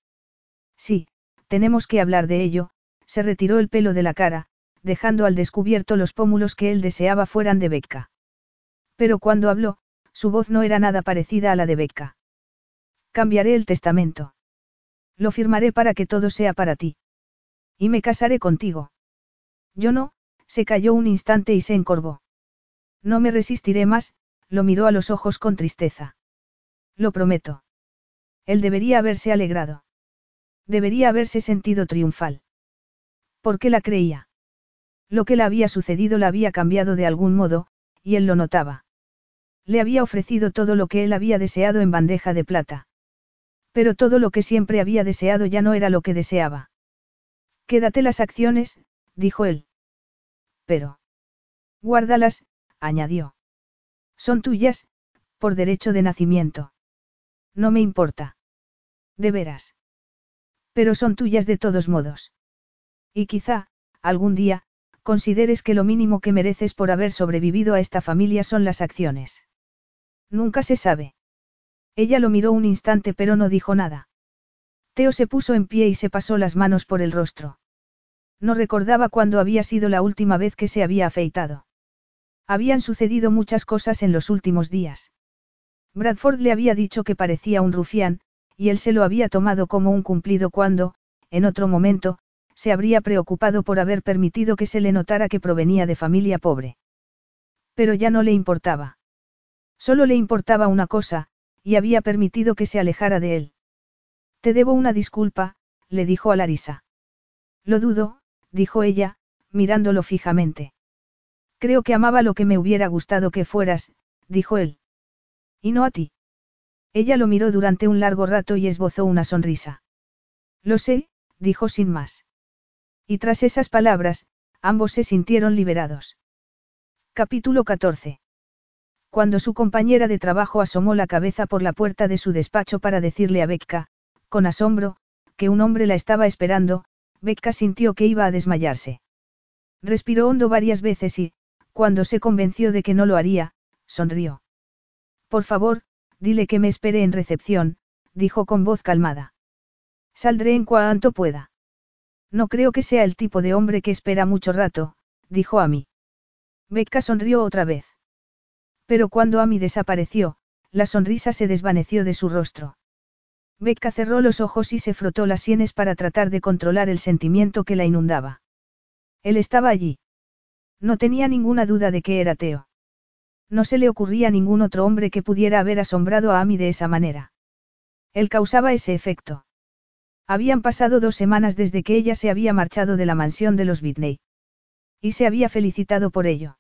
Sí, tenemos que hablar de ello, se retiró el pelo de la cara, dejando al descubierto los pómulos que él deseaba fueran de Becca. Pero cuando habló, su voz no era nada parecida a la de Becca. Cambiaré el testamento. Lo firmaré para que todo sea para ti. Y me casaré contigo. Yo no, se calló un instante y se encorvó. No me resistiré más, lo miró a los ojos con tristeza. Lo prometo. Él debería haberse alegrado. Debería haberse sentido triunfal. ¿Por qué la creía? Lo que le había sucedido la había cambiado de algún modo, y él lo notaba. Le había ofrecido todo lo que él había deseado en bandeja de plata. Pero todo lo que siempre había deseado ya no era lo que deseaba. Quédate las acciones, dijo él. Pero. Guárdalas, añadió. Son tuyas, por derecho de nacimiento. No me importa. De veras. Pero son tuyas de todos modos. Y quizá, algún día, consideres que lo mínimo que mereces por haber sobrevivido a esta familia son las acciones. Nunca se sabe. Ella lo miró un instante pero no dijo nada. Teo se puso en pie y se pasó las manos por el rostro. No recordaba cuándo había sido la última vez que se había afeitado. Habían sucedido muchas cosas en los últimos días. Bradford le había dicho que parecía un rufián, y él se lo había tomado como un cumplido cuando, en otro momento, se habría preocupado por haber permitido que se le notara que provenía de familia pobre. Pero ya no le importaba. Solo le importaba una cosa, y había permitido que se alejara de él. Te debo una disculpa, le dijo a Larisa. Lo dudo, dijo ella, mirándolo fijamente. Creo que amaba lo que me hubiera gustado que fueras, dijo él. Y no a ti. Ella lo miró durante un largo rato y esbozó una sonrisa. Lo sé, dijo sin más. Y tras esas palabras, ambos se sintieron liberados. Capítulo 14. Cuando su compañera de trabajo asomó la cabeza por la puerta de su despacho para decirle a Becca, con asombro, que un hombre la estaba esperando, Becca sintió que iba a desmayarse. Respiró hondo varias veces y, cuando se convenció de que no lo haría, sonrió. Por favor, dile que me espere en recepción, dijo con voz calmada. Saldré en cuanto pueda. No creo que sea el tipo de hombre que espera mucho rato, dijo Amy. Becca sonrió otra vez. Pero cuando Amy desapareció, la sonrisa se desvaneció de su rostro. Becca cerró los ojos y se frotó las sienes para tratar de controlar el sentimiento que la inundaba. Él estaba allí. No tenía ninguna duda de que era Teo. No se le ocurría ningún otro hombre que pudiera haber asombrado a Amy de esa manera. Él causaba ese efecto. Habían pasado dos semanas desde que ella se había marchado de la mansión de los Whitney. Y se había felicitado por ello.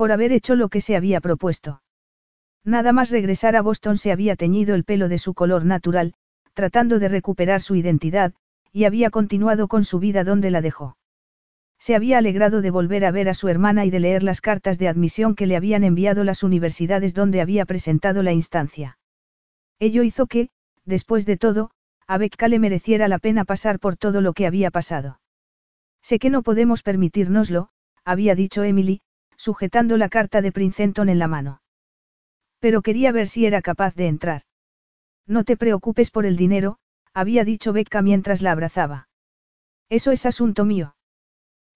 Por haber hecho lo que se había propuesto. Nada más regresar a Boston se había teñido el pelo de su color natural, tratando de recuperar su identidad, y había continuado con su vida donde la dejó. Se había alegrado de volver a ver a su hermana y de leer las cartas de admisión que le habían enviado las universidades donde había presentado la instancia. Ello hizo que, después de todo, a Becca le mereciera la pena pasar por todo lo que había pasado. Sé que no podemos permitírnoslo, había dicho Emily, sujetando la carta de Princeton en la mano. Pero quería ver si era capaz de entrar. No te preocupes por el dinero, había dicho Becca mientras la abrazaba. Eso es asunto mío.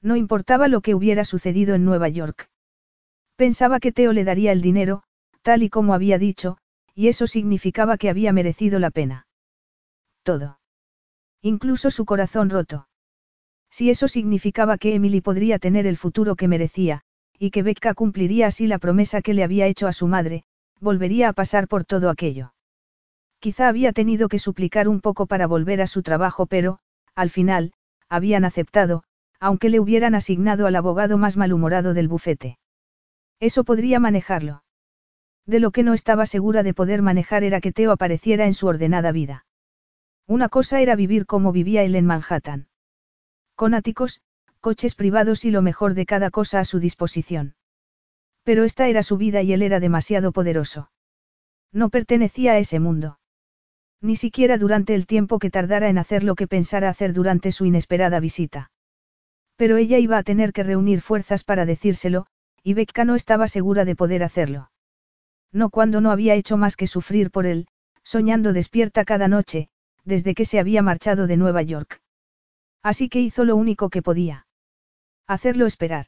No importaba lo que hubiera sucedido en Nueva York. Pensaba que Teo le daría el dinero, tal y como había dicho, y eso significaba que había merecido la pena todo. Incluso su corazón roto. Si eso significaba que Emily podría tener el futuro que merecía, y que Becca cumpliría así la promesa que le había hecho a su madre, volvería a pasar por todo aquello. Quizá había tenido que suplicar un poco para volver a su trabajo, pero, al final, habían aceptado, aunque le hubieran asignado al abogado más malhumorado del bufete. Eso podría manejarlo. De lo que no estaba segura de poder manejar era que Teo apareciera en su ordenada vida. Una cosa era vivir como vivía él en Manhattan. Con áticos, coches privados y lo mejor de cada cosa a su disposición. Pero esta era su vida y él era demasiado poderoso. No pertenecía a ese mundo. Ni siquiera durante el tiempo que tardara en hacer lo que pensara hacer durante su inesperada visita. Pero ella iba a tener que reunir fuerzas para decírselo, y Becca no estaba segura de poder hacerlo. No cuando no había hecho más que sufrir por él, soñando despierta cada noche, desde que se había marchado de Nueva York. Así que hizo lo único que podía. Hacerlo esperar.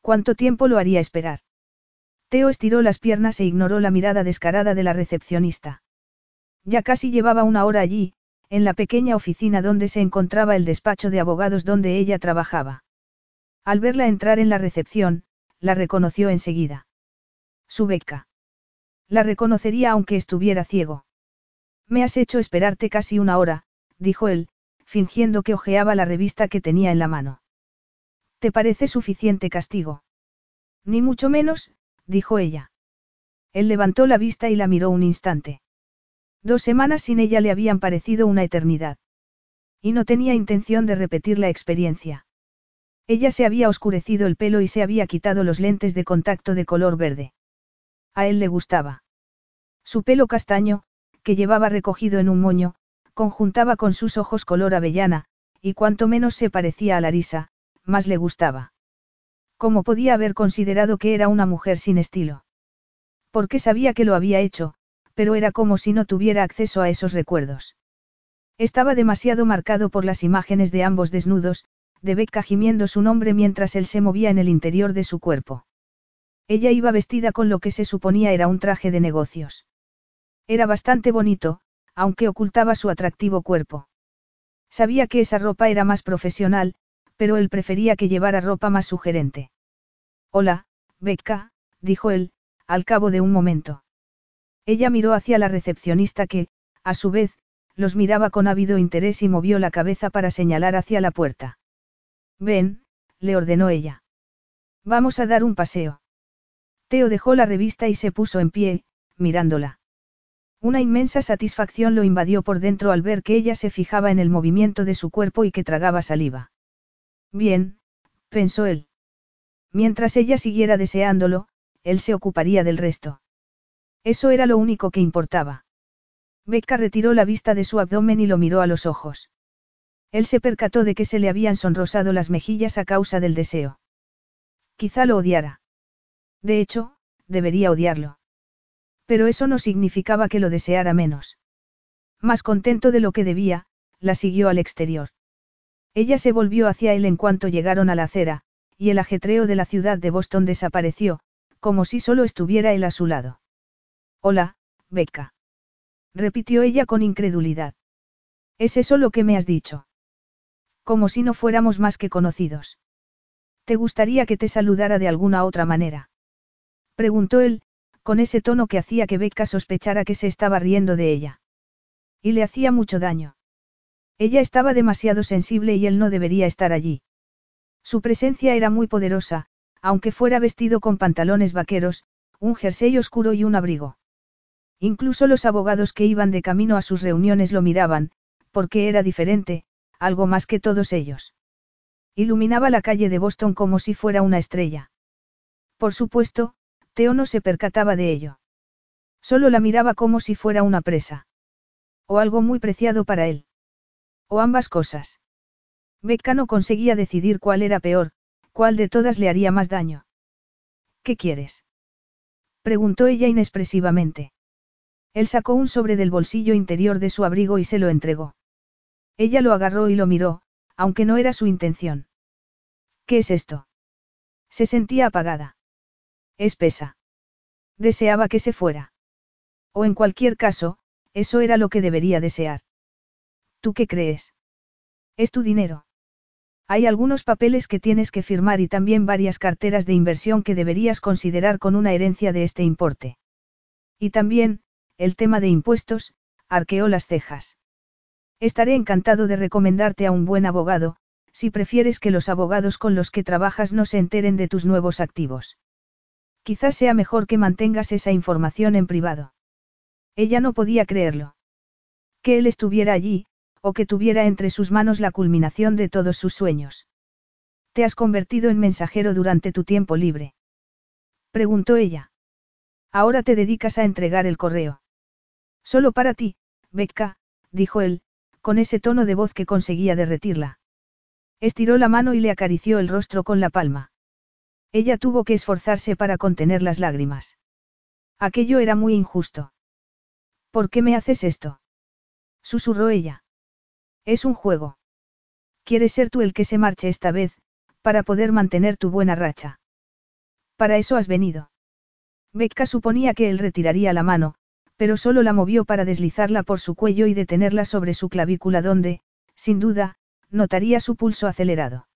¿Cuánto tiempo lo haría esperar? Teo estiró las piernas e ignoró la mirada descarada de la recepcionista. Ya casi llevaba una hora allí, en la pequeña oficina donde se encontraba el despacho de abogados donde ella trabajaba. Al verla entrar en la recepción, la reconoció enseguida. Su beca. La reconocería aunque estuviera ciego. Me has hecho esperarte casi una hora, dijo él, fingiendo que hojeaba la revista que tenía en la mano. ¿Te parece suficiente castigo? Ni mucho menos, dijo ella. Él levantó la vista y la miró un instante. Dos semanas sin ella le habían parecido una eternidad. Y no tenía intención de repetir la experiencia. Ella se había oscurecido el pelo y se había quitado los lentes de contacto de color verde. A él le gustaba. Su pelo castaño, que llevaba recogido en un moño, conjuntaba con sus ojos color avellana, y cuanto menos se parecía a Larisa, más le gustaba. ¿Cómo podía haber considerado que era una mujer sin estilo? Porque sabía que lo había hecho, pero era como si no tuviera acceso a esos recuerdos. Estaba demasiado marcado por las imágenes de ambos desnudos, de Becca gimiendo su nombre mientras él se movía en el interior de su cuerpo. Ella iba vestida con lo que se suponía era un traje de negocios. Era bastante bonito, aunque ocultaba su atractivo cuerpo. Sabía que esa ropa era más profesional, pero él prefería que llevara ropa más sugerente. Hola, Becca, dijo él, al cabo de un momento. Ella miró hacia la recepcionista que, a su vez, los miraba con ávido interés y movió la cabeza para señalar hacia la puerta. Ven, le ordenó ella. Vamos a dar un paseo. Teo dejó la revista y se puso en pie, mirándola. Una inmensa satisfacción lo invadió por dentro al ver que ella se fijaba en el movimiento de su cuerpo y que tragaba saliva. Bien, pensó él. Mientras ella siguiera deseándolo, él se ocuparía del resto. Eso era lo único que importaba. Becca retiró la vista de su abdomen y lo miró a los ojos. Él se percató de que se le habían sonrosado las mejillas a causa del deseo. Quizá lo odiara. De hecho, debería odiarlo. Pero eso no significaba que lo deseara menos. Más contento de lo que debía, la siguió al exterior. Ella se volvió hacia él en cuanto llegaron a la acera, y el ajetreo de la ciudad de Boston desapareció, como si solo estuviera él a su lado. Hola, Becca. Repitió ella con incredulidad. ¿Es eso lo que me has dicho? Como si no fuéramos más que conocidos. ¿Te gustaría que te saludara de alguna otra manera? Preguntó él, con ese tono que hacía que Becca sospechara que se estaba riendo de ella. Y le hacía mucho daño. Ella estaba demasiado sensible y él no debería estar allí. Su presencia era muy poderosa, aunque fuera vestido con pantalones vaqueros, un jersey oscuro y un abrigo. Incluso los abogados que iban de camino a sus reuniones lo miraban, porque era diferente, algo más que todos ellos. Iluminaba la calle de Boston como si fuera una estrella. Por supuesto, Teo no se percataba de ello. Solo la miraba como si fuera una presa. O algo muy preciado para él. O ambas cosas. Becca no conseguía decidir cuál era peor, cuál de todas le haría más daño. ¿Qué quieres? preguntó ella inexpresivamente. Él sacó un sobre del bolsillo interior de su abrigo y se lo entregó. Ella lo agarró y lo miró, aunque no era su intención. ¿Qué es esto? Se sentía apagada. Espesa. Deseaba que se fuera. O en cualquier caso, eso era lo que debería desear. ¿Tú qué crees? Es tu dinero. Hay algunos papeles que tienes que firmar y también varias carteras de inversión que deberías considerar con una herencia de este importe. Y también, el tema de impuestos, arqueó las cejas. Estaré encantado de recomendarte a un buen abogado, si prefieres que los abogados con los que trabajas no se enteren de tus nuevos activos. Quizás sea mejor que mantengas esa información en privado. Ella no podía creerlo. Que él estuviera allí, o que tuviera entre sus manos la culminación de todos sus sueños. ¿Te has convertido en mensajero durante tu tiempo libre? Preguntó ella. Ahora te dedicas a entregar el correo. Solo para ti, Becca, dijo él, con ese tono de voz que conseguía derretirla. Estiró la mano y le acarició el rostro con la palma. Ella tuvo que esforzarse para contener las lágrimas. Aquello era muy injusto. ¿Por qué me haces esto? Susurró ella. Es un juego. Quieres ser tú el que se marche esta vez, para poder mantener tu buena racha. Para eso has venido. Becca suponía que él retiraría la mano, pero solo la movió para deslizarla por su cuello y detenerla sobre su clavícula donde, sin duda, notaría su pulso acelerado.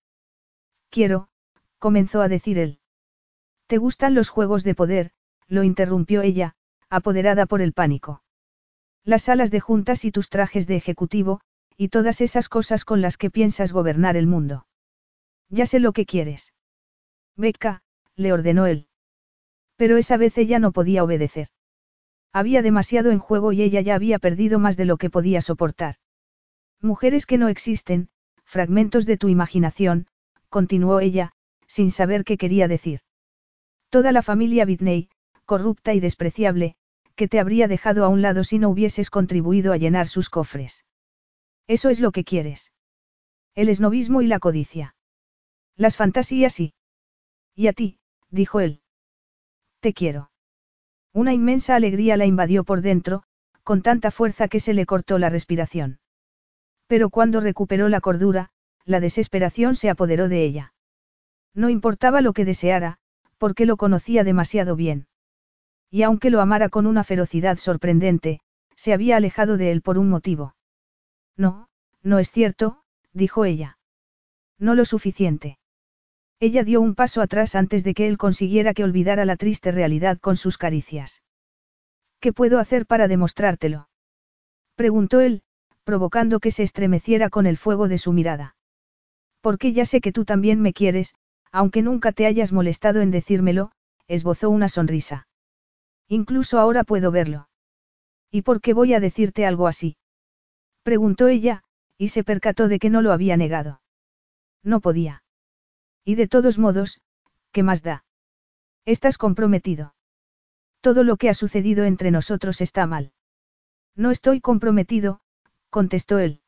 Quiero, comenzó a decir él. ¿Te gustan los juegos de poder? lo interrumpió ella, apoderada por el pánico. Las salas de juntas y tus trajes de ejecutivo, y todas esas cosas con las que piensas gobernar el mundo. Ya sé lo que quieres. Becca, le ordenó él. Pero esa vez ella no podía obedecer. Había demasiado en juego y ella ya había perdido más de lo que podía soportar. Mujeres que no existen, fragmentos de tu imaginación, continuó ella, sin saber qué quería decir. Toda la familia Whitney, corrupta y despreciable, que te habría dejado a un lado si no hubieses contribuido a llenar sus cofres. Eso es lo que quieres. El esnovismo y la codicia. Las fantasías sí. Y a ti, dijo él. Te quiero. Una inmensa alegría la invadió por dentro, con tanta fuerza que se le cortó la respiración. Pero cuando recuperó la cordura, la desesperación se apoderó de ella. No importaba lo que deseara, porque lo conocía demasiado bien. Y aunque lo amara con una ferocidad sorprendente, se había alejado de él por un motivo. No, no es cierto, dijo ella. No lo suficiente. Ella dio un paso atrás antes de que él consiguiera que olvidara la triste realidad con sus caricias. ¿Qué puedo hacer para demostrártelo? preguntó él, provocando que se estremeciera con el fuego de su mirada. Porque ya sé que tú también me quieres, aunque nunca te hayas molestado en decírmelo, esbozó una sonrisa. Incluso ahora puedo verlo. ¿Y por qué voy a decirte algo así? Preguntó ella, y se percató de que no lo había negado. No podía. Y de todos modos, ¿qué más da? Estás comprometido. Todo lo que ha sucedido entre nosotros está mal. No estoy comprometido, contestó él.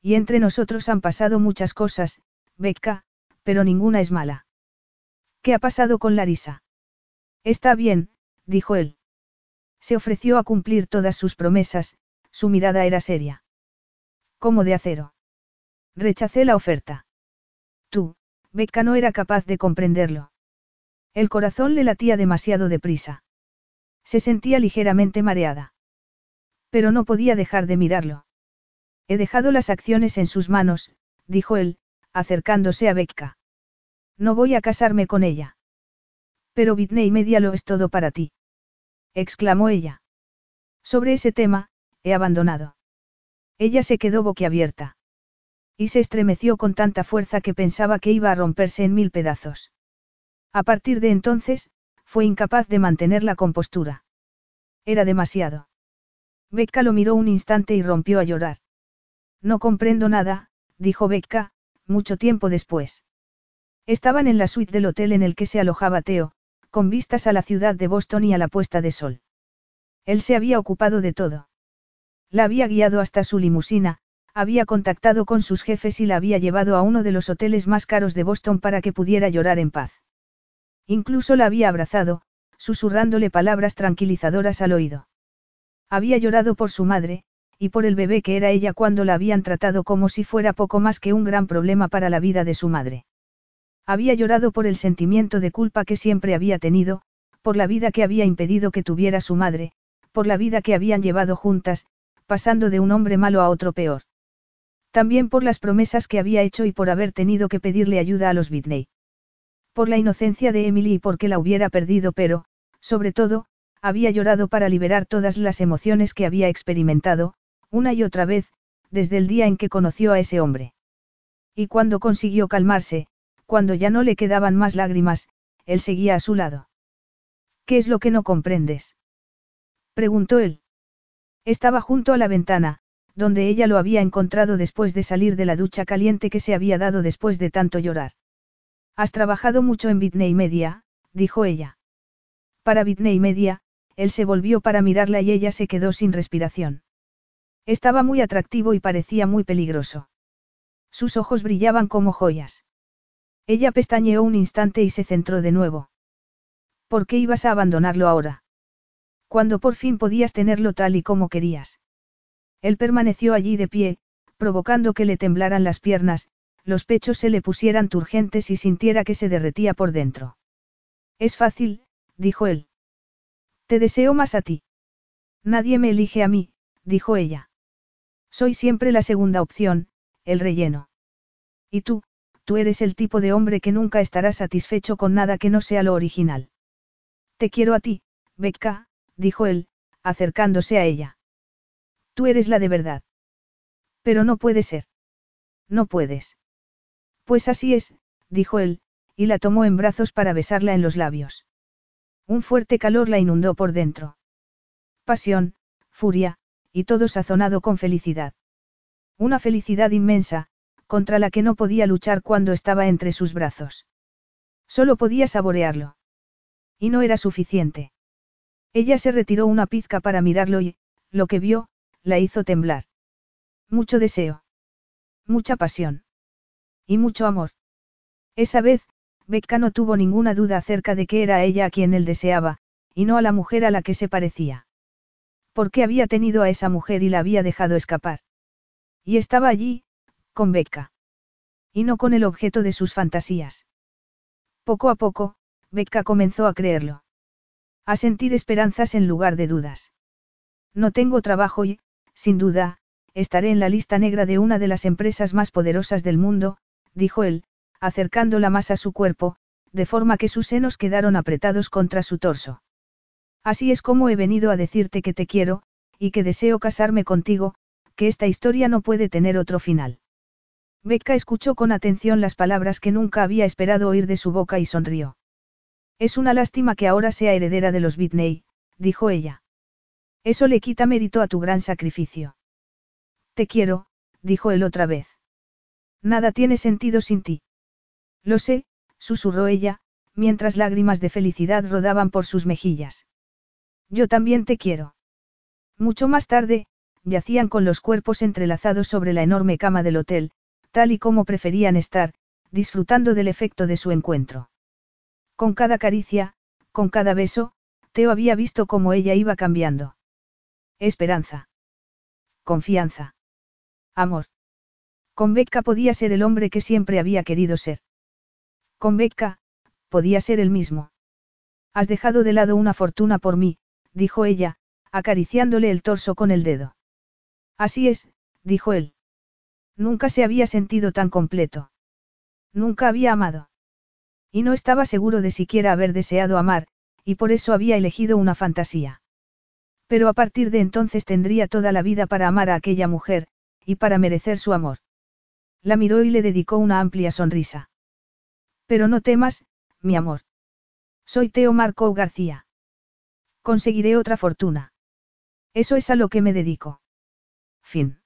Y entre nosotros han pasado muchas cosas, Becca, pero ninguna es mala. ¿Qué ha pasado con Larisa? Está bien, dijo él. Se ofreció a cumplir todas sus promesas, su mirada era seria. ¿Cómo de acero? Rechacé la oferta. Tú, Becca no era capaz de comprenderlo. El corazón le latía demasiado deprisa. Se sentía ligeramente mareada. Pero no podía dejar de mirarlo. He dejado las acciones en sus manos, dijo él, acercándose a Becca. No voy a casarme con ella. Pero Whitney Media lo es todo para ti. exclamó ella. Sobre ese tema, he abandonado. Ella se quedó boquiabierta. Y se estremeció con tanta fuerza que pensaba que iba a romperse en mil pedazos. A partir de entonces, fue incapaz de mantener la compostura. Era demasiado. Becca lo miró un instante y rompió a llorar. No comprendo nada, dijo Becca, mucho tiempo después. Estaban en la suite del hotel en el que se alojaba Teo, con vistas a la ciudad de Boston y a la puesta de sol. Él se había ocupado de todo. La había guiado hasta su limusina, había contactado con sus jefes y la había llevado a uno de los hoteles más caros de Boston para que pudiera llorar en paz. Incluso la había abrazado, susurrándole palabras tranquilizadoras al oído. Había llorado por su madre, y por el bebé que era ella cuando la habían tratado como si fuera poco más que un gran problema para la vida de su madre. Había llorado por el sentimiento de culpa que siempre había tenido, por la vida que había impedido que tuviera su madre, por la vida que habían llevado juntas, pasando de un hombre malo a otro peor. También por las promesas que había hecho y por haber tenido que pedirle ayuda a los Whitney. Por la inocencia de Emily y porque la hubiera perdido, pero, sobre todo, había llorado para liberar todas las emociones que había experimentado, una y otra vez, desde el día en que conoció a ese hombre. Y cuando consiguió calmarse, cuando ya no le quedaban más lágrimas, él seguía a su lado. ¿Qué es lo que no comprendes? preguntó él. Estaba junto a la ventana, donde ella lo había encontrado después de salir de la ducha caliente que se había dado después de tanto llorar. Has trabajado mucho en Bitney Media, dijo ella. Para Bitney Media, él se volvió para mirarla y ella se quedó sin respiración. Estaba muy atractivo y parecía muy peligroso. Sus ojos brillaban como joyas. Ella pestañeó un instante y se centró de nuevo. ¿Por qué ibas a abandonarlo ahora? Cuando por fin podías tenerlo tal y como querías. Él permaneció allí de pie, provocando que le temblaran las piernas, los pechos se le pusieran turgentes y sintiera que se derretía por dentro. Es fácil, dijo él. Te deseo más a ti. Nadie me elige a mí, dijo ella. Soy siempre la segunda opción, el relleno. Y tú, tú eres el tipo de hombre que nunca estará satisfecho con nada que no sea lo original. Te quiero a ti, Becca, dijo él, acercándose a ella. Tú eres la de verdad. Pero no puede ser. No puedes. Pues así es, dijo él, y la tomó en brazos para besarla en los labios. Un fuerte calor la inundó por dentro. Pasión, furia, y todo sazonado con felicidad. Una felicidad inmensa, contra la que no podía luchar cuando estaba entre sus brazos. Solo podía saborearlo. Y no era suficiente. Ella se retiró una pizca para mirarlo y, lo que vio, la hizo temblar. Mucho deseo. Mucha pasión. Y mucho amor. Esa vez, Becca no tuvo ninguna duda acerca de que era ella a quien él deseaba, y no a la mujer a la que se parecía. Porque había tenido a esa mujer y la había dejado escapar. Y estaba allí, con Becca. Y no con el objeto de sus fantasías. Poco a poco, Becca comenzó a creerlo. A sentir esperanzas en lugar de dudas. No tengo trabajo y, sin duda, estaré en la lista negra de una de las empresas más poderosas del mundo, dijo él, acercándola más a su cuerpo, de forma que sus senos quedaron apretados contra su torso. Así es como he venido a decirte que te quiero, y que deseo casarme contigo, que esta historia no puede tener otro final. Becca escuchó con atención las palabras que nunca había esperado oír de su boca y sonrió. Es una lástima que ahora sea heredera de los Bitney, dijo ella. Eso le quita mérito a tu gran sacrificio. Te quiero, dijo él otra vez. Nada tiene sentido sin ti. Lo sé, susurró ella, mientras lágrimas de felicidad rodaban por sus mejillas. Yo también te quiero. Mucho más tarde, yacían con los cuerpos entrelazados sobre la enorme cama del hotel, tal y como preferían estar, disfrutando del efecto de su encuentro. Con cada caricia, con cada beso, Teo había visto cómo ella iba cambiando. Esperanza. Confianza. Amor. Con Becca podía ser el hombre que siempre había querido ser. Con Becca, podía ser el mismo. Has dejado de lado una fortuna por mí, dijo ella, acariciándole el torso con el dedo. Así es, dijo él. Nunca se había sentido tan completo. Nunca había amado. Y no estaba seguro de siquiera haber deseado amar, y por eso había elegido una fantasía. Pero a partir de entonces tendría toda la vida para amar a aquella mujer, y para merecer su amor. La miró y le dedicó una amplia sonrisa. Pero no temas, mi amor. Soy Teo Marco García. Conseguiré otra fortuna. Eso es a lo que me dedico. Fin.